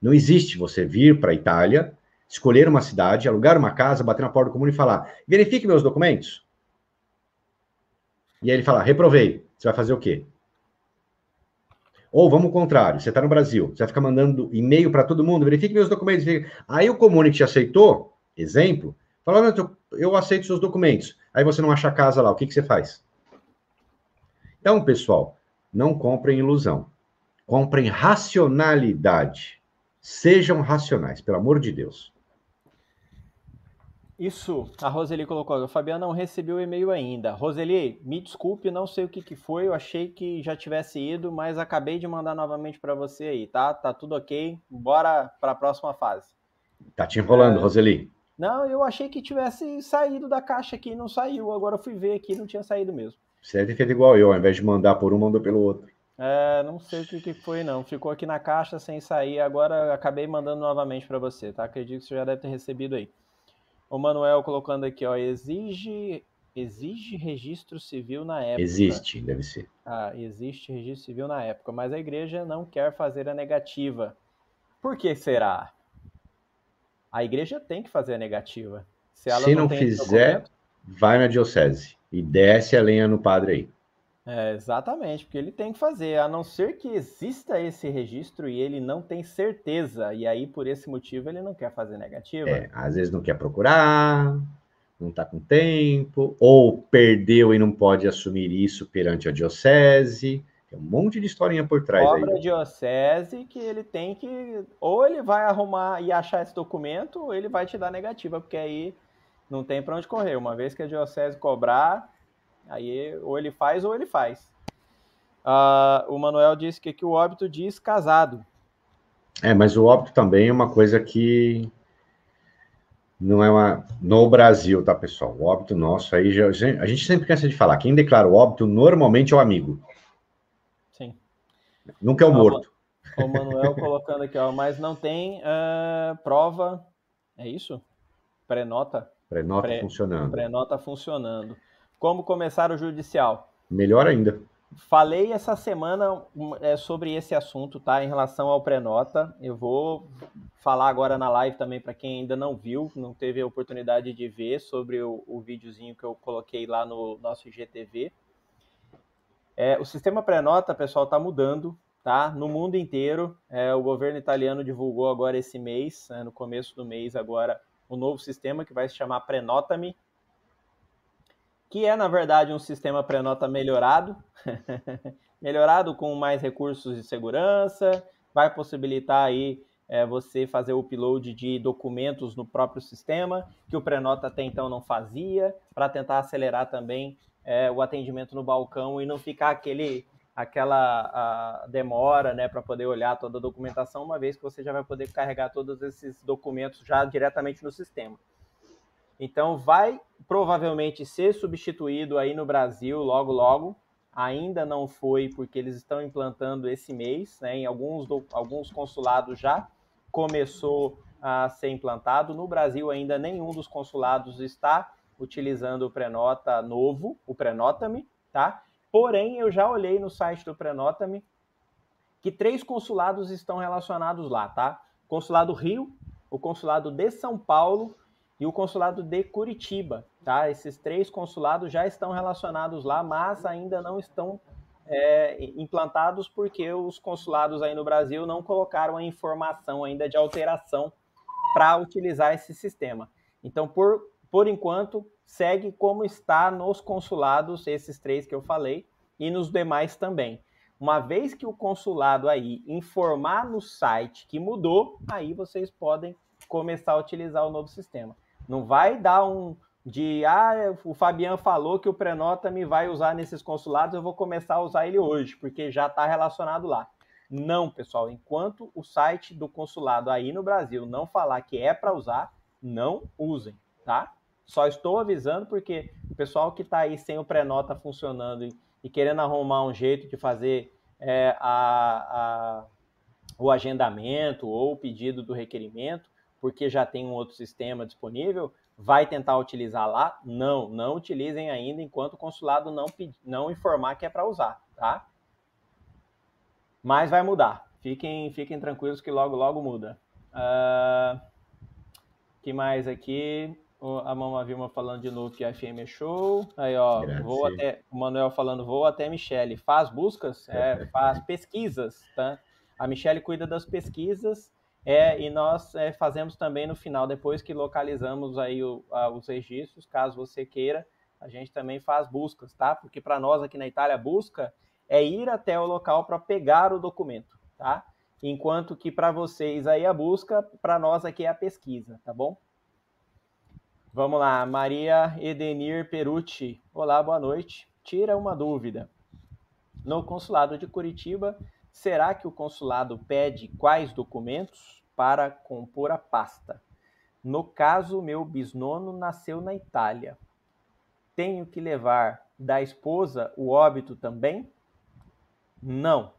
Não existe você vir para a Itália escolher uma cidade, alugar uma casa, bater na porta do comune e falar: verifique meus documentos. E aí ele fala: reprovei. Você vai fazer o quê? Ou vamos ao contrário, você está no Brasil, você vai ficar mandando e-mail para todo mundo, verifique meus documentos. Aí o comune te aceitou, exemplo, fala: eu aceito seus documentos. Aí você não acha casa lá, o que, que você faz? Então, pessoal, não comprem ilusão. Comprem racionalidade. Sejam racionais, pelo amor de Deus. Isso, a Roseli colocou. Fabiana não recebeu o e-mail ainda. Roseli, me desculpe, não sei o que, que foi. Eu achei que já tivesse ido, mas acabei de mandar novamente para você aí, tá? Tá tudo ok. Bora para a próxima fase. Tá te enrolando, é... Roseli. Não, eu achei que tivesse saído da caixa aqui, não saiu. Agora eu fui ver aqui, não tinha saído mesmo. Você deve ter feito igual eu, ao invés de mandar por um, mandou pelo outro. É, não sei o que, que foi, não. Ficou aqui na caixa sem sair. Agora acabei mandando novamente para você, tá? Acredito que você já deve ter recebido aí. O Manuel colocando aqui, ó, exige exige registro civil na época. Existe, deve ser. Ah, existe registro civil na época, mas a igreja não quer fazer a negativa. Por que será? A igreja tem que fazer a negativa. Se, Se não, não fizer, vai na diocese e desce a lenha no padre aí. É, exatamente, porque ele tem que fazer, a não ser que exista esse registro e ele não tem certeza, e aí por esse motivo ele não quer fazer negativa. É, às vezes não quer procurar, não está com tempo, ou perdeu e não pode assumir isso perante a diocese, Tem um monte de historinha por trás Cobra aí. diocese que ele tem que. Ou ele vai arrumar e achar esse documento, ou ele vai te dar negativa, porque aí não tem para onde correr. Uma vez que a diocese cobrar, aí ou ele faz ou ele faz. Uh, o Manuel disse que, que o óbito diz casado. É, mas o óbito também é uma coisa que não é uma. No Brasil, tá, pessoal? O óbito nosso aí, já, a gente sempre cansa de falar. Quem declara o óbito normalmente é o amigo. Sim. Nunca é o morto. O Manuel colocando aqui, ó, mas não tem uh, prova. É isso? Pré-nota? Pré-nota Pré, funcionando. Pré-nota funcionando. Como começar o judicial? Melhor ainda. Falei essa semana é, sobre esse assunto, tá? Em relação ao pré-nota. Eu vou falar agora na live também para quem ainda não viu, não teve a oportunidade de ver sobre o, o videozinho que eu coloquei lá no nosso IGTV. É, o sistema pré-nota, pessoal, está mudando, tá? No mundo inteiro. É, o governo italiano divulgou agora esse mês, né, no começo do mês agora, o um novo sistema que vai se chamar Prenota-me, que é, na verdade, um sistema pré-nota melhorado, melhorado com mais recursos de segurança, vai possibilitar aí é, você fazer o upload de documentos no próprio sistema, que o pré-nota até então não fazia, para tentar acelerar também é, o atendimento no balcão e não ficar aquele aquela demora né, para poder olhar toda a documentação, uma vez que você já vai poder carregar todos esses documentos já diretamente no sistema. Então vai provavelmente ser substituído aí no Brasil logo logo. Ainda não foi porque eles estão implantando esse mês, né? Em alguns, alguns consulados já começou a ser implantado. No Brasil ainda nenhum dos consulados está utilizando o Prenota novo, o Prenota-me, tá? Porém, eu já olhei no site do Prenota-me que três consulados estão relacionados lá, tá? Consulado Rio, o consulado de São Paulo e o consulado de Curitiba, tá? Esses três consulados já estão relacionados lá, mas ainda não estão é, implantados porque os consulados aí no Brasil não colocaram a informação ainda de alteração para utilizar esse sistema. Então, por, por enquanto, segue como está nos consulados, esses três que eu falei, e nos demais também. Uma vez que o consulado aí informar no site que mudou, aí vocês podem começar a utilizar o novo sistema. Não vai dar um de ah, o Fabiano falou que o Prenota me vai usar nesses consulados, eu vou começar a usar ele hoje, porque já está relacionado lá. Não, pessoal, enquanto o site do consulado aí no Brasil não falar que é para usar, não usem, tá? Só estou avisando porque o pessoal que está aí sem o Prenota funcionando e, e, querendo arrumar um jeito de fazer é, a, a, o agendamento ou o pedido do requerimento, porque já tem um outro sistema disponível, vai tentar utilizar lá? Não, não utilizem ainda enquanto o consulado não, não informar que é para usar, tá? Mas vai mudar. Fiquem, fiquem tranquilos que logo, logo muda. Uh, que mais aqui? A Mama Vilma falando de novo que a FM é show. Aí, ó, vou até. O Manuel falando, vou até Michele. Faz buscas? É, faz pesquisas, tá? A Michele cuida das pesquisas é, e nós é, fazemos também no final, depois que localizamos aí o, a, os registros, caso você queira, a gente também faz buscas, tá? Porque para nós aqui na Itália, busca é ir até o local para pegar o documento, tá? Enquanto que para vocês aí a busca, para nós aqui é a pesquisa, tá bom? Vamos lá, Maria Edenir Perucci. Olá, boa noite. Tira uma dúvida. No consulado de Curitiba, será que o consulado pede quais documentos? para compor a pasta. No caso, meu bisnono nasceu na Itália. Tenho que levar da esposa o óbito também? Não.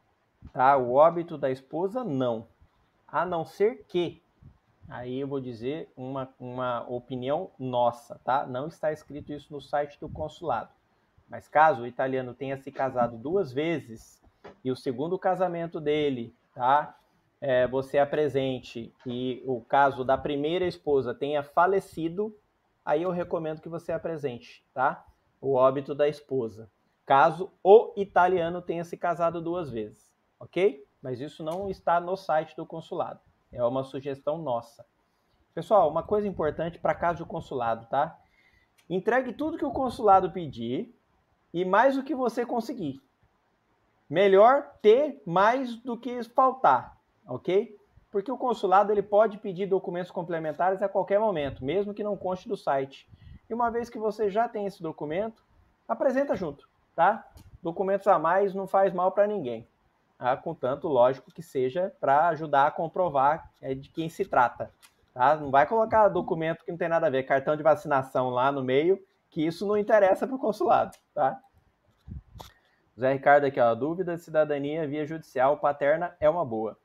Tá? O óbito da esposa, não. A não ser que, aí eu vou dizer uma, uma opinião nossa, tá? Não está escrito isso no site do consulado. Mas caso o italiano tenha se casado duas vezes e o segundo casamento dele, tá? é, você apresente e o caso da primeira esposa tenha falecido, aí eu recomendo que você apresente, tá? O óbito da esposa. Caso o italiano tenha se casado duas vezes, ok? Mas isso não está no site do consulado. É uma sugestão nossa. Pessoal, uma coisa importante para caso do consulado, tá? Entregue tudo que o consulado pedir e mais o que você conseguir. Melhor ter mais do que faltar, ok? Porque o consulado ele pode pedir documentos complementares a qualquer momento, mesmo que não conste do site. E uma vez que você já tem esse documento, apresenta junto, tá? Documentos a mais não faz mal para ninguém. Tá? Contanto, lógico que seja para ajudar a comprovar é, de quem se trata. Tá? Não vai colocar documento que não tem nada a ver, cartão de vacinação lá no meio, que isso não interessa para o consulado. Tá? Zé Ricardo aqui, ó, dúvida de cidadania via judicial paterna é uma boa.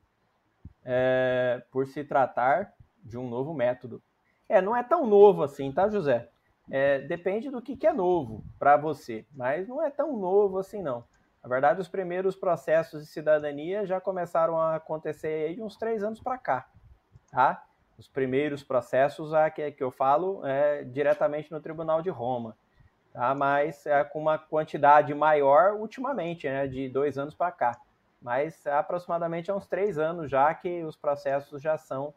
É, por se tratar de um novo método. É, não é tão novo assim, tá, José? É, depende do que, que é novo para você, mas não é tão novo assim, não. Na verdade, os primeiros processos de cidadania já começaram a acontecer aí uns três anos para cá, tá? Os primeiros processos a que, que eu falo é diretamente no Tribunal de Roma tá? mas é com uma quantidade maior ultimamente, né? de dois anos para cá. Mas é aproximadamente há uns três anos já que os processos já são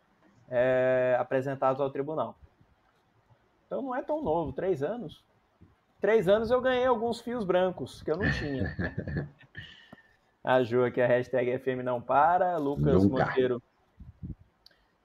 é, apresentados ao tribunal. Então não é tão novo, três anos. Três anos eu ganhei alguns fios brancos que eu não tinha. a Ju aqui, a hashtag FM não para. Lucas Nunca. Monteiro.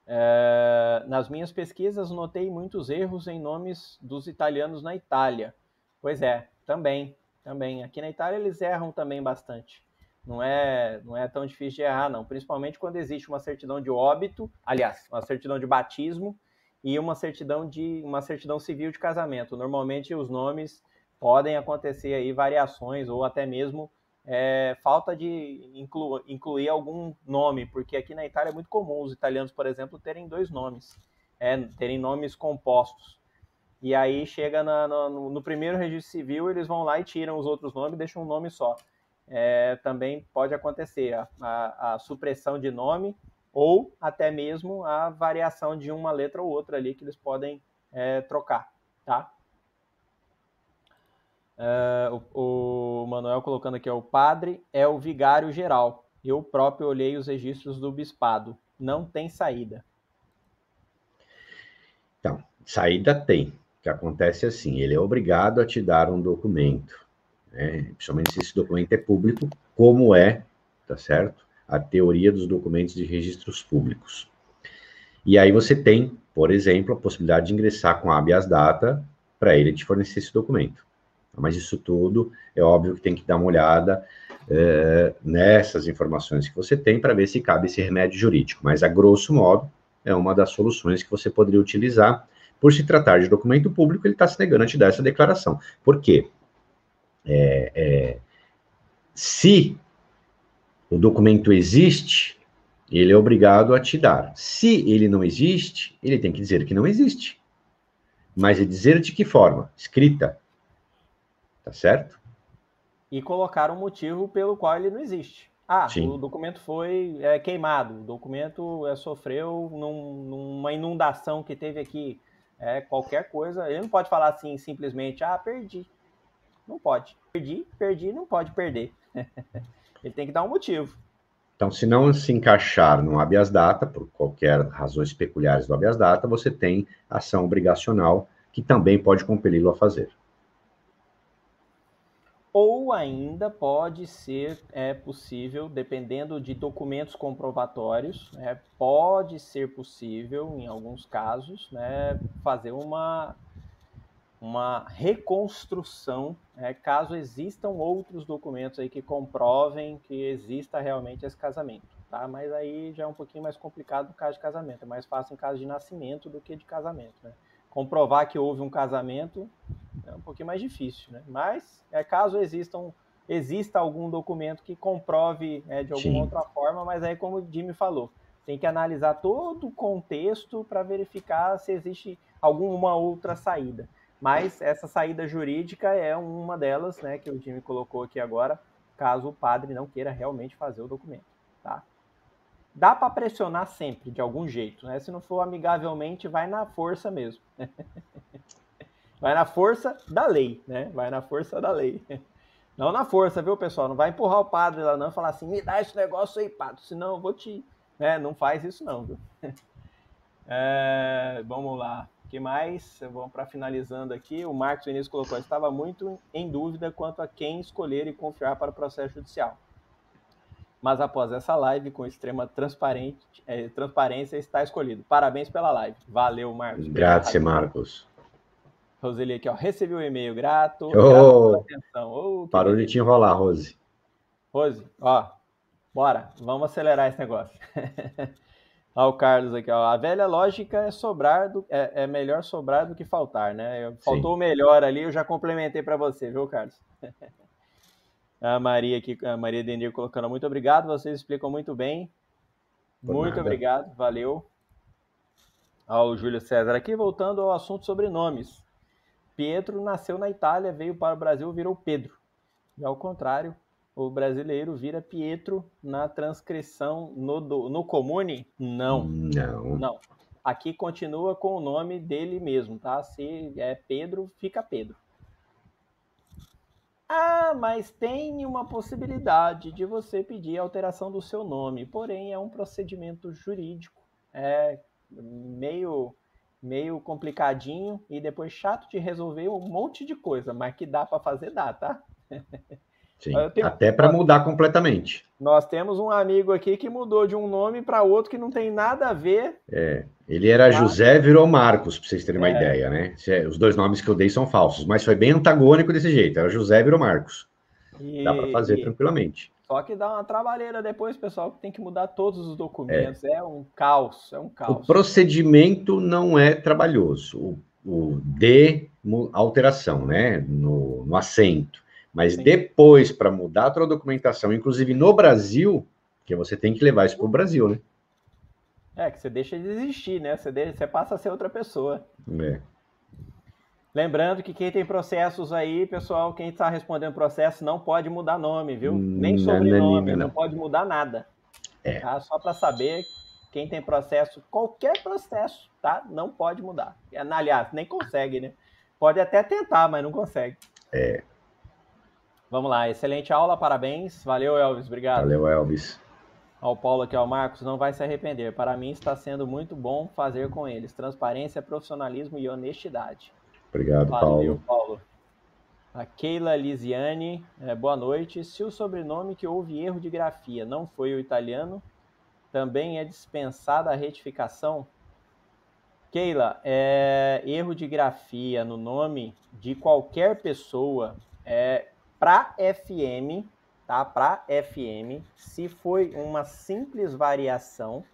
É, nas minhas pesquisas notei muitos erros em nomes dos italianos na Itália. Pois é, também, também. Aqui na Itália eles erram também bastante. Não é, não é tão difícil de errar, não. Principalmente quando existe uma certidão de óbito, aliás, uma certidão de batismo e uma certidão de uma certidão civil de casamento. Normalmente os nomes podem acontecer aí variações ou até mesmo é, falta de inclu, incluir algum nome, porque aqui na Itália é muito comum os italianos, por exemplo, terem dois nomes, é, terem nomes compostos. E aí chega na, no, no, primeiro registro civil, eles vão lá e tiram os outros nomes e deixam um nome só. É, também pode acontecer a, a, a, supressão de nome ou até mesmo a variação de uma letra ou outra ali que eles podem é, trocar, tá? É, o, o Manuel colocando aqui, ó, o padre é o vigário geral. Eu próprio olhei os registros do bispado. Não tem saída. Então, saída tem que acontece assim, ele é obrigado a te dar um documento, né? principalmente se esse documento é público, como é, tá certo? A teoria dos documentos de registros públicos. E aí você tem, por exemplo, a possibilidade de ingressar com habeas data para ele te fornecer esse documento. Mas isso tudo, é óbvio que tem que dar uma olhada é, nessas informações que você tem para ver se cabe esse remédio jurídico. Mas, a grosso modo, é uma das soluções que você poderia utilizar por se tratar de documento público, ele está se negando a te dar essa declaração. Por quê? É, é, se o documento existe, ele é obrigado a te dar. Se ele não existe, ele tem que dizer que não existe. Mas é dizer de que forma? Escrita. Tá certo? E colocar um motivo pelo qual ele não existe. Ah, Sim. o documento foi é, queimado, o documento é, sofreu num, numa inundação que teve aqui é, qualquer coisa. Ele não pode falar assim simplesmente, ah, perdi. Não pode. Perdi, perdi, não pode perder. Ele tem que dar um motivo. Então, se não se encaixar no habeas data, por qualquer razões peculiares do habeas data, você tem ação obrigacional que também pode compeli-lo a fazer ou ainda pode ser é, possível, dependendo de documentos comprovatórios, né, pode ser possível, em alguns casos, né, fazer uma, uma reconstrução, né, caso existam outros documentos aí que comprovem que exista realmente esse casamento. Tá? Mas aí já é um pouquinho mais complicado no caso de casamento, é mais fácil em caso de nascimento do que de casamento. Né? Comprovar que houve um casamento é um pouquinho mais difícil, né? Mas é caso existam exista algum documento que comprove né, de alguma Sim. outra forma, mas aí como o Jimmy falou, tem que analisar todo o contexto para verificar se existe alguma outra saída. Mas essa saída jurídica é uma delas, né, que o Jimmy colocou aqui agora, caso o padre não queira realmente fazer o documento, tá? Dá para pressionar sempre, de algum jeito, né? Se não for amigavelmente, vai na força mesmo. Vai na força da lei, né? Vai na força da lei. Não na força, viu, pessoal? Não vai empurrar o padre lá não e falar assim, me dá esse negócio aí, padre, senão eu vou te... Né? Não faz isso não, viu? É, vamos lá. O que mais? Vamos para finalizando aqui. O Marcos Vinícius colocou, estava muito em dúvida quanto a quem escolher e confiar para o processo judicial. mas após essa live, com extrema transparente, é, transparência, está escolhido. Parabéns pela live. Valeu, Marcos. Grazie, Marcos. Roseli aqui, ó. Recebi o um e-mail, grato. Oh, atenção. Oh, parou de te enrolar, Rose. Rose, ó. Bora, vamos acelerar esse negócio. Olha o Carlos aqui, ó. A velha lógica é sobrar do, é, é melhor sobrar do que faltar, né? Faltou o melhor ali, eu já complementei para você, viu, Carlos? a Maria aqui, a Maria Denir colocando muito obrigado, vocês explicam muito bem. Por muito nada. obrigado, valeu. Ó, o Júlio César aqui, voltando ao assunto sobre nomes. Pietro nasceu na Itália, veio para o Brasil, virou Pedro. E ao contrário, o brasileiro vira Pietro na transcrição no, no comune? Não. Não. Não. Aqui continua com o nome dele mesmo, tá? Se é Pedro, fica Pedro. Ah, mas tem uma possibilidade de você pedir a alteração do seu nome, porém é um procedimento jurídico, é meio meio complicadinho e depois chato de resolver um monte de coisa, mas que dá para fazer dá, tá? Sim, tenho... até para mudar completamente. Nós temos um amigo aqui que mudou de um nome para outro que não tem nada a ver. É, ele era tá? José, virou Marcos, para vocês terem uma é. ideia, né? Os dois nomes que eu dei são falsos, mas foi bem antagônico desse jeito. Era José, virou Marcos. E... Dá para fazer e... tranquilamente. Só que dá uma trabalheira depois, pessoal, que tem que mudar todos os documentos. É, é um caos, é um caos. O procedimento não é trabalhoso. O, o de alteração, né? No, no assento mas Sim. depois, para mudar a tua documentação, inclusive no Brasil, que você tem que levar isso para o Brasil, né? É, que você deixa de existir, né? Você, deixa, você passa a ser outra pessoa. É. Lembrando que quem tem processos aí, pessoal, quem está respondendo processo não pode mudar nome, viu? Nem sobrenome, não, não pode mudar nada. É. Tá? Só para saber, quem tem processo, qualquer processo, tá? Não pode mudar. Aliás, nem consegue, né? Pode até tentar, mas não consegue. É. Vamos lá, excelente aula, parabéns. Valeu, Elvis, obrigado. Valeu, Elvis. Ao Paulo aqui, ao Marcos, não vai se arrepender. Para mim está sendo muito bom fazer com eles. Transparência, profissionalismo e honestidade. Obrigado, Valeu, Paulo. Paulo. A Keila Lisiane, é, boa noite. Se o sobrenome que houve erro de grafia não foi o italiano, também é dispensada a retificação? Keila, é, erro de grafia no nome de qualquer pessoa é, para FM, tá? Para FM, se foi uma simples variação,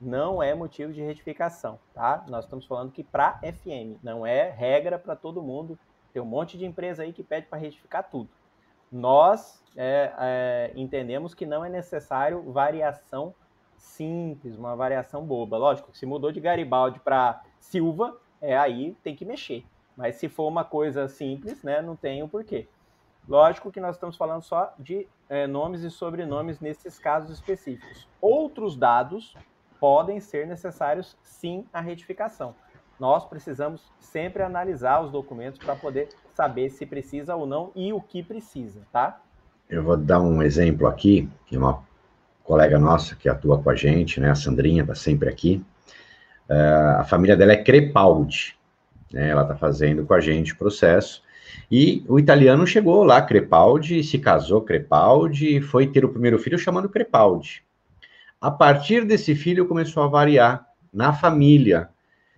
não é motivo de retificação, tá? Nós estamos falando que para FM, não é regra para todo mundo. Tem um monte de empresa aí que pede para retificar tudo. Nós é, é, entendemos que não é necessário variação simples, uma variação boba. Lógico, se mudou de Garibaldi para Silva, é aí tem que mexer. Mas se for uma coisa simples, né, não tem o porquê. Lógico que nós estamos falando só de é, nomes e sobrenomes nesses casos específicos. Outros dados podem ser necessários, sim, a retificação. Nós precisamos sempre analisar os documentos para poder saber se precisa ou não e o que precisa, tá? Eu vou dar um exemplo aqui, que uma colega nossa que atua com a gente, né, a Sandrinha, está sempre aqui. Uh, a família dela é Crepaldi, né, ela está fazendo com a gente o processo. E o italiano chegou lá, Crepaldi, se casou Crepaldi, foi ter o primeiro filho chamando Crepaldi. A partir desse filho começou a variar na família.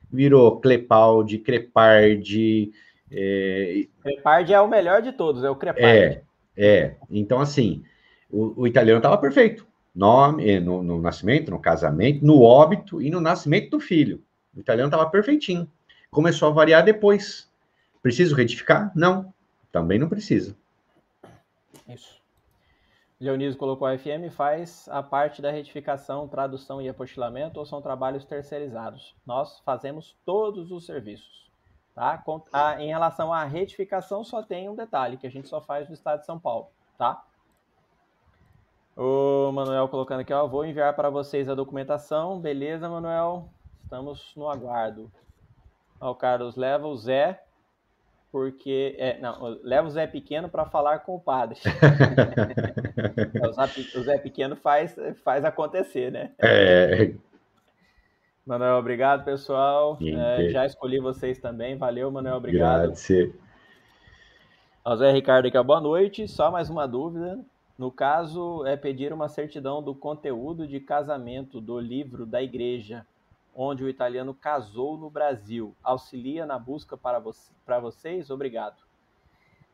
Virou Clepaldi, Crepardi. É... Crepardi é o melhor de todos, é o Crepardi. É, é. Então, assim, o, o italiano estava perfeito. Nome, eh, no, no nascimento, no casamento, no óbito e no nascimento do filho. O italiano estava perfeitinho. Começou a variar depois. Preciso retificar? Não, também não precisa. Isso. Leonísio colocou a FM faz a parte da retificação, tradução e apostilamento ou são trabalhos terceirizados? Nós fazemos todos os serviços. Tá? Em relação à retificação, só tem um detalhe, que a gente só faz no estado de São Paulo. Tá? O Manuel colocando aqui, ó, vou enviar para vocês a documentação. Beleza, Manuel? Estamos no aguardo. Ó, o Carlos leva o Zé porque é, não, leva o Zé Pequeno para falar com o padre. o Zé Pequeno faz, faz acontecer, né? É. Manuel, obrigado, pessoal. É, já escolhi vocês também. Valeu, Manuel, obrigado. Grazie. O Zé Ricardo aqui, boa noite. Só mais uma dúvida. No caso, é pedir uma certidão do conteúdo de casamento do livro da igreja, onde o italiano casou no Brasil. Auxilia na busca para, vo para vocês? Obrigado.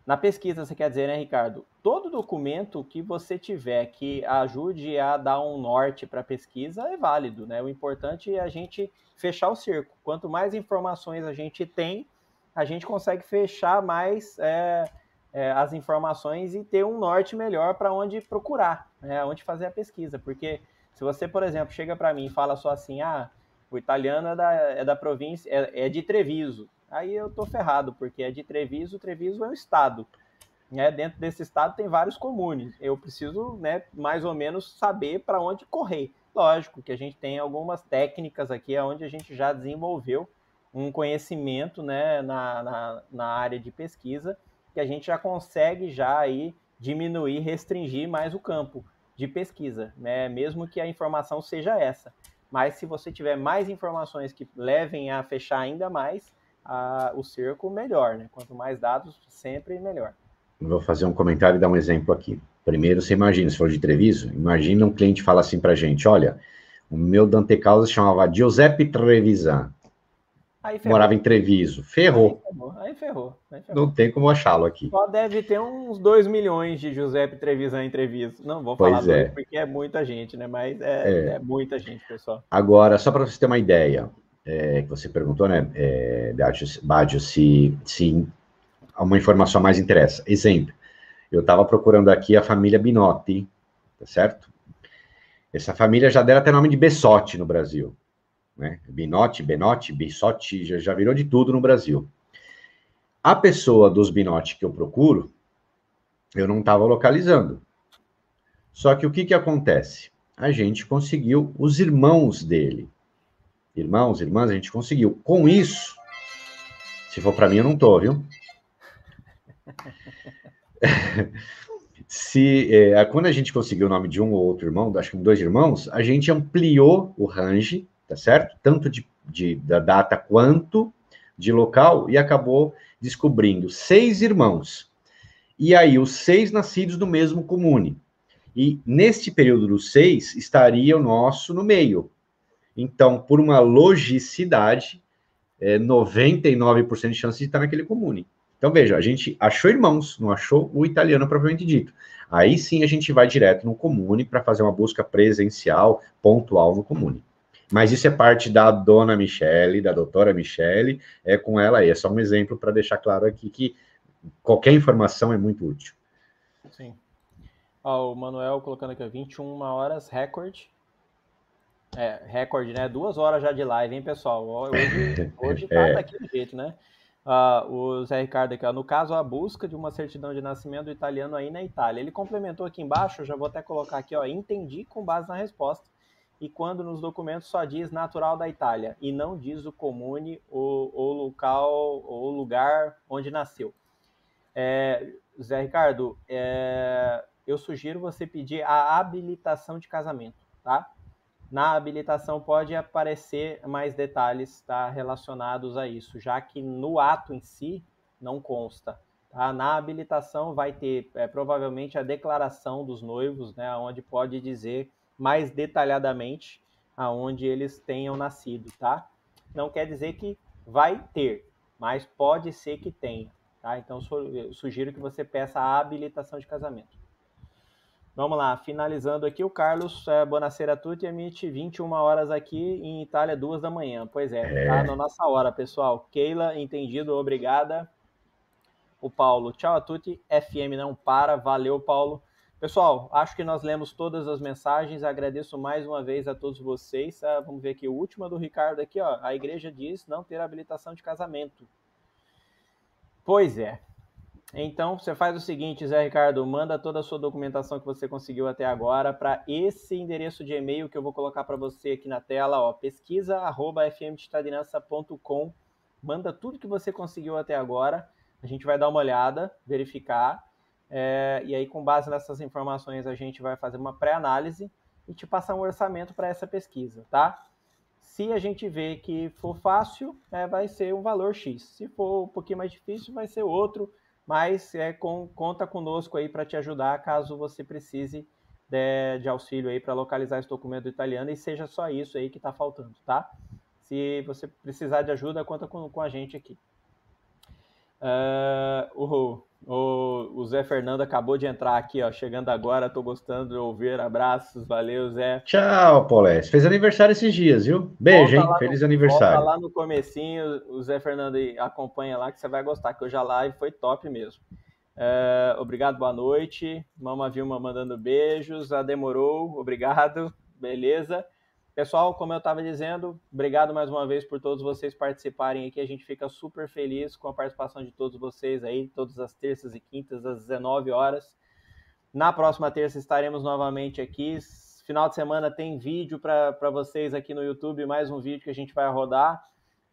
Na pesquisa, você quer dizer, né, Ricardo? Todo documento que você tiver que ajude a dar um norte para a pesquisa é válido, né? O importante é a gente fechar o cerco. Quanto mais informações a gente tem, a gente consegue fechar mais é, é, as informações e ter um norte melhor para onde procurar, né? onde fazer a pesquisa. Porque se você, por exemplo, chega para mim e fala só assim, ah, o italiano é da, é da província, é, é de Treviso aí eu tô ferrado, porque é de Treviso, Treviso é um estado. Né? Dentro desse estado tem vários comunes. Eu preciso, né, mais ou menos saber para onde correr. Lógico que a gente tem algumas técnicas aqui onde a gente já desenvolveu um conhecimento né, na, na, na área de pesquisa que a gente já consegue já aí diminuir, restringir mais o campo de pesquisa, né? mesmo que a informação seja essa. Mas se você tiver mais informações que levem a fechar ainda mais, a, o cerco, melhor, né? Quanto mais dados, sempre melhor. Vou fazer um comentário e dar um exemplo aqui. Primeiro, você imagina, se for de Treviso, imagina um cliente fala assim pra gente, olha, o meu Dante Causa chamava Giuseppe Trevisan. Morava em Treviso. Ferrou. Aí ferrou. Aí ferrou. Aí ferrou. Não tem como achá-lo aqui. Só deve ter uns 2 milhões de Giuseppe Trevisan em Treviso. Não vou falar pois é. porque é muita gente, né? Mas é, é. é muita gente, pessoal. Agora, só para você ter uma ideia, é, que você perguntou, né, é, Badio, se, se uma informação mais interessa. Exemplo, eu estava procurando aqui a família Binotti, tá certo? Essa família já dera até nome de Bessotti no Brasil. Né? Binotti, Benotti, Bissotti, já, já virou de tudo no Brasil. A pessoa dos Binotti que eu procuro, eu não estava localizando. Só que o que, que acontece? A gente conseguiu os irmãos dele irmãos, irmãs, a gente conseguiu. Com isso, se for para mim, eu não tô, viu? se é, quando a gente conseguiu o nome de um ou outro irmão, acho que dois irmãos, a gente ampliou o range, tá certo? Tanto de, de, da data quanto de local e acabou descobrindo seis irmãos. E aí, os seis nascidos do mesmo comune. E neste período dos seis, estaria o nosso no meio, então, por uma logicidade, é 99% de chance de estar naquele comune. Então, veja, a gente achou irmãos, não achou o italiano propriamente dito. Aí sim a gente vai direto no comune para fazer uma busca presencial, pontual no comune. Mas isso é parte da dona Michele, da doutora Michele, é com ela aí. É só um exemplo para deixar claro aqui que qualquer informação é muito útil. Sim. Ó, o Manuel colocando aqui, 21 horas recorde é, recorde, né? Duas horas já de live, hein, pessoal? Hoje, hoje tá é. daquele jeito, né? Uh, o Zé Ricardo aqui, ó, no caso, a busca de uma certidão de nascimento do italiano aí na Itália. Ele complementou aqui embaixo, já vou até colocar aqui, ó, entendi com base na resposta. E quando nos documentos só diz natural da Itália e não diz o comune, o, o local, o lugar onde nasceu. É, Zé Ricardo, é, eu sugiro você pedir a habilitação de casamento, tá? Na habilitação pode aparecer mais detalhes tá, relacionados a isso, já que no ato em si não consta. Tá? Na habilitação vai ter é, provavelmente a declaração dos noivos, né, onde pode dizer mais detalhadamente aonde eles tenham nascido, tá? Não quer dizer que vai ter, mas pode ser que tenha, tá? Então sugiro que você peça a habilitação de casamento. Vamos lá, finalizando aqui, o Carlos é, Bonacera Tutti emite 21 horas aqui em Itália, 2 da manhã. Pois é, é, tá na nossa hora, pessoal. Keila, entendido, obrigada. O Paulo, tchau a tutti, FM não para, valeu, Paulo. Pessoal, acho que nós lemos todas as mensagens, agradeço mais uma vez a todos vocês. Ah, vamos ver aqui, o último do Ricardo aqui, ó. A igreja diz não ter habilitação de casamento. Pois é, então, você faz o seguinte, Zé Ricardo, manda toda a sua documentação que você conseguiu até agora para esse endereço de e-mail que eu vou colocar para você aqui na tela, ó, pesquisa@fmtitadinança.com. Manda tudo que você conseguiu até agora. A gente vai dar uma olhada, verificar, é, e aí com base nessas informações a gente vai fazer uma pré-análise e te passar um orçamento para essa pesquisa, tá? Se a gente vê que for fácil, é, vai ser um valor X. Se for um pouquinho mais difícil, vai ser outro mas é, com, conta conosco aí para te ajudar caso você precise de, de auxílio aí para localizar esse documento italiano e seja só isso aí que está faltando, tá? Se você precisar de ajuda, conta com, com a gente aqui. Uh, o, o, Zé Fernando acabou de entrar aqui, ó, chegando agora. Tô gostando de ouvir. Abraços, valeu, Zé. Tchau, Paulés. Fez aniversário esses dias, viu? Beijo, volta hein? Feliz no, aniversário. Volta lá no comecinho, o Zé Fernando acompanha lá que você vai gostar, que hoje a live foi top mesmo. Uh, obrigado, boa noite. Mama Vilma mandando beijos. A demorou, obrigado. Beleza. Pessoal, como eu estava dizendo, obrigado mais uma vez por todos vocês participarem aqui. A gente fica super feliz com a participação de todos vocês aí, todas as terças e quintas, às 19 horas. Na próxima terça estaremos novamente aqui. Final de semana tem vídeo para vocês aqui no YouTube, mais um vídeo que a gente vai rodar.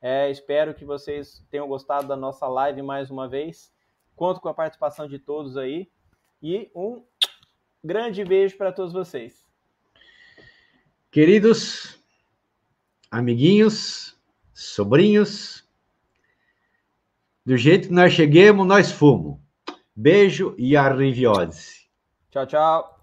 É, espero que vocês tenham gostado da nossa live mais uma vez. Conto com a participação de todos aí. E um grande beijo para todos vocês. Queridos amiguinhos, sobrinhos, do jeito que nós cheguemos, nós fomos. Beijo e arriviose. Tchau, tchau.